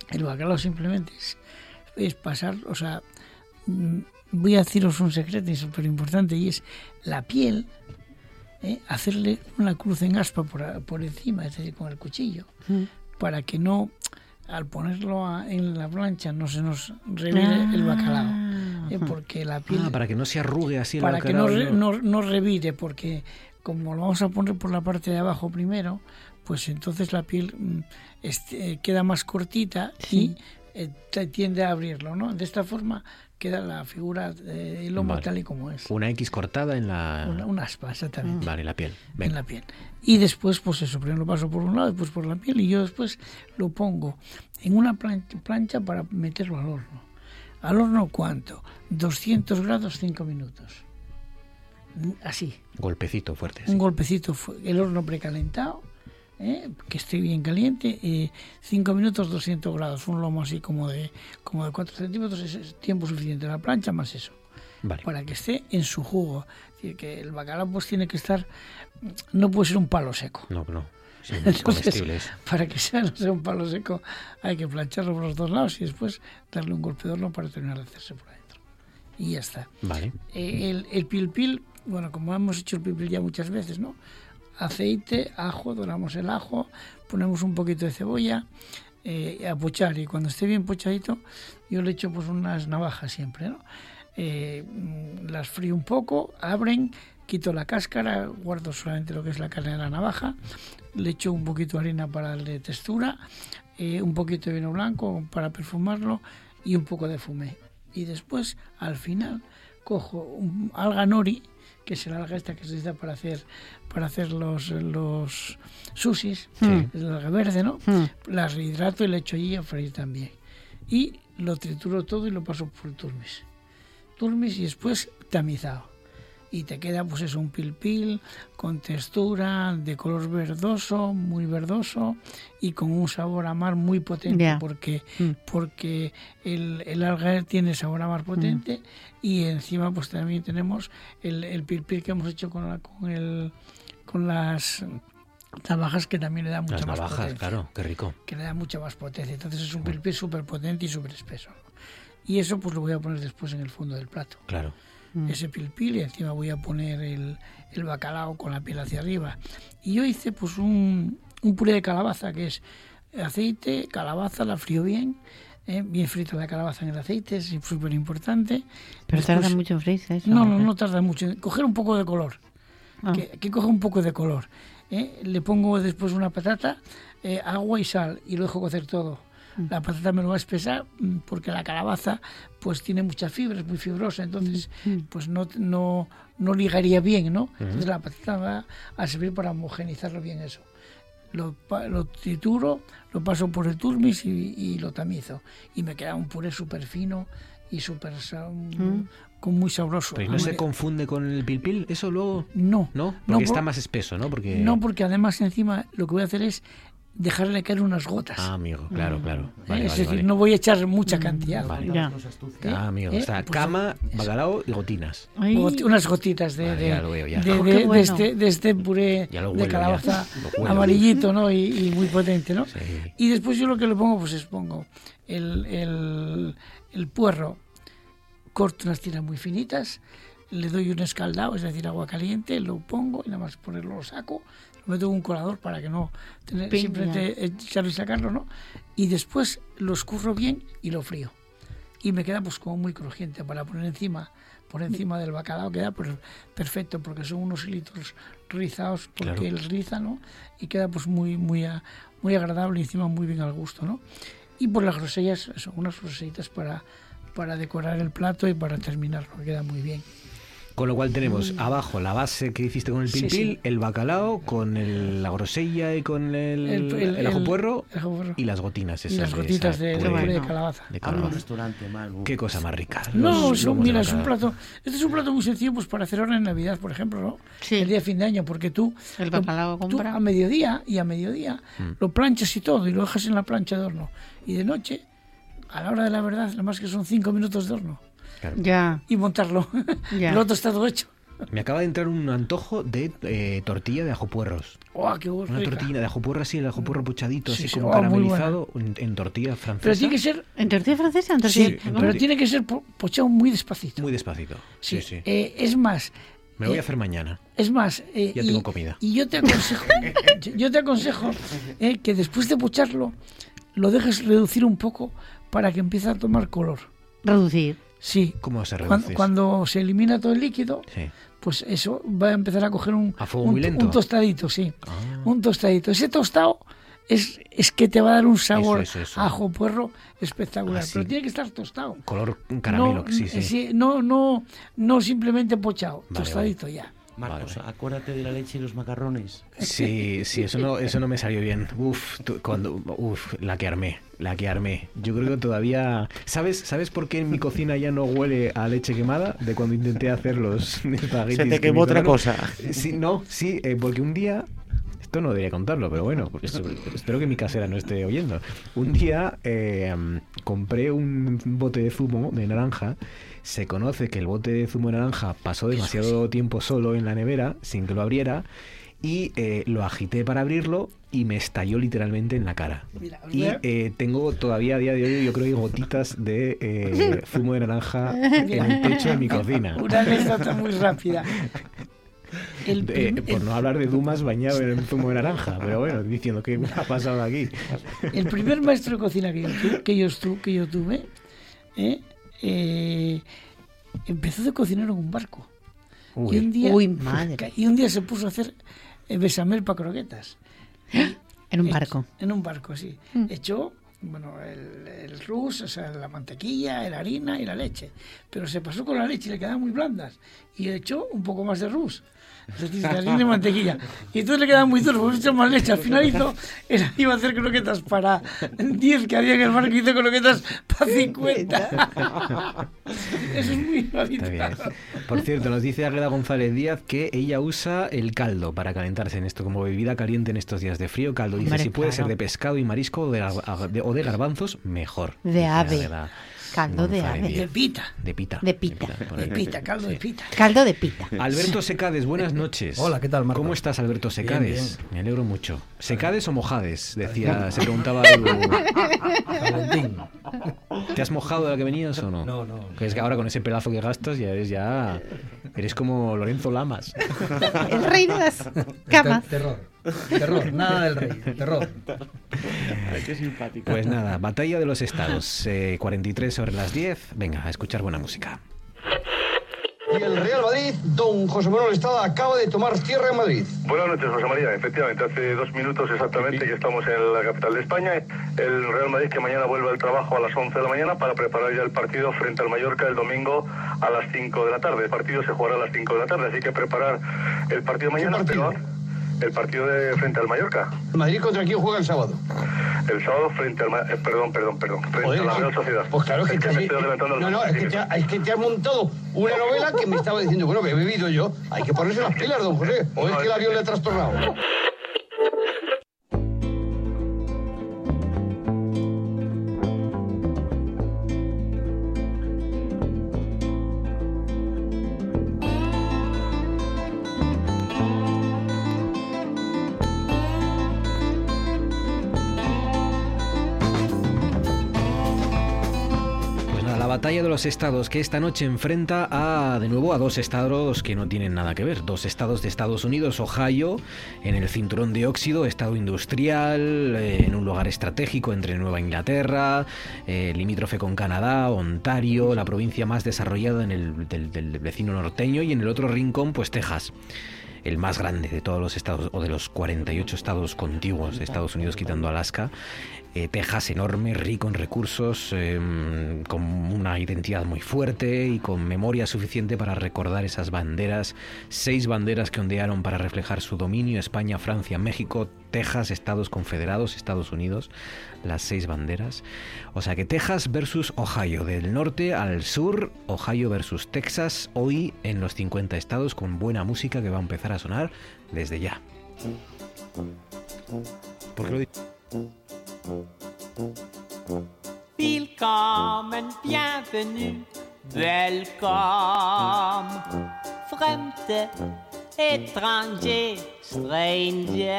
Speaker 17: El bacalao simplemente es, es pasar, o sea, mm, voy a deciros un secreto y súper importante y es la piel, ¿eh? hacerle una cruz en aspa por, por encima, es decir, con el cuchillo, para que no, al ponerlo a- en la plancha, no se nos revire el bacalao. ¿eh? Porque la piel
Speaker 1: Ah, para que no se arrugue así el
Speaker 17: para que no,
Speaker 1: bacalao,
Speaker 17: re- no, no revire, porque como lo vamos a poner por la parte de abajo primero, pues entonces la piel mm, este, queda más cortita y eh, te- tiende a abrirlo, ¿no? De esta forma queda la figura del lomo
Speaker 1: Vale.
Speaker 17: tal y como es.
Speaker 1: Una X cortada en la...
Speaker 17: Una, una aspa, exactamente.
Speaker 1: Vale, la piel.
Speaker 17: En la piel. Y después, pues eso, primero lo paso por un lado, después por la piel y yo después lo pongo en una plancha, para meterlo al horno. ¿Al horno cuánto? 200 grados, 5 minutos. Así,
Speaker 1: Golpecito fuerte.
Speaker 17: un golpecito, fu- el horno precalentado, ¿eh? que esté bien caliente, 5 minutos 200 grados, un lomo así como de, como de 4 centímetros, es- tiempo suficiente, la plancha más eso,
Speaker 1: Vale.
Speaker 17: para que esté en su jugo. Es decir, que el bacalao pues tiene que estar, no puede ser un palo seco.
Speaker 1: No, no.
Speaker 17: Entonces, para que sea, no sea un palo seco, hay que plancharlo por los dos lados y después darle un golpe de horno para terminar de hacerse por adentro. Y ya está.
Speaker 1: Vale.
Speaker 17: Eh, el, el pil pil, bueno, como hemos hecho el pil pil ya muchas veces, ¿no? Aceite, ajo, doramos el ajo, ponemos un poquito de cebolla, eh, a pochar y cuando esté bien pochadito, yo le echo pues unas navajas siempre, ¿no? Eh, mm, las frío un poco, abren, quito la cáscara, guardo solamente lo que es la carne de la navaja, le echo un poquito de harina para darle textura, eh, un poquito de vino blanco para perfumarlo y un poco de fumé. Y después, al final, cojo un alga nori, que es el alga esta que se necesita para hacer para hacer los, los sushis,
Speaker 18: Sí.
Speaker 17: el alga verde, ¿no?
Speaker 18: Mm.
Speaker 17: Las rehidrato y le echo allí a freír también. Y lo trituro todo y lo paso por turmis. Turmis y después tamizado. Y te queda pues eso, un pil pil con textura, de color verdoso, muy verdoso y con un sabor a mar muy potente porque, porque el, el alga tiene sabor a mar potente y encima pues también tenemos el, el pil pil que hemos hecho con, la, con, el, con las navajas que también le da mucha
Speaker 1: Las
Speaker 17: más
Speaker 1: navajas,
Speaker 17: potencia
Speaker 1: claro, qué rico.
Speaker 17: que le da mucha más potencia. Entonces es un pil pil súper potente y súper espeso. Y eso pues lo voy a poner después en el fondo del plato.
Speaker 1: Claro.
Speaker 17: Ese pil pil y encima voy a poner el, el bacalao con la piel hacia arriba. Y yo hice pues un, un puré de calabaza que es aceite, calabaza, la frío bien. ¿eh? bien frita la calabaza en el aceite, es súper importante.
Speaker 18: Pero tarda mucho en freírse eso.
Speaker 17: No, no, no tarda mucho. Coger un poco de color.
Speaker 18: Ah.
Speaker 17: Que, que coja un poco de color. ¿eh? Le pongo después una patata, eh, agua y sal y lo dejo cocer todo.
Speaker 18: Mm.
Speaker 17: La patata me lo va a espesar mm, porque la calabaza pues tiene mucha fibra, es muy fibrosa, entonces
Speaker 18: Mm.
Speaker 17: pues no, no, no ligaría bien, ¿no? Entonces la patata va a servir para homogenizarlo bien eso. Lo, lo trituro, lo paso por el turmis y, y lo tamizo. Y me queda un puré súper fino y súper
Speaker 1: Mm.
Speaker 17: con muy sabroso.
Speaker 1: Pero ¿y no se confunde con el pil pil? ¿Eso luego?
Speaker 17: No.
Speaker 1: ¿No?
Speaker 17: No,
Speaker 1: Porque
Speaker 17: por-
Speaker 1: está más espeso, ¿no? Porque...
Speaker 17: No, porque además encima lo que voy a hacer es dejarle caer unas gotas.
Speaker 1: Ah, amigo, claro, claro.
Speaker 17: ¿eh?
Speaker 1: Vale,
Speaker 17: es
Speaker 1: vale,
Speaker 17: decir,
Speaker 1: vale.
Speaker 17: no voy a echar mucha cantidad.
Speaker 1: Vale.
Speaker 17: ¿eh?
Speaker 1: Ah, amigo,
Speaker 17: ¿Eh?
Speaker 1: está
Speaker 17: Pues
Speaker 1: cama, bacalao y gotinas.
Speaker 17: Goti- unas gotitas de,
Speaker 1: Vale,
Speaker 17: de,
Speaker 1: ya lo veo, ya.
Speaker 17: de- de-
Speaker 1: qué
Speaker 17: de
Speaker 1: bueno.
Speaker 17: este, de este puré
Speaker 1: Ya
Speaker 17: de
Speaker 1: ya.
Speaker 17: calabaza amarillito ¿no? y, y muy potente. ¿no? Y después yo lo que le pongo, pues es pongo el, el, el puerro, corto unas tiras muy finitas, le doy un escaldado, es decir, agua caliente, lo pongo y nada más ponerlo lo saco, meto en un colador para que no tener,
Speaker 18: Piña.
Speaker 17: simplemente echarlo y sacarlo, ¿no? Y después lo escurro bien y lo frío. Y me queda pues como muy crujiente para poner encima por encima del bacalao queda pues, perfecto porque son unos hilitos rizados porque
Speaker 1: Claro.
Speaker 17: él riza, ¿no? Y queda pues muy muy a- muy agradable y encima muy bien al gusto, ¿no? Y por las grosellas, eso, unas groselitas para para decorar el plato y para terminarlo, que queda muy bien.
Speaker 1: Con lo cual tenemos abajo la base que hiciste con el
Speaker 17: Mm. Sí,
Speaker 1: pilpil,
Speaker 17: sí.
Speaker 1: el bacalao, con el- la grosella y con el,
Speaker 17: El-
Speaker 1: el,
Speaker 17: el-
Speaker 1: ajo puerro
Speaker 17: el ajo puerro.
Speaker 1: y las gotinas
Speaker 17: Y
Speaker 1: esas
Speaker 17: las
Speaker 1: de
Speaker 17: gotitas de- de
Speaker 1: puré
Speaker 17: de calabaza.
Speaker 1: de calabaza.
Speaker 16: un restaurante, Manu.
Speaker 1: Qué cosa más rica.
Speaker 17: No,
Speaker 1: Los
Speaker 17: mira, es un plato, este es un plato muy sencillo pues para hacer ahora en Navidad, por ejemplo, ¿no? El día de fin de año, porque tú,
Speaker 18: El bacalao
Speaker 17: tú
Speaker 18: compra.
Speaker 17: a mediodía y a mediodía
Speaker 1: Mm.
Speaker 17: lo planchas y todo y lo dejas en la plancha de horno. Y de noche, a la hora de la verdad, nada más que son cinco minutos de horno.
Speaker 18: Ya.
Speaker 17: Y montarlo.
Speaker 18: Ya.
Speaker 17: El otro está todo hecho.
Speaker 1: Me acaba de entrar un antojo de eh, tortilla de ajo puerros.
Speaker 17: ¡Oh, qué
Speaker 1: Una
Speaker 17: rica!
Speaker 1: tortilla de ajo puerro así, el ajo puerro puchadito,
Speaker 17: Sí,
Speaker 1: así
Speaker 17: sí,
Speaker 1: como
Speaker 17: oh,
Speaker 1: caramelizado en, en tortilla francesa.
Speaker 17: Pero tiene que ser...
Speaker 18: ¿En tortilla francesa? ¿En
Speaker 17: Sí,
Speaker 18: tortilla?
Speaker 17: pero tiene que ser po- pochado muy despacito.
Speaker 1: Muy despacito. Sí, sí.
Speaker 17: Eh, es más...
Speaker 1: Me lo voy
Speaker 17: eh,
Speaker 1: a hacer mañana.
Speaker 17: Es más, eh,
Speaker 1: Ya
Speaker 17: y,
Speaker 1: tengo comida.
Speaker 17: y yo te aconsejo, yo te aconsejo eh, que después de pocharlo lo dejes reducir un poco para que empiece a tomar color.
Speaker 18: Reducir.
Speaker 17: Sí.
Speaker 1: ¿Cómo se reduce?
Speaker 17: Cuando, se elimina todo el líquido,
Speaker 1: Sí.
Speaker 17: pues eso va a empezar a coger un,
Speaker 1: A fuego
Speaker 17: un,
Speaker 1: muy lento. Ah.
Speaker 17: un tostadito, sí. Un tostadito. Ese tostado es, es que te va a dar un sabor
Speaker 1: Eso, eso, eso.
Speaker 17: a ajo puerro espectacular.
Speaker 1: Ah, sí.
Speaker 17: Pero tiene que estar tostado.
Speaker 1: Color caramelo,
Speaker 17: no,
Speaker 1: sí, sí.
Speaker 17: eh, no, no, no simplemente pochado,
Speaker 1: Vale,
Speaker 17: tostadito ya.
Speaker 16: Marcos, acuérdate de la leche y los macarrones.
Speaker 1: Sí, sí, eso no, eso no me salió bien. Uf, tú- cuando, uf, la que armé, la que armé. Yo creo que todavía... ¿Sabes, ¿Sabes por qué en mi cocina ya no huele a leche quemada? De cuando intenté hacer los espaguetis.
Speaker 16: Se te quemó otra cosa.
Speaker 1: Sí, no, sí, eh, porque un día... Esto no debería contarlo, pero bueno, pues, espero que mi casera no esté oyendo. Un día eh, compré un bote de zumo de naranja. Se conoce que el bote de zumo de naranja pasó demasiado tiempo solo en la nevera sin que lo abriera y eh, lo agité para abrirlo y me estalló literalmente en la cara.
Speaker 17: Mira,
Speaker 1: Y eh, tengo todavía a día de hoy, yo creo que hay gotitas de eh, zumo de naranja en el techo de mi cocina.
Speaker 17: Una anécdota muy rápida. El
Speaker 1: Eh, por no hablar de Dumas bañado en el zumo de naranja, pero bueno, diciendo que me ha pasado aquí.
Speaker 17: El primer maestro de cocina que yo, que yo, estu- que yo tuve ¿eh? Eh, empezó de cocinar en un barco.
Speaker 1: Uy.
Speaker 17: Y un día,
Speaker 18: Uy, madre.
Speaker 17: Y un día se puso a hacer eh, bechamel para croquetas.
Speaker 18: En un barco.
Speaker 17: En un barco, sí.
Speaker 18: Mm.
Speaker 17: Echó bueno, el, el rus, o sea, la mantequilla, la harina y la leche. Pero se pasó con la leche y le quedaban muy blandas. Y echó un poco más de rus. Es decir, de harina y mantequilla. Y entonces le quedaban muy duros, pues echó más leche. Al final hizo, era, iba a hacer croquetas para 10 que había en el barco, hizo croquetas para 50. Eso es muy habitual.
Speaker 1: Por cierto, nos dice Águeda González Díaz que ella usa el caldo para calentarse en esto, como bebida caliente en estos días de frío. Caldo, dice,
Speaker 18: Hombre,
Speaker 1: si puede ser
Speaker 18: claro.
Speaker 1: de pescado y marisco o de, o de garbanzos, mejor.
Speaker 18: De ave. Caldo de ave.
Speaker 17: Pita.
Speaker 1: De pita.
Speaker 18: De pita.
Speaker 17: De pita, caldo de pita.
Speaker 18: Caldo de pita.
Speaker 1: Alberto Secades, buenas noches.
Speaker 20: Hola, ¿qué tal, Marcos?
Speaker 1: ¿Cómo estás, Alberto Secades?
Speaker 20: bien.
Speaker 1: Me alegro mucho. ¿Secades o mojades? Decía, se preguntaba. ¿Te has mojado de la que venías o no?
Speaker 20: No, no.
Speaker 1: Que es que ahora con ese pedazo que gastas ya eres ya... Eres como Lorenzo Lamas.
Speaker 18: El rey de las camas.
Speaker 20: Ter- terror. Terror. Nada del rey. Terror.
Speaker 16: Ay, qué simpático.
Speaker 1: Pues nada, Batalla de los Estados, eh, 43 sobre las 10. Venga, a escuchar buena música.
Speaker 21: Y el Real Madrid, don José Manuel Estada, acaba de tomar tierra en Madrid.
Speaker 22: Buenas noches, José María. Efectivamente, hace dos minutos exactamente que estamos en la capital de España. El Real Madrid que mañana vuelve al trabajo a las 11 de la mañana para preparar ya el partido frente al Mallorca el domingo a las 5 de la tarde. El partido se jugará a las 5 de la tarde, así que preparar el partido mañana.
Speaker 21: partido?
Speaker 22: pero el partido de frente al Mallorca.
Speaker 21: ¿El Madrid contra quién juega el sábado?
Speaker 22: El sábado frente al... Eh, perdón, perdón, perdón. Frente
Speaker 21: Joder,
Speaker 22: a la
Speaker 21: que-
Speaker 22: Real Sociedad.
Speaker 21: Pues claro, es que,
Speaker 22: Es
Speaker 21: te
Speaker 22: estoy adelantando
Speaker 21: no, no, es que, te, ha- es que te has montado una novela que me estaba diciendo, bueno, que he bebido yo. Hay que ponerse las pilas, don José. O es que el avión le ha trastornado.
Speaker 1: Batalla de los estados que esta noche enfrenta a, de nuevo a dos estados que no tienen nada que ver. Dos estados de Estados Unidos, Ohio, en el cinturón de óxido, estado industrial, eh, en un lugar estratégico entre Nueva Inglaterra, eh, limítrofe con Canadá, Ontario, la provincia más desarrollada en el, del, del vecino norteño y en el otro rincón, pues Texas el más grande de todos los estados, o de los 48 estados contiguos de Estados Unidos, quitando Alaska, eh, Texas enorme, rico en recursos, em, con una identidad muy fuerte y con memoria suficiente para recordar esas banderas, seis banderas que ondearon para reflejar su dominio, España, Francia, México, Texas, Estados Confederados, Estados Unidos, las seis banderas. O sea que Texas versus Ohio, del norte al sur, Ohio versus Texas, hoy en los 50 estados con buena música que va a empezar a sonar desde ya. ¿Por qué lo digo?
Speaker 23: Willkommen, bienvenue, welcome. Fremde, étranger, stranger.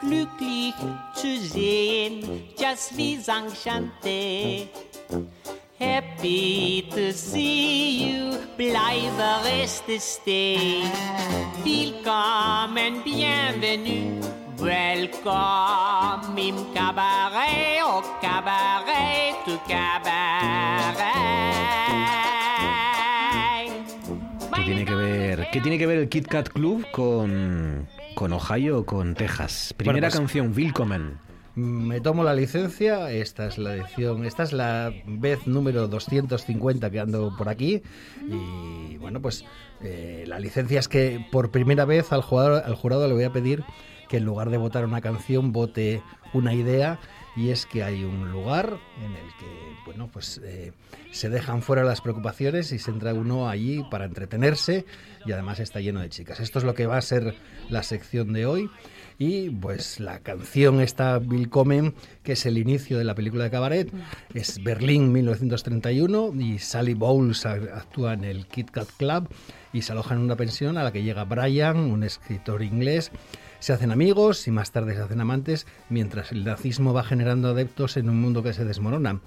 Speaker 23: Glücklich zu sehen, just wie enchanté. Happy to see you, bleibe reste stay. Willkommen, bienvenue, welcome im cabaret, au cabaret, tu cabaret.
Speaker 1: ¿Qué tiene que ver, qué tiene que ver el Kit Kat Club con, con Ohio o con Texas? Primera
Speaker 20: pues-
Speaker 1: canción, Willkommen.
Speaker 20: Me tomo la licencia, esta es la edición, esta es la vez número 250 que ando por aquí y bueno, pues eh, la licencia es que por primera vez al jugador, al jurado le voy a pedir que en lugar de votar una canción vote una idea y es que hay un lugar en el que bueno pues eh, se dejan fuera las preocupaciones y se entra uno allí para entretenerse y además está lleno de chicas. Esto es lo que va a ser la sección de hoy. Y pues la canción está Willkommen, que es el inicio de la película de Cabaret, es Berlín 1931 y Sally Bowles actúa en el Kit Kat Club y se aloja en una pensión a la que llega Brian, un escritor inglés. Se hacen amigos y más tarde se hacen amantes mientras el nazismo va generando adeptos en un mundo que se desmorona.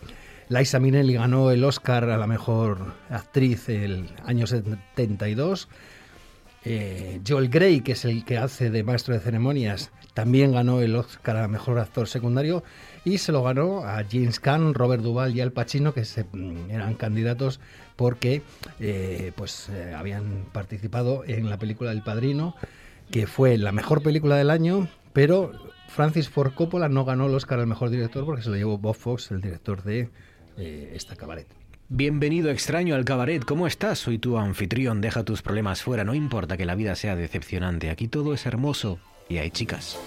Speaker 20: Liza Minnelli ganó el Oscar a la mejor actriz el año 72. Eh, Joel Grey, que es el que hace de maestro de ceremonias, también ganó el Oscar a mejor actor secundario y se lo ganó a James Caan, Robert Duvall y Al Pacino, que mm, eran candidatos porque eh, pues eh, habían participado en la película El Padrino, que fue la mejor película del año, pero Francis Ford Coppola no ganó el Oscar al mejor director porque se lo llevó Bob Fox, el director de eh, esta cabaret.
Speaker 1: Bienvenido extraño al cabaret, ¿cómo estás? Soy tu anfitrión, deja tus problemas fuera, no importa que la vida sea decepcionante, aquí todo es hermoso y hay chicas.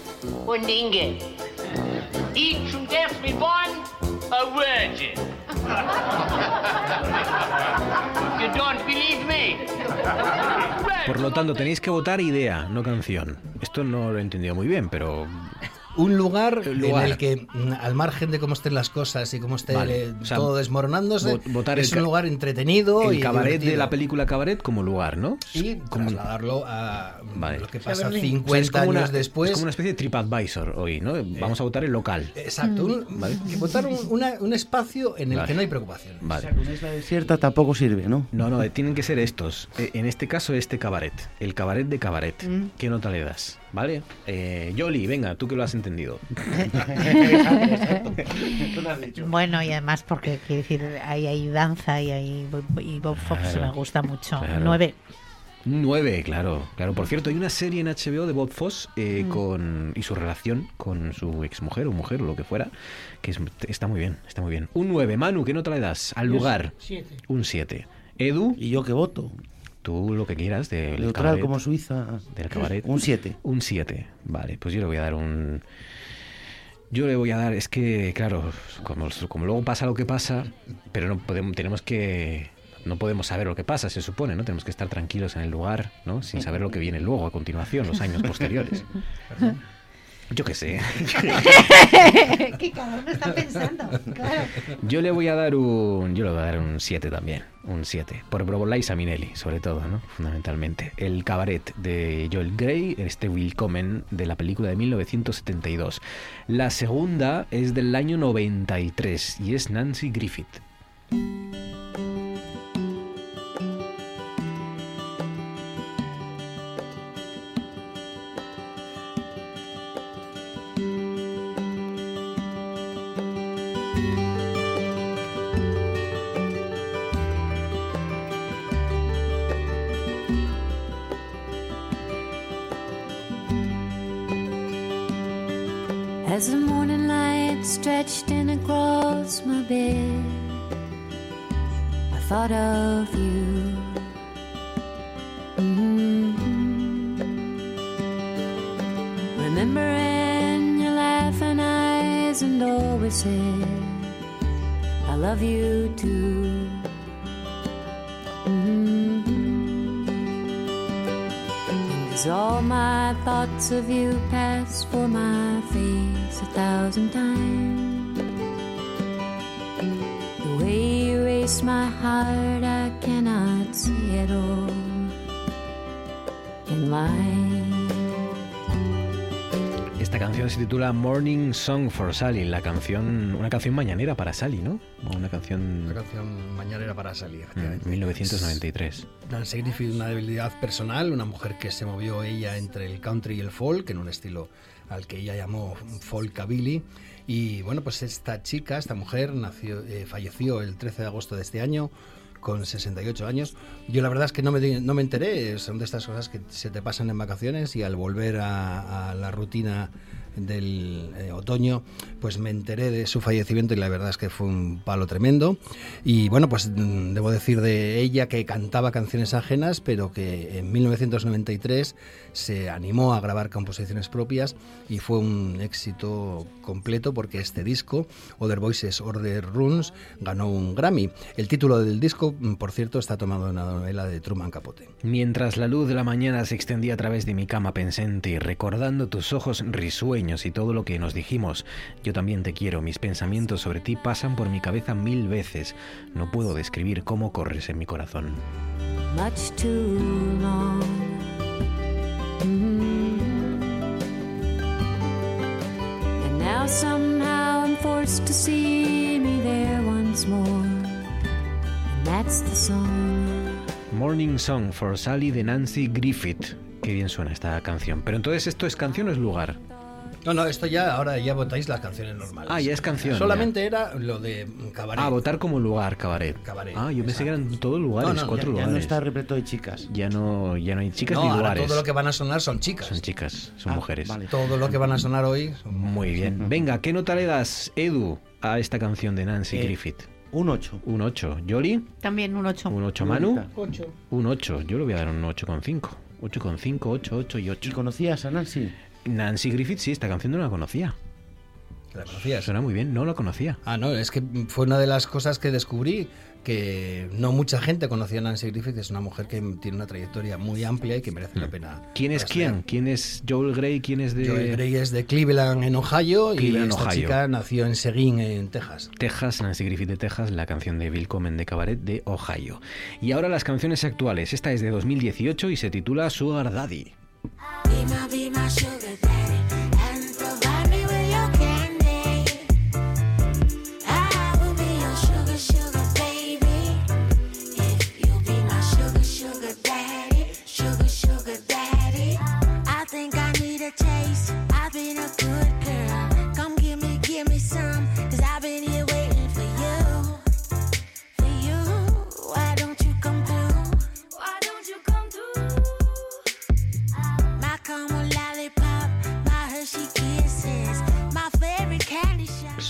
Speaker 1: Por lo tanto, tenéis que votar idea, no canción. Esto no lo he entendido muy bien, pero...
Speaker 20: Un lugar,
Speaker 1: lugar.
Speaker 20: en el que, mm, al margen de cómo estén las cosas y cómo esté
Speaker 1: Vale,
Speaker 20: eh,
Speaker 1: o sea,
Speaker 20: todo desmoronándose,
Speaker 1: vo- votar
Speaker 20: es un lugar entretenido
Speaker 1: El
Speaker 20: y
Speaker 1: cabaret de la película Cabaret como lugar, ¿no?
Speaker 20: y
Speaker 1: como-
Speaker 20: trasladarlo a mm,
Speaker 1: Vale.
Speaker 20: lo que
Speaker 1: O sea,
Speaker 20: pasa
Speaker 1: Berlín.
Speaker 20: 50
Speaker 1: O sea, es como
Speaker 20: años
Speaker 1: una-
Speaker 20: después.
Speaker 1: Es como una especie de TripAdvisor hoy, ¿no? Vamos a votar el local.
Speaker 20: Exacto, un, que votar un, una- un espacio en el
Speaker 1: Vale.
Speaker 20: que no hay preocupación.
Speaker 1: Vale.
Speaker 16: Una isla desierta tampoco sirve, ¿no?
Speaker 1: No, no, eh, tienen que ser estos. Eh, En este caso, este cabaret. El cabaret de cabaret.
Speaker 18: Mm.
Speaker 1: ¿Qué nota le das? ¿Vale? Eh, Yoli, venga, tú que lo has entendido.
Speaker 18: Bueno, y además porque quiero decir, hay, hay danza y hay y Bob Fox
Speaker 1: Claro,
Speaker 18: me gusta mucho.
Speaker 1: claro.
Speaker 18: Nueve.
Speaker 1: Nueve, claro, claro. Por cierto, hay una serie en HBO de Bob Foss eh,
Speaker 18: Mm.
Speaker 1: con y su relación con su exmujer o mujer o lo que fuera, que es- está muy bien, está muy bien. Un 9, Manu, ¿qué nota le das al lugar?
Speaker 17: siete.
Speaker 1: Un 7. Edu.
Speaker 16: ¿Y yo qué voto?
Speaker 1: Tú lo que quieras del
Speaker 16: Neutral
Speaker 1: cabaret.
Speaker 16: como Suiza.
Speaker 1: Del cabaret.
Speaker 16: Un 7.
Speaker 1: Un 7. Vale, pues yo le voy a dar un... Yo le voy a dar, es que, claro, como, como luego pasa lo que pasa, pero no podemos, tenemos que... No podemos saber lo que pasa, se supone, ¿no? Tenemos que estar tranquilos en el lugar, ¿no? Sin saber lo que viene luego, a continuación, los años posteriores. Yo qué sé.
Speaker 18: ¿Qué cabrón está pensando? Claro.
Speaker 1: Yo le voy a dar un. Yo le voy a dar un 7 también. Un 7. Por Liza Minnelli, sobre todo, ¿no? Fundamentalmente. El cabaret de Joel Grey, este Willkommen de la película de 1972. La segunda es del año 93 y es Nancy Griffith. Titula Morning Song for Sally, la canción, una canción mañanera para Sally, ¿no? Una canción
Speaker 20: Una canción mañanera para salir.
Speaker 1: mm, 1993.
Speaker 20: Nancy Griffith, una debilidad personal, una mujer que se movió ella entre el country y el folk, en un estilo al que ella llamó folkabilly. Y bueno, pues esta chica, esta mujer, nació, eh, falleció el 13 de agosto de este año con 68 años. Yo la verdad es que no me, no me enteré, son de estas cosas que se te pasan en vacaciones y al volver a, a la rutina del eh, otoño, pues me enteré de su fallecimiento y la verdad es que fue un palo tremendo. Y bueno, pues mm, debo decir de ella que cantaba canciones ajenas, pero que en 1993 se animó a grabar composiciones propias y fue un éxito completo porque este disco, Other Voices, Order Runes, ganó un Grammy. El título del disco, mm, por cierto, está tomado de una novela de Truman Capote.
Speaker 1: Mientras la luz de la mañana se extendía a través de mi cama pensé en ti, recordando tus ojos risueños y todo lo que nos dijimos. Yo también te quiero, mis pensamientos sobre ti pasan por mi cabeza mil veces. No puedo describir cómo corres en mi corazón.
Speaker 24: much too long. Mhm. And now somehow I'm forced to see me there once more. And that's the song.
Speaker 1: Morning Song for Sally de Nancy Griffith. Qué bien suena esta canción. Pero entonces esto es canción o es lugar.
Speaker 20: No, no, esto ya, ahora ya votáis las canciones normales.
Speaker 1: Ah, ya es canción.
Speaker 20: Solamente era lo de cabaret.
Speaker 1: Ah, votar como lugar, cabaret.
Speaker 20: Cabaret,
Speaker 1: Ah, yo pensé que eran todos lugares,
Speaker 20: No, no,
Speaker 1: cuatro
Speaker 16: Ya
Speaker 1: lugares.
Speaker 16: no está repleto de chicas.
Speaker 1: Ya no, ya no hay chicas
Speaker 20: no,
Speaker 1: ni
Speaker 20: ahora
Speaker 1: lugares.
Speaker 20: todo lo que van a sonar son chicas.
Speaker 1: Son chicas, son mujeres.
Speaker 20: Todo lo que van a sonar hoy son
Speaker 1: Muy bien. Venga, ¿qué nota le das, Edu, a esta canción de Nancy
Speaker 16: Eh,
Speaker 1: Griffith?
Speaker 16: Un 8.
Speaker 1: Un 8. ¿Yoli?
Speaker 18: También un 8.
Speaker 1: ¿Un 8 Manu?
Speaker 17: 8.
Speaker 1: Un 8. Yo le voy a dar un 8,5. 8,5, 8, 8 y 8.
Speaker 16: ¿Y conocías a Nancy?
Speaker 1: Nancy Griffith, sí, esta canción no la conocía.
Speaker 20: ¿La conocías?
Speaker 1: Suena muy bien, no la conocía.
Speaker 20: Ah, no, es que fue una de las cosas que descubrí que no mucha gente conocía a Nancy Griffith, es una mujer que tiene una trayectoria muy amplia y que merece la pena.
Speaker 1: ¿Quién es quién? ¿Quién es Joel Grey? ¿Quién es de
Speaker 20: Joel Grey es de Cleveland, en Ohio,
Speaker 1: Cleveland,
Speaker 20: y esta
Speaker 1: Ohio.
Speaker 20: chica nació en Seguin, en Texas.
Speaker 1: Texas, Nancy Griffith de Texas, la canción de Bill Comen de Cabaret de Ohio. Y ahora las canciones actuales. Esta es de 2018 y se titula Sugar Daddy.
Speaker 24: Be my, be my sugar daddy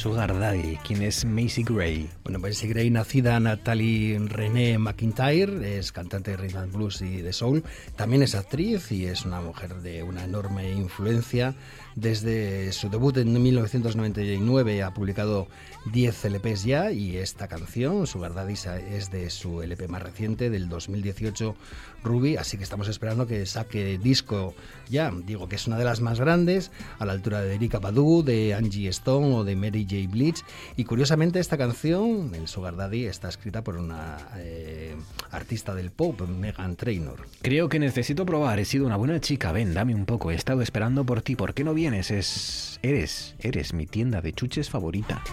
Speaker 24: Sugar Daddy,
Speaker 1: ¿quién es Macy Gray?
Speaker 20: Bueno, Macy Gray, nacida Natalie René McIntyre, es cantante de rhythm and blues y de soul. También es actriz y es una mujer de una enorme influencia. Desde su debut en 1999 ha publicado 10 LPs ya y esta canción, Sugar Daddy, es de su LP más reciente, del 2018, Ruby. Así que estamos esperando que saque disco ya. Digo que es una de las más grandes, a la altura de Erika Badu, de Angie Stone o de Mary J. Blige. Y curiosamente esta canción, el Sugar Daddy, está escrita por una eh, artista del pop, Megan Trainor.
Speaker 1: Creo que necesito probar. He sido una buena chica. Ven, dame un poco. He estado esperando por ti. ¿Por qué no vienes? Es. Eres. Eres mi tienda de chuches favorita.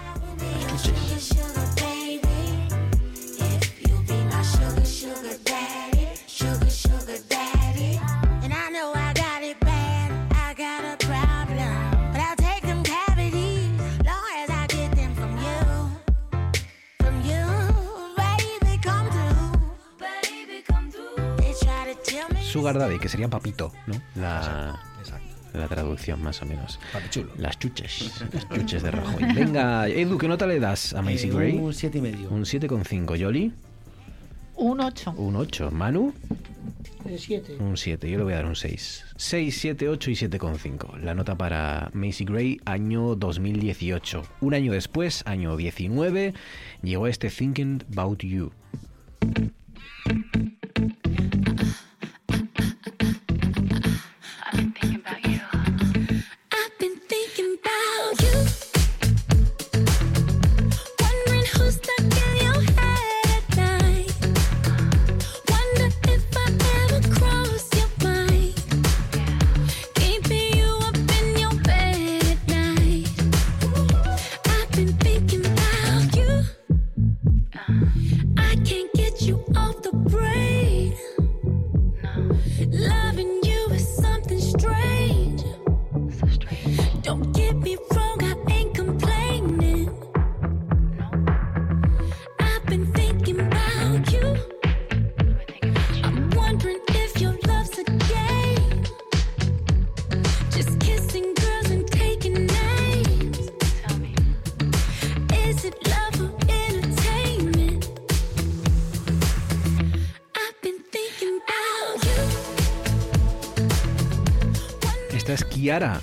Speaker 24: Sugar, daddy,
Speaker 1: que sería papito, ¿no? La. La traducción, más o menos. Las chuches. Las chuches de Rajoy. Venga, Edu, ¿qué nota le das a Macy
Speaker 16: Eh,
Speaker 1: Gray?
Speaker 16: un siete y medio.
Speaker 1: Un 7,5. ¿Yoli?
Speaker 18: Un 8.
Speaker 1: Un 8. ¿Manu?
Speaker 17: De 7.
Speaker 1: Un 7, yo le voy a dar un 6. 6, 7, 8 y 7,5. La nota para Macy Gray, año 2018. Un año después, año 19, llegó este Thinking About You. Kiara.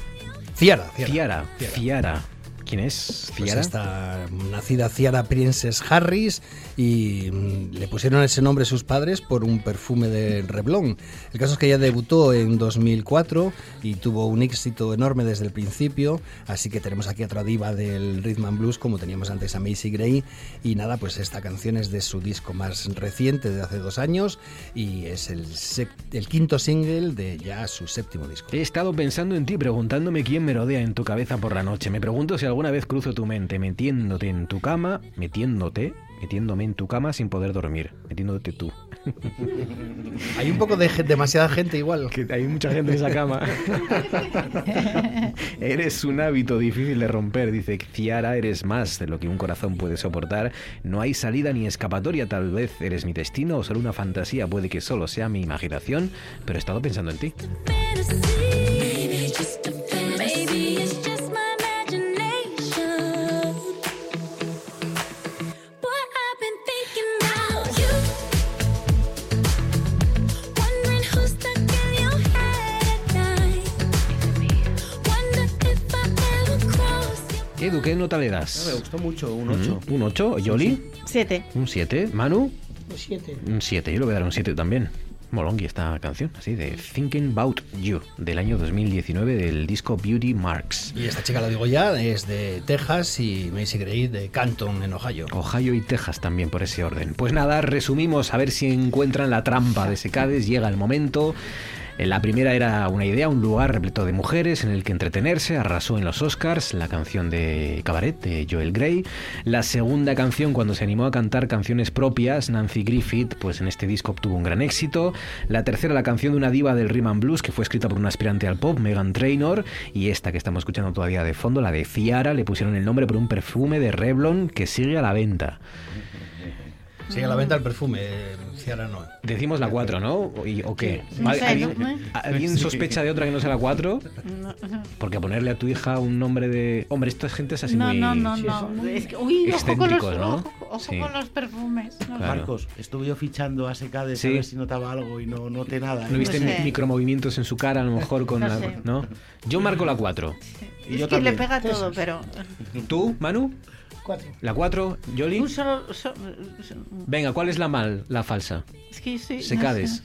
Speaker 20: Ciara.
Speaker 1: Ciara. Ciara. ¿Quién es
Speaker 20: Pues
Speaker 1: Ciara?
Speaker 20: esta nacida Ciara Princess Harris y mm, le pusieron ese nombre sus padres por un perfume de Revlon. El caso es que ella debutó en 2004 y tuvo un éxito enorme desde el principio, así que tenemos aquí otra diva del rhythm and blues como teníamos antes a Macy Gray y nada, pues esta canción es de su disco más reciente de hace dos años y es el, el quinto single de ya su séptimo disco.
Speaker 1: He estado pensando en ti, preguntándome quién merodea en tu cabeza por la noche. Me pregunto si alguna vez cruzo tu mente metiéndote en tu cama, metiéndote, metiéndome en tu cama sin poder dormir, metiéndote tú.
Speaker 20: Hay un poco de ge- demasiada gente igual.
Speaker 1: Que hay mucha gente en esa cama. eres un hábito difícil de romper, dice Ciara, eres más de lo que un corazón puede soportar. No hay salida ni escapatoria, tal vez eres mi destino o solo una fantasía, puede que solo sea mi imaginación, pero he estado pensando en ti. Edu, ¿qué nota le das?
Speaker 16: Me gustó mucho, un
Speaker 1: Mm,
Speaker 16: 8.
Speaker 1: ¿Un 8? ¿Yoli?
Speaker 18: 7.
Speaker 1: ¿Un 7? ¿Manu?
Speaker 17: 7.
Speaker 1: Un 7, yo le voy a dar un 7 también. Molongi esta canción, así de Thinking About You, del año 2019 del disco Beauty Marks.
Speaker 20: Y esta chica, lo digo ya, es de Texas y Macy Gray de Canton, en Ohio.
Speaker 1: Ohio y Texas también por ese orden. Pues nada, resumimos a ver si encuentran la trampa de Secades. Llega el momento. Eh, La primera era una idea, un lugar repleto de mujeres en el que entretenerse, arrasó en los Oscars, la canción de Cabaret de Joel Grey. La segunda canción, cuando se animó a cantar canciones propias, Nancy Griffith, pues en este disco obtuvo un gran éxito. La tercera, la canción de una diva del rhythm and blues que fue escrita por una aspirante al pop, Megan Trainor. Y esta que estamos escuchando todavía de fondo, la de Ciara, le pusieron el nombre por un perfume de Revlon que sigue a la venta.
Speaker 20: Sigue a la venta el perfume, Ciara no.
Speaker 1: Decimos la 4, ¿no? ¿O, y- o qué?
Speaker 18: No
Speaker 1: ¿Al-
Speaker 18: sé,
Speaker 1: ¿Alguien,
Speaker 18: ¿no?
Speaker 1: alguien
Speaker 16: Sí.
Speaker 1: sospecha de otra que no sea la 4? Porque ponerle a tu hija un nombre de... Hombre, esta gente es así
Speaker 18: No,
Speaker 1: muy...
Speaker 18: no, no, no. Es que, uy, ojo con los,
Speaker 1: excéntricos, ¿no?
Speaker 18: ojo, ojo
Speaker 1: Sí.
Speaker 18: con los perfumes. No,
Speaker 1: Claro.
Speaker 16: Marcos, estuve yo fichando a Secades
Speaker 1: Sí.
Speaker 16: a ver si notaba algo y no noté nada.
Speaker 1: ¿No viste
Speaker 18: No sé.
Speaker 1: mi- micromovimientos en su cara a lo mejor con
Speaker 18: No
Speaker 1: la...
Speaker 18: sé.
Speaker 1: ¿No? Yo marco la 4.
Speaker 16: Y
Speaker 18: es
Speaker 16: yo
Speaker 18: que
Speaker 16: también.
Speaker 18: le pega todo, pero
Speaker 1: ¿Tú, Manu?
Speaker 17: 4.
Speaker 1: ¿La 4? ¿Yoli?
Speaker 18: un solo, so- so-
Speaker 1: Venga, ¿cuál es la mal, la falsa?
Speaker 18: es que sí,
Speaker 1: Secades.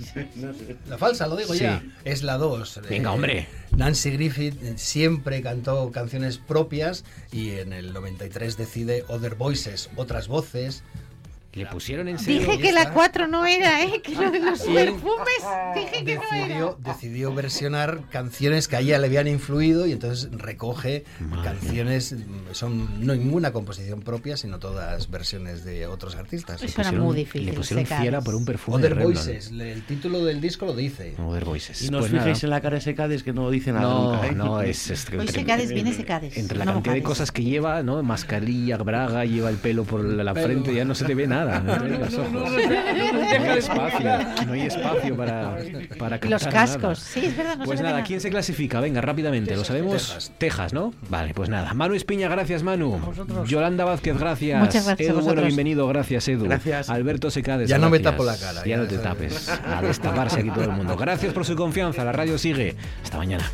Speaker 20: La falsa, lo digo
Speaker 1: Sí.
Speaker 20: ya. Es la 2.
Speaker 1: Venga, hombre.
Speaker 20: Nancy Griffith eh, siempre cantó canciones propias y en el 93 decide Other Voices, otras voces.
Speaker 1: Le pusieron en serio...
Speaker 18: Dije que la 4 no era, ¿eh? Que lo de los
Speaker 20: Y-
Speaker 18: perfumes, dije que no era.
Speaker 20: Decidió, decidió versionar canciones que a ella le habían influido y entonces recoge canciones, son no ninguna composición propia, sino todas versiones de otros artistas.
Speaker 18: Eso era muy difícil.
Speaker 1: Le pusieron fiera por un perfume
Speaker 20: Other
Speaker 1: de.
Speaker 20: Voices, le- el título del disco lo dice.
Speaker 1: Other Voices.
Speaker 16: Y no os
Speaker 1: Pues
Speaker 16: fijéis
Speaker 1: nada.
Speaker 16: en la cara de Secades que no dice nada
Speaker 1: No,
Speaker 16: nunca. ¿eh?
Speaker 1: no, es... es que
Speaker 18: Hoy
Speaker 1: entre-
Speaker 18: Secades viene Secades.
Speaker 1: Entre la
Speaker 18: no
Speaker 1: cantidad de cosas que lleva, ¿no? Mascarilla, braga, lleva el pelo por la
Speaker 20: Pelo.
Speaker 1: frente, ya no se te ve nada. Nada. No, hay los ojos.
Speaker 17: no, no, no, no,
Speaker 1: No hay espacio, no hay espacio para, para
Speaker 18: los cascos.
Speaker 1: nada.
Speaker 18: Sí, es verdad, no
Speaker 1: Pues nada. ¿quién se clasifica? Venga, rápidamente, ¿lo sabemos? Texas. ¿no? Vale, pues nada. Manu Espiña, gracias Manu. Yolanda Vázquez, gracias.
Speaker 18: Muchas gracias
Speaker 1: Edu, bueno, bienvenido, gracias Edu.
Speaker 16: Gracias.
Speaker 1: Alberto Secades,
Speaker 20: Ya no me
Speaker 1: gracias.
Speaker 20: tapo la cara,
Speaker 1: Ya,
Speaker 20: ya
Speaker 1: no te tapes. A destaparse aquí todo el mundo. Gracias por su confianza, la radio sigue. Hasta mañana.